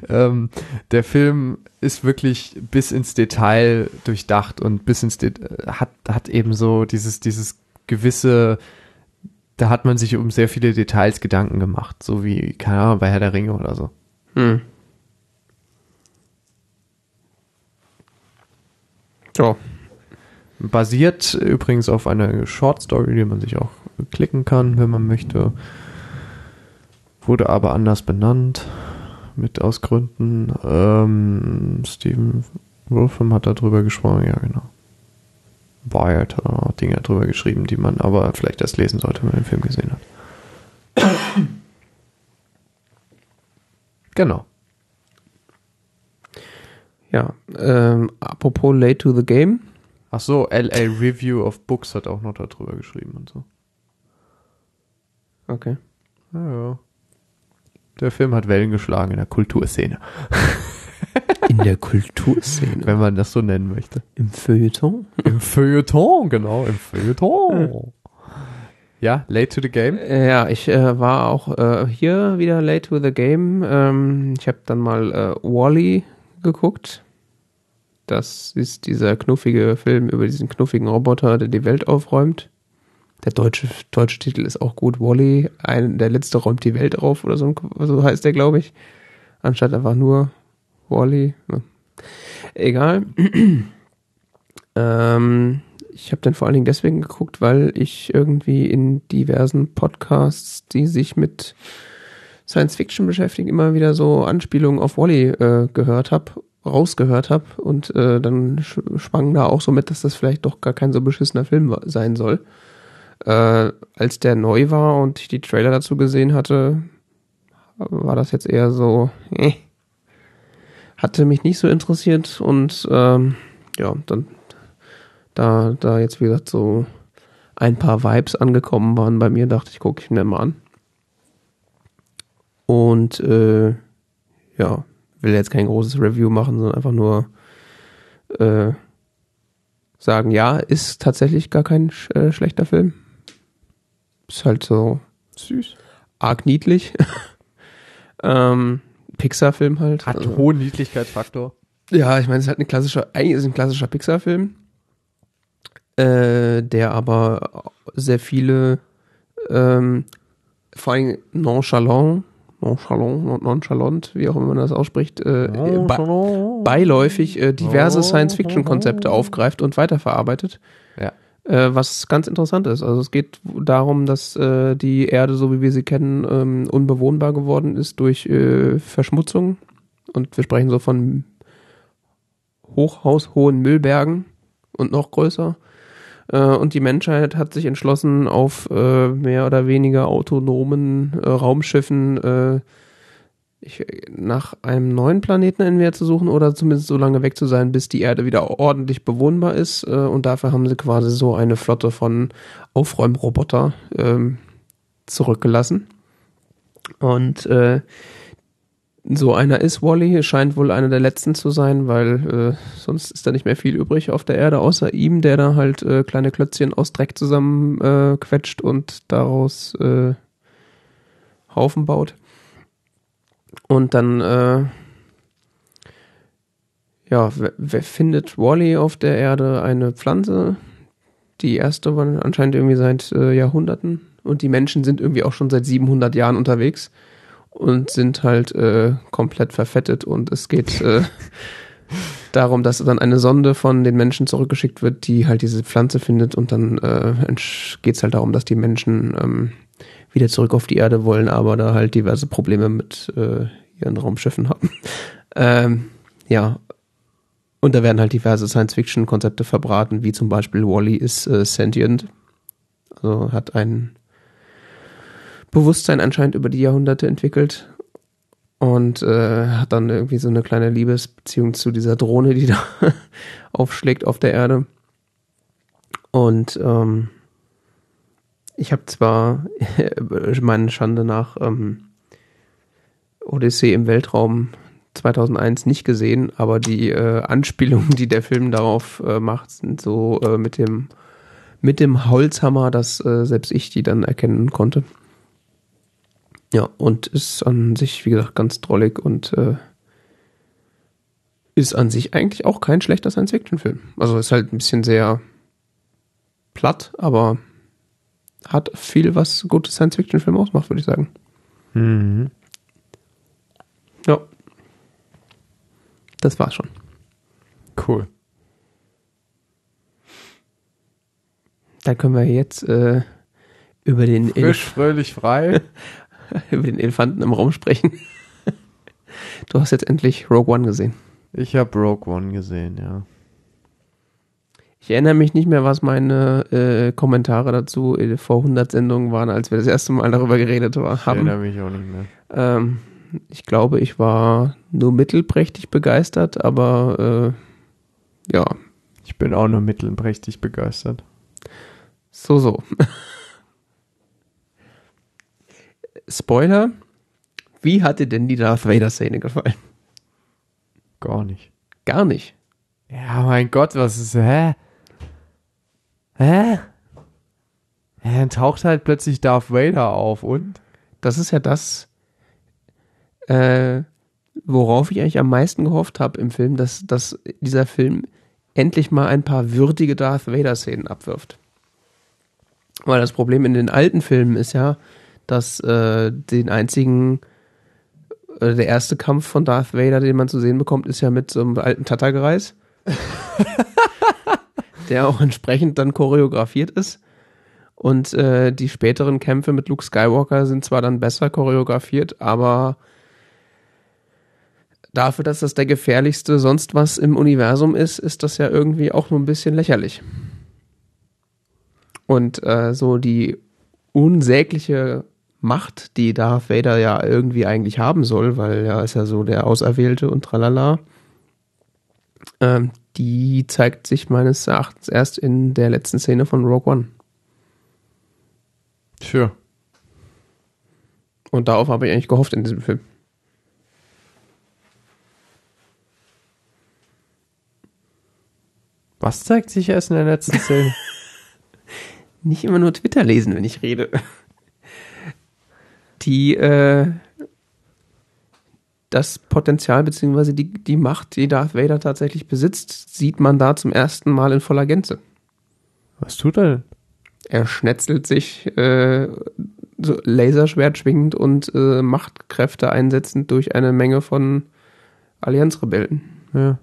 ähm, der Film ist wirklich bis ins Detail durchdacht und bis ins Det hat, hat eben so dieses, dieses gewisse, da hat man sich um sehr viele Details Gedanken gemacht, so wie, keine Ahnung, bei Herr der Ringe oder so. Hm. Ja. Basiert übrigens auf einer Short Story, die man sich auch klicken kann, wenn man möchte. Wurde aber anders benannt, mit aus Gründen. Ähm, Steven Wolfram hat da drüber gesprochen, ja genau. Wired hat auch Dinge drüber geschrieben, die man aber vielleicht erst lesen sollte, wenn man den Film gesehen hat. genau. Ja, ähm, apropos Late to the Game. Ach so, LA Review of Books hat auch noch darüber geschrieben und so. Okay. Ja, ja. Der Film hat Wellen geschlagen in der Kulturszene, In der Kulturszene. wenn man das so nennen möchte. Im Feuilleton. Im Feuilleton, genau, im Feuilleton. Ja, late to the game. Äh, Ja, ich äh, war auch äh, hier wieder late to the game. Ähm, ich habe dann mal äh, Wally geguckt. Das ist dieser knuffige Film über diesen knuffigen Roboter, der die Welt aufräumt. Der deutsche, deutsche Titel ist auch gut. Wally, ein, der letzte räumt die Welt auf oder so, so heißt der, glaube ich. Anstatt einfach nur Wally. Ja. Egal. ähm, ich habe den vor allen Dingen deswegen geguckt, weil ich irgendwie in diversen Podcasts, die sich mit Science Fiction beschäftigen, immer wieder so Anspielungen auf Wally äh, gehört habe, rausgehört habe und äh, dann sch schwang da auch so mit, dass das vielleicht doch gar kein so beschissener Film sein soll. Äh, als der neu war und ich die Trailer dazu gesehen hatte, war das jetzt eher so, eh, hatte mich nicht so interessiert und ähm, ja, dann da, da jetzt wie gesagt so ein paar Vibes angekommen waren bei mir, dachte ich, gucke ich mir mal an. Und äh, ja, will jetzt kein großes Review machen, sondern einfach nur äh, sagen, ja, ist tatsächlich gar kein sch äh, schlechter Film. Ist halt so Süß. arg niedlich. ähm, Pixar-Film halt. Hat Also- hohen Niedlichkeitsfaktor. ja, ich meine, es ist halt ein klassischer, eigentlich ist ein klassischer Pixar-Film, äh, der aber sehr viele, ähm, vor allem nonchalant, nonchalant, nonchalant, wie auch immer man das ausspricht, äh, be beiläufig äh, diverse Science-Fiction-Konzepte aufgreift und weiterverarbeitet. Ja. Äh, was ganz interessant ist. Also es geht darum, dass äh, die Erde, so wie wir sie kennen, ähm, unbewohnbar geworden ist durch äh, Verschmutzung. Und wir sprechen so von hochhaushohen Müllbergen und noch größer. Äh, und die Menschheit hat sich entschlossen, auf äh, mehr oder weniger autonomen äh, Raumschiffen äh, ich, nach einem neuen Planeten entweder zu suchen oder zumindest so lange weg zu sein, bis die Erde wieder ordentlich bewohnbar ist. Äh, und dafür haben sie quasi so eine Flotte von Aufräumroboter ähm, zurückgelassen. Und äh, so einer ist Wally, scheint wohl einer der letzten zu sein, weil äh, sonst ist da nicht mehr viel übrig auf der Erde, außer ihm, der da halt äh, kleine Klötzchen aus Dreck zusammen äh, und daraus äh, Haufen baut. Und dann, äh, ja, wer, findet Wally auf der Erde eine Pflanze? Die erste war anscheinend irgendwie seit äh, Jahrhunderten. Und die Menschen sind irgendwie auch schon seit 700 Jahren unterwegs und sind halt äh, komplett verfettet. Und es geht äh, darum, dass dann eine Sonde von den Menschen zurückgeschickt wird, die halt diese Pflanze findet. Und dann äh, geht es halt darum, dass die Menschen ähm, wieder zurück auf die Erde wollen, aber da halt diverse Probleme mit äh, ihren Raumschiffen haben. ähm, ja. Und da werden halt diverse Science-Fiction-Konzepte verbraten, wie zum Beispiel Wally ist äh, sentient. Also hat ein Bewusstsein anscheinend über die Jahrhunderte entwickelt und äh, hat dann irgendwie so eine kleine Liebesbeziehung zu dieser Drohne, die da aufschlägt auf der Erde. Und ähm, ich habe zwar meine Schande nach ähm, Odyssee im Weltraum 2001 nicht gesehen, aber die äh, Anspielungen, die der Film darauf äh, macht, sind so äh, mit dem mit dem Holzhammer, dass äh, selbst ich die dann erkennen konnte. Ja, und ist an sich, wie gesagt, ganz drollig und äh, ist an sich eigentlich auch kein schlechter Science-Fiction-Film. Also ist halt ein bisschen sehr platt, aber hat viel, was gute Science-Fiction-Filme ausmacht, würde ich sagen. Mhm. Ja. Das war's schon. Cool. Da können wir jetzt äh, über den Frisch, fröhlich, frei. über den Elefanten im Raum sprechen. Du hast jetzt endlich Rogue One gesehen. Ich habe Rogue One gesehen, ja. Ich erinnere mich nicht mehr, was meine äh, Kommentare dazu äh, vor 100 Sendungen waren, als wir das erste Mal darüber geredet war, Ich haben. erinnere mich auch nicht mehr. Ähm, ich glaube, ich war nur mittelprächtig begeistert, aber äh, ja, Ich bin auch nur mittelprächtig begeistert. so, so. Spoiler. Wie hat dir denn die Darth Vader-Szene gefallen? Gar nicht. Gar nicht. Ja, mein Gott, was ist, hä? Hä? Ja, dann taucht halt plötzlich Darth Vader auf und? Das ist ja das, äh, worauf ich eigentlich am meisten gehofft habe im Film, dass, dass dieser Film endlich mal ein paar würdige Darth Vader-Szenen abwirft. Weil das Problem in den alten Filmen ist ja, dass äh, den einzigen, äh, der erste Kampf von Darth Vader, den man zu sehen bekommt, ist ja mit so einem alten Tattergreis. der auch entsprechend dann choreografiert ist. Und äh, die späteren Kämpfe mit Luke Skywalker sind zwar dann besser choreografiert, aber dafür, dass das der gefährlichste sonst was im Universum ist, ist das ja irgendwie auch nur ein bisschen lächerlich. Und äh, so die unsägliche Macht, die Darth Vader ja irgendwie eigentlich haben soll, weil er ist ja so der Auserwählte und tralala, ähm, die zeigt sich meines Erachtens erst in der letzten Szene von Rogue One. Tja. Und darauf habe ich eigentlich gehofft in diesem Film. Was zeigt sich erst in der letzten Szene? Nicht immer nur Twitter lesen, wenn ich rede. Die, äh, das Potenzial beziehungsweise die, die Macht, die Darth Vader tatsächlich besitzt, sieht man da zum ersten Mal in voller Gänze. Was tut er denn? Er schnetzelt sich äh, so Laserschwert schwingend und äh, Machtkräfte einsetzend durch eine Menge von Allianzrebellen. Ja.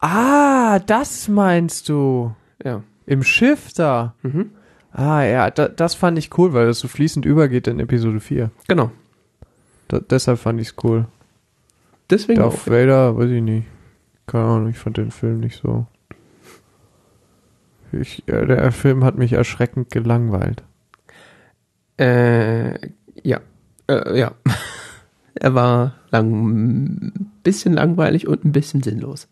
Ah, das meinst du. Ja. Im Schiff da. Mhm. Ah, ja, da, das fand ich cool, weil das so fließend übergeht in Episode 4. Genau. Da, deshalb fand ich's cool. Deswegen Darth auch. Vader, weiß ich nicht. Keine Ahnung, ich fand den Film nicht so. Ich, äh, der Film hat mich erschreckend gelangweilt. Äh, ja. Äh, ja. er war lang, ein bisschen langweilig und ein bisschen sinnlos.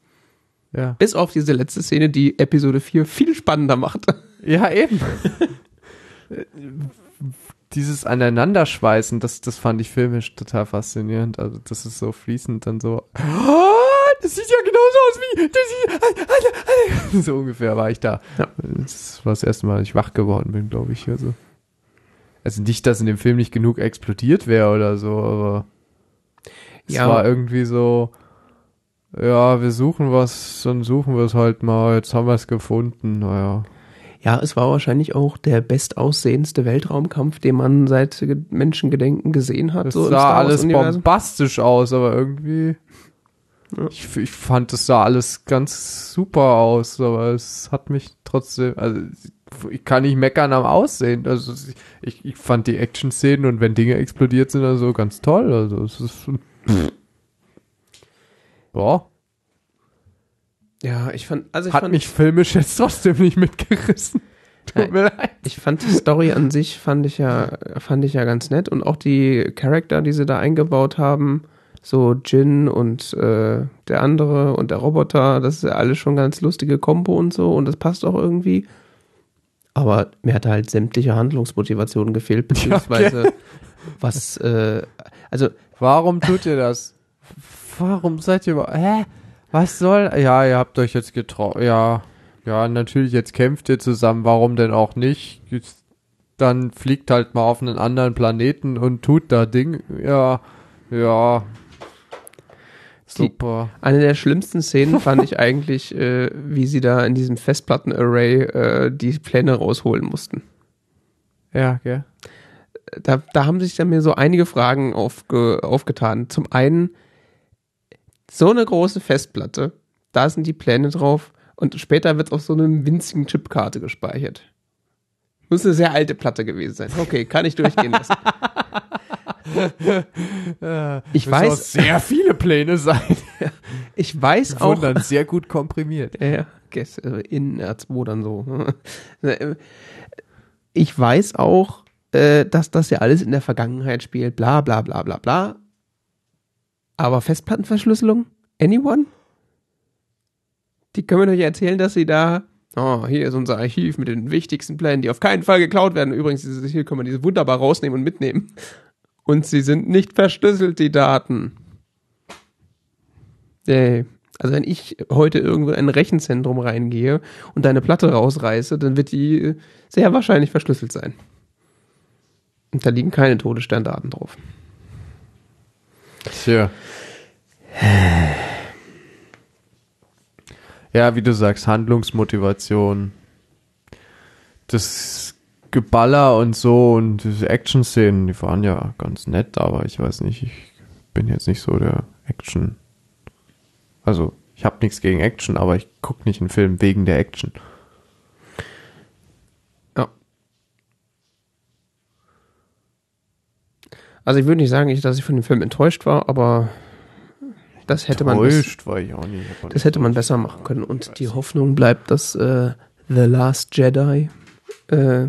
Ja. Bis auf diese letzte Szene, die Episode 4 viel spannender macht. Ja, eben. Dieses Aneinanderschweißen, das, das fand ich filmisch total faszinierend. Also, das ist so fließend dann so. Oh, das sieht ja genauso aus wie. Das sieht, so ungefähr war ich da. Ja. Das war das erste Mal, dass ich wach geworden bin, glaube ich. Also, also nicht, dass in dem Film nicht genug explodiert wäre oder so, aber es Ja. war irgendwie so. Ja, wir suchen was, dann suchen wir es halt mal. Jetzt haben wir es gefunden. Naja. Ja, es war wahrscheinlich auch der bestaussehendste Weltraumkampf, den man seit Ge- Menschengedenken gesehen hat. Das so sah alles bombastisch aus, aber irgendwie. Ja. Ich, ich fand, das sah alles ganz super aus, aber es hat mich trotzdem. Also, ich kann nicht meckern am Aussehen. Also, ich, ich fand die Action-Szenen und wenn Dinge explodiert sind, also ganz toll. Also, es ist. Boah, Ja, ich fand, also ich hat fand, mich filmisch jetzt trotzdem nicht mitgerissen. Tut mir leid. ich fand die Story an sich fand ich ja, fand ich ja ganz nett und auch die Charakter, die sie da eingebaut haben, so Jin und äh, der andere und der Roboter, das ist ja alles schon ganz lustige Kombo und so und das passt auch irgendwie. Aber mir hat halt sämtliche Handlungsmotivationen gefehlt, beziehungsweise was, äh, also Warum tut ihr das? Warum seid ihr. Hä? Was soll. Ja, ihr habt euch jetzt getraut. Ja. Ja, natürlich, jetzt kämpft ihr zusammen. Warum denn auch nicht? Dann fliegt halt mal auf einen anderen Planeten und tut da Ding. Ja. Ja. Super. Eine der schlimmsten Szenen fand ich eigentlich, äh, wie sie da in diesem Festplatten-Array äh, die Pläne rausholen mussten. Ja, gell? Da, da haben sich dann mir so einige Fragen aufge, aufgetan. Zum einen, so eine große Festplatte, da sind die Pläne drauf und später wird auf so einer winzigen Chipkarte gespeichert. Muss eine sehr alte Platte gewesen sein. Okay, kann ich durchgehen lassen. ich Müssen auch weiß, sehr viele Pläne sein. ich weiß Wurden auch, dann sehr gut komprimiert. Ja, äh, in R2 dann so. Ich weiß auch, äh, dass das ja alles in der Vergangenheit spielt, bla bla bla bla bla. Aber Festplattenverschlüsselung? Anyone? Die können mir doch nicht erzählen, dass sie da. Oh, hier ist unser Archiv mit den wichtigsten Plänen, die auf keinen Fall geklaut werden. Übrigens, hier können wir diese wunderbar rausnehmen und mitnehmen. Und sie sind nicht verschlüsselt, die Daten. Ey. Also wenn ich heute irgendwo in ein Rechenzentrum reingehe und deine Platte rausreiße, dann wird die sehr wahrscheinlich verschlüsselt sein. Und da liegen keine Todessterndaten drauf. Tja. Ja, wie du sagst, Handlungsmotivation. Das Geballer und so und diese Action-Szenen, die waren ja ganz nett, aber ich weiß nicht, ich bin jetzt nicht so der Action. Also, ich habe nichts gegen Action, aber ich gucke nicht einen Film wegen der Action. Also ich würde nicht sagen, ich- dass ich von dem Film enttäuscht war, aber das hätte man bess- Täuscht war ich auch nicht. aber das hätte man besser machen können. Und die Hoffnung bleibt, dass äh, The Last Jedi äh,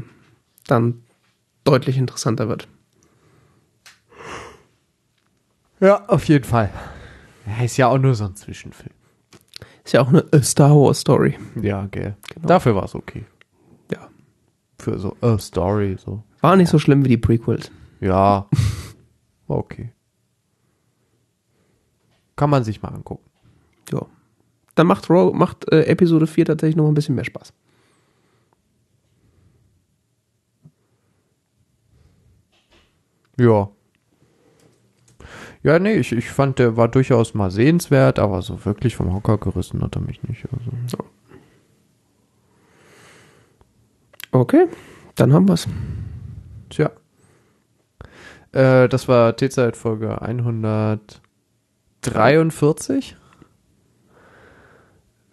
dann deutlich interessanter wird. Ja, auf jeden Fall. Ja, ist ja auch nur so ein Zwischenfilm. Ist ja auch eine äh, Star Wars Story. Ja, gell. Genau. Dafür war es okay. Ja. Für so a Story, so. War nicht so schlimm wie die Prequels. Ja. War okay. Kann man sich mal angucken. Ja. Dann macht, Ro macht äh, Episode 4 tatsächlich noch mal ein bisschen mehr Spaß. Ja. Ja, nee, ich, ich fand, der war durchaus mal sehenswert, aber so wirklich vom Hocker gerissen hat er mich nicht. Also. Okay, dann haben wir's. Tja. Äh, das war T-Zeit Folge 143.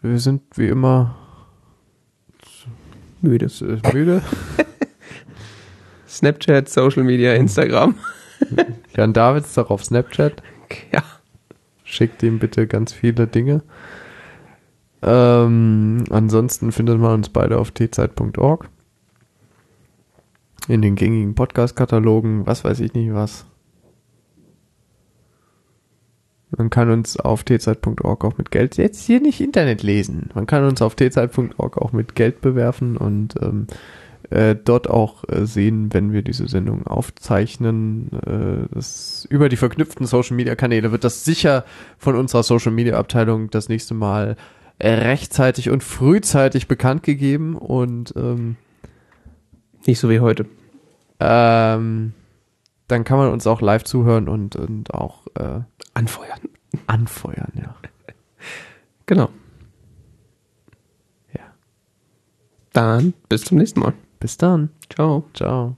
Wir sind wie immer Müde. müde. Snapchat, Social Media, Instagram. Jan Davids doch auf Snapchat. Ja. Schickt ihm bitte ganz viele Dinge. Ähm, ansonsten findet man uns beide auf tzeit.org. In den gängigen Podcast-Katalogen, was weiß ich nicht was. Man kann uns auf tzeit.org auch mit Geld, jetzt hier nicht Internet lesen. Man kann uns auf tzeit.org auch mit Geld bewerfen und ähm, äh, dort auch äh, sehen, wenn wir diese Sendung aufzeichnen. Äh, das, über die verknüpften Social Media Kanäle wird das sicher von unserer Social Media Abteilung das nächste Mal rechtzeitig und frühzeitig bekannt gegeben und ähm, Nicht so wie heute. ähm, dann kann man uns auch live zuhören und, und auch äh, Anfeuern. anfeuern, ja. Genau. Ja. Dann bis zum nächsten Mal. Bis dann. Ciao. Ciao.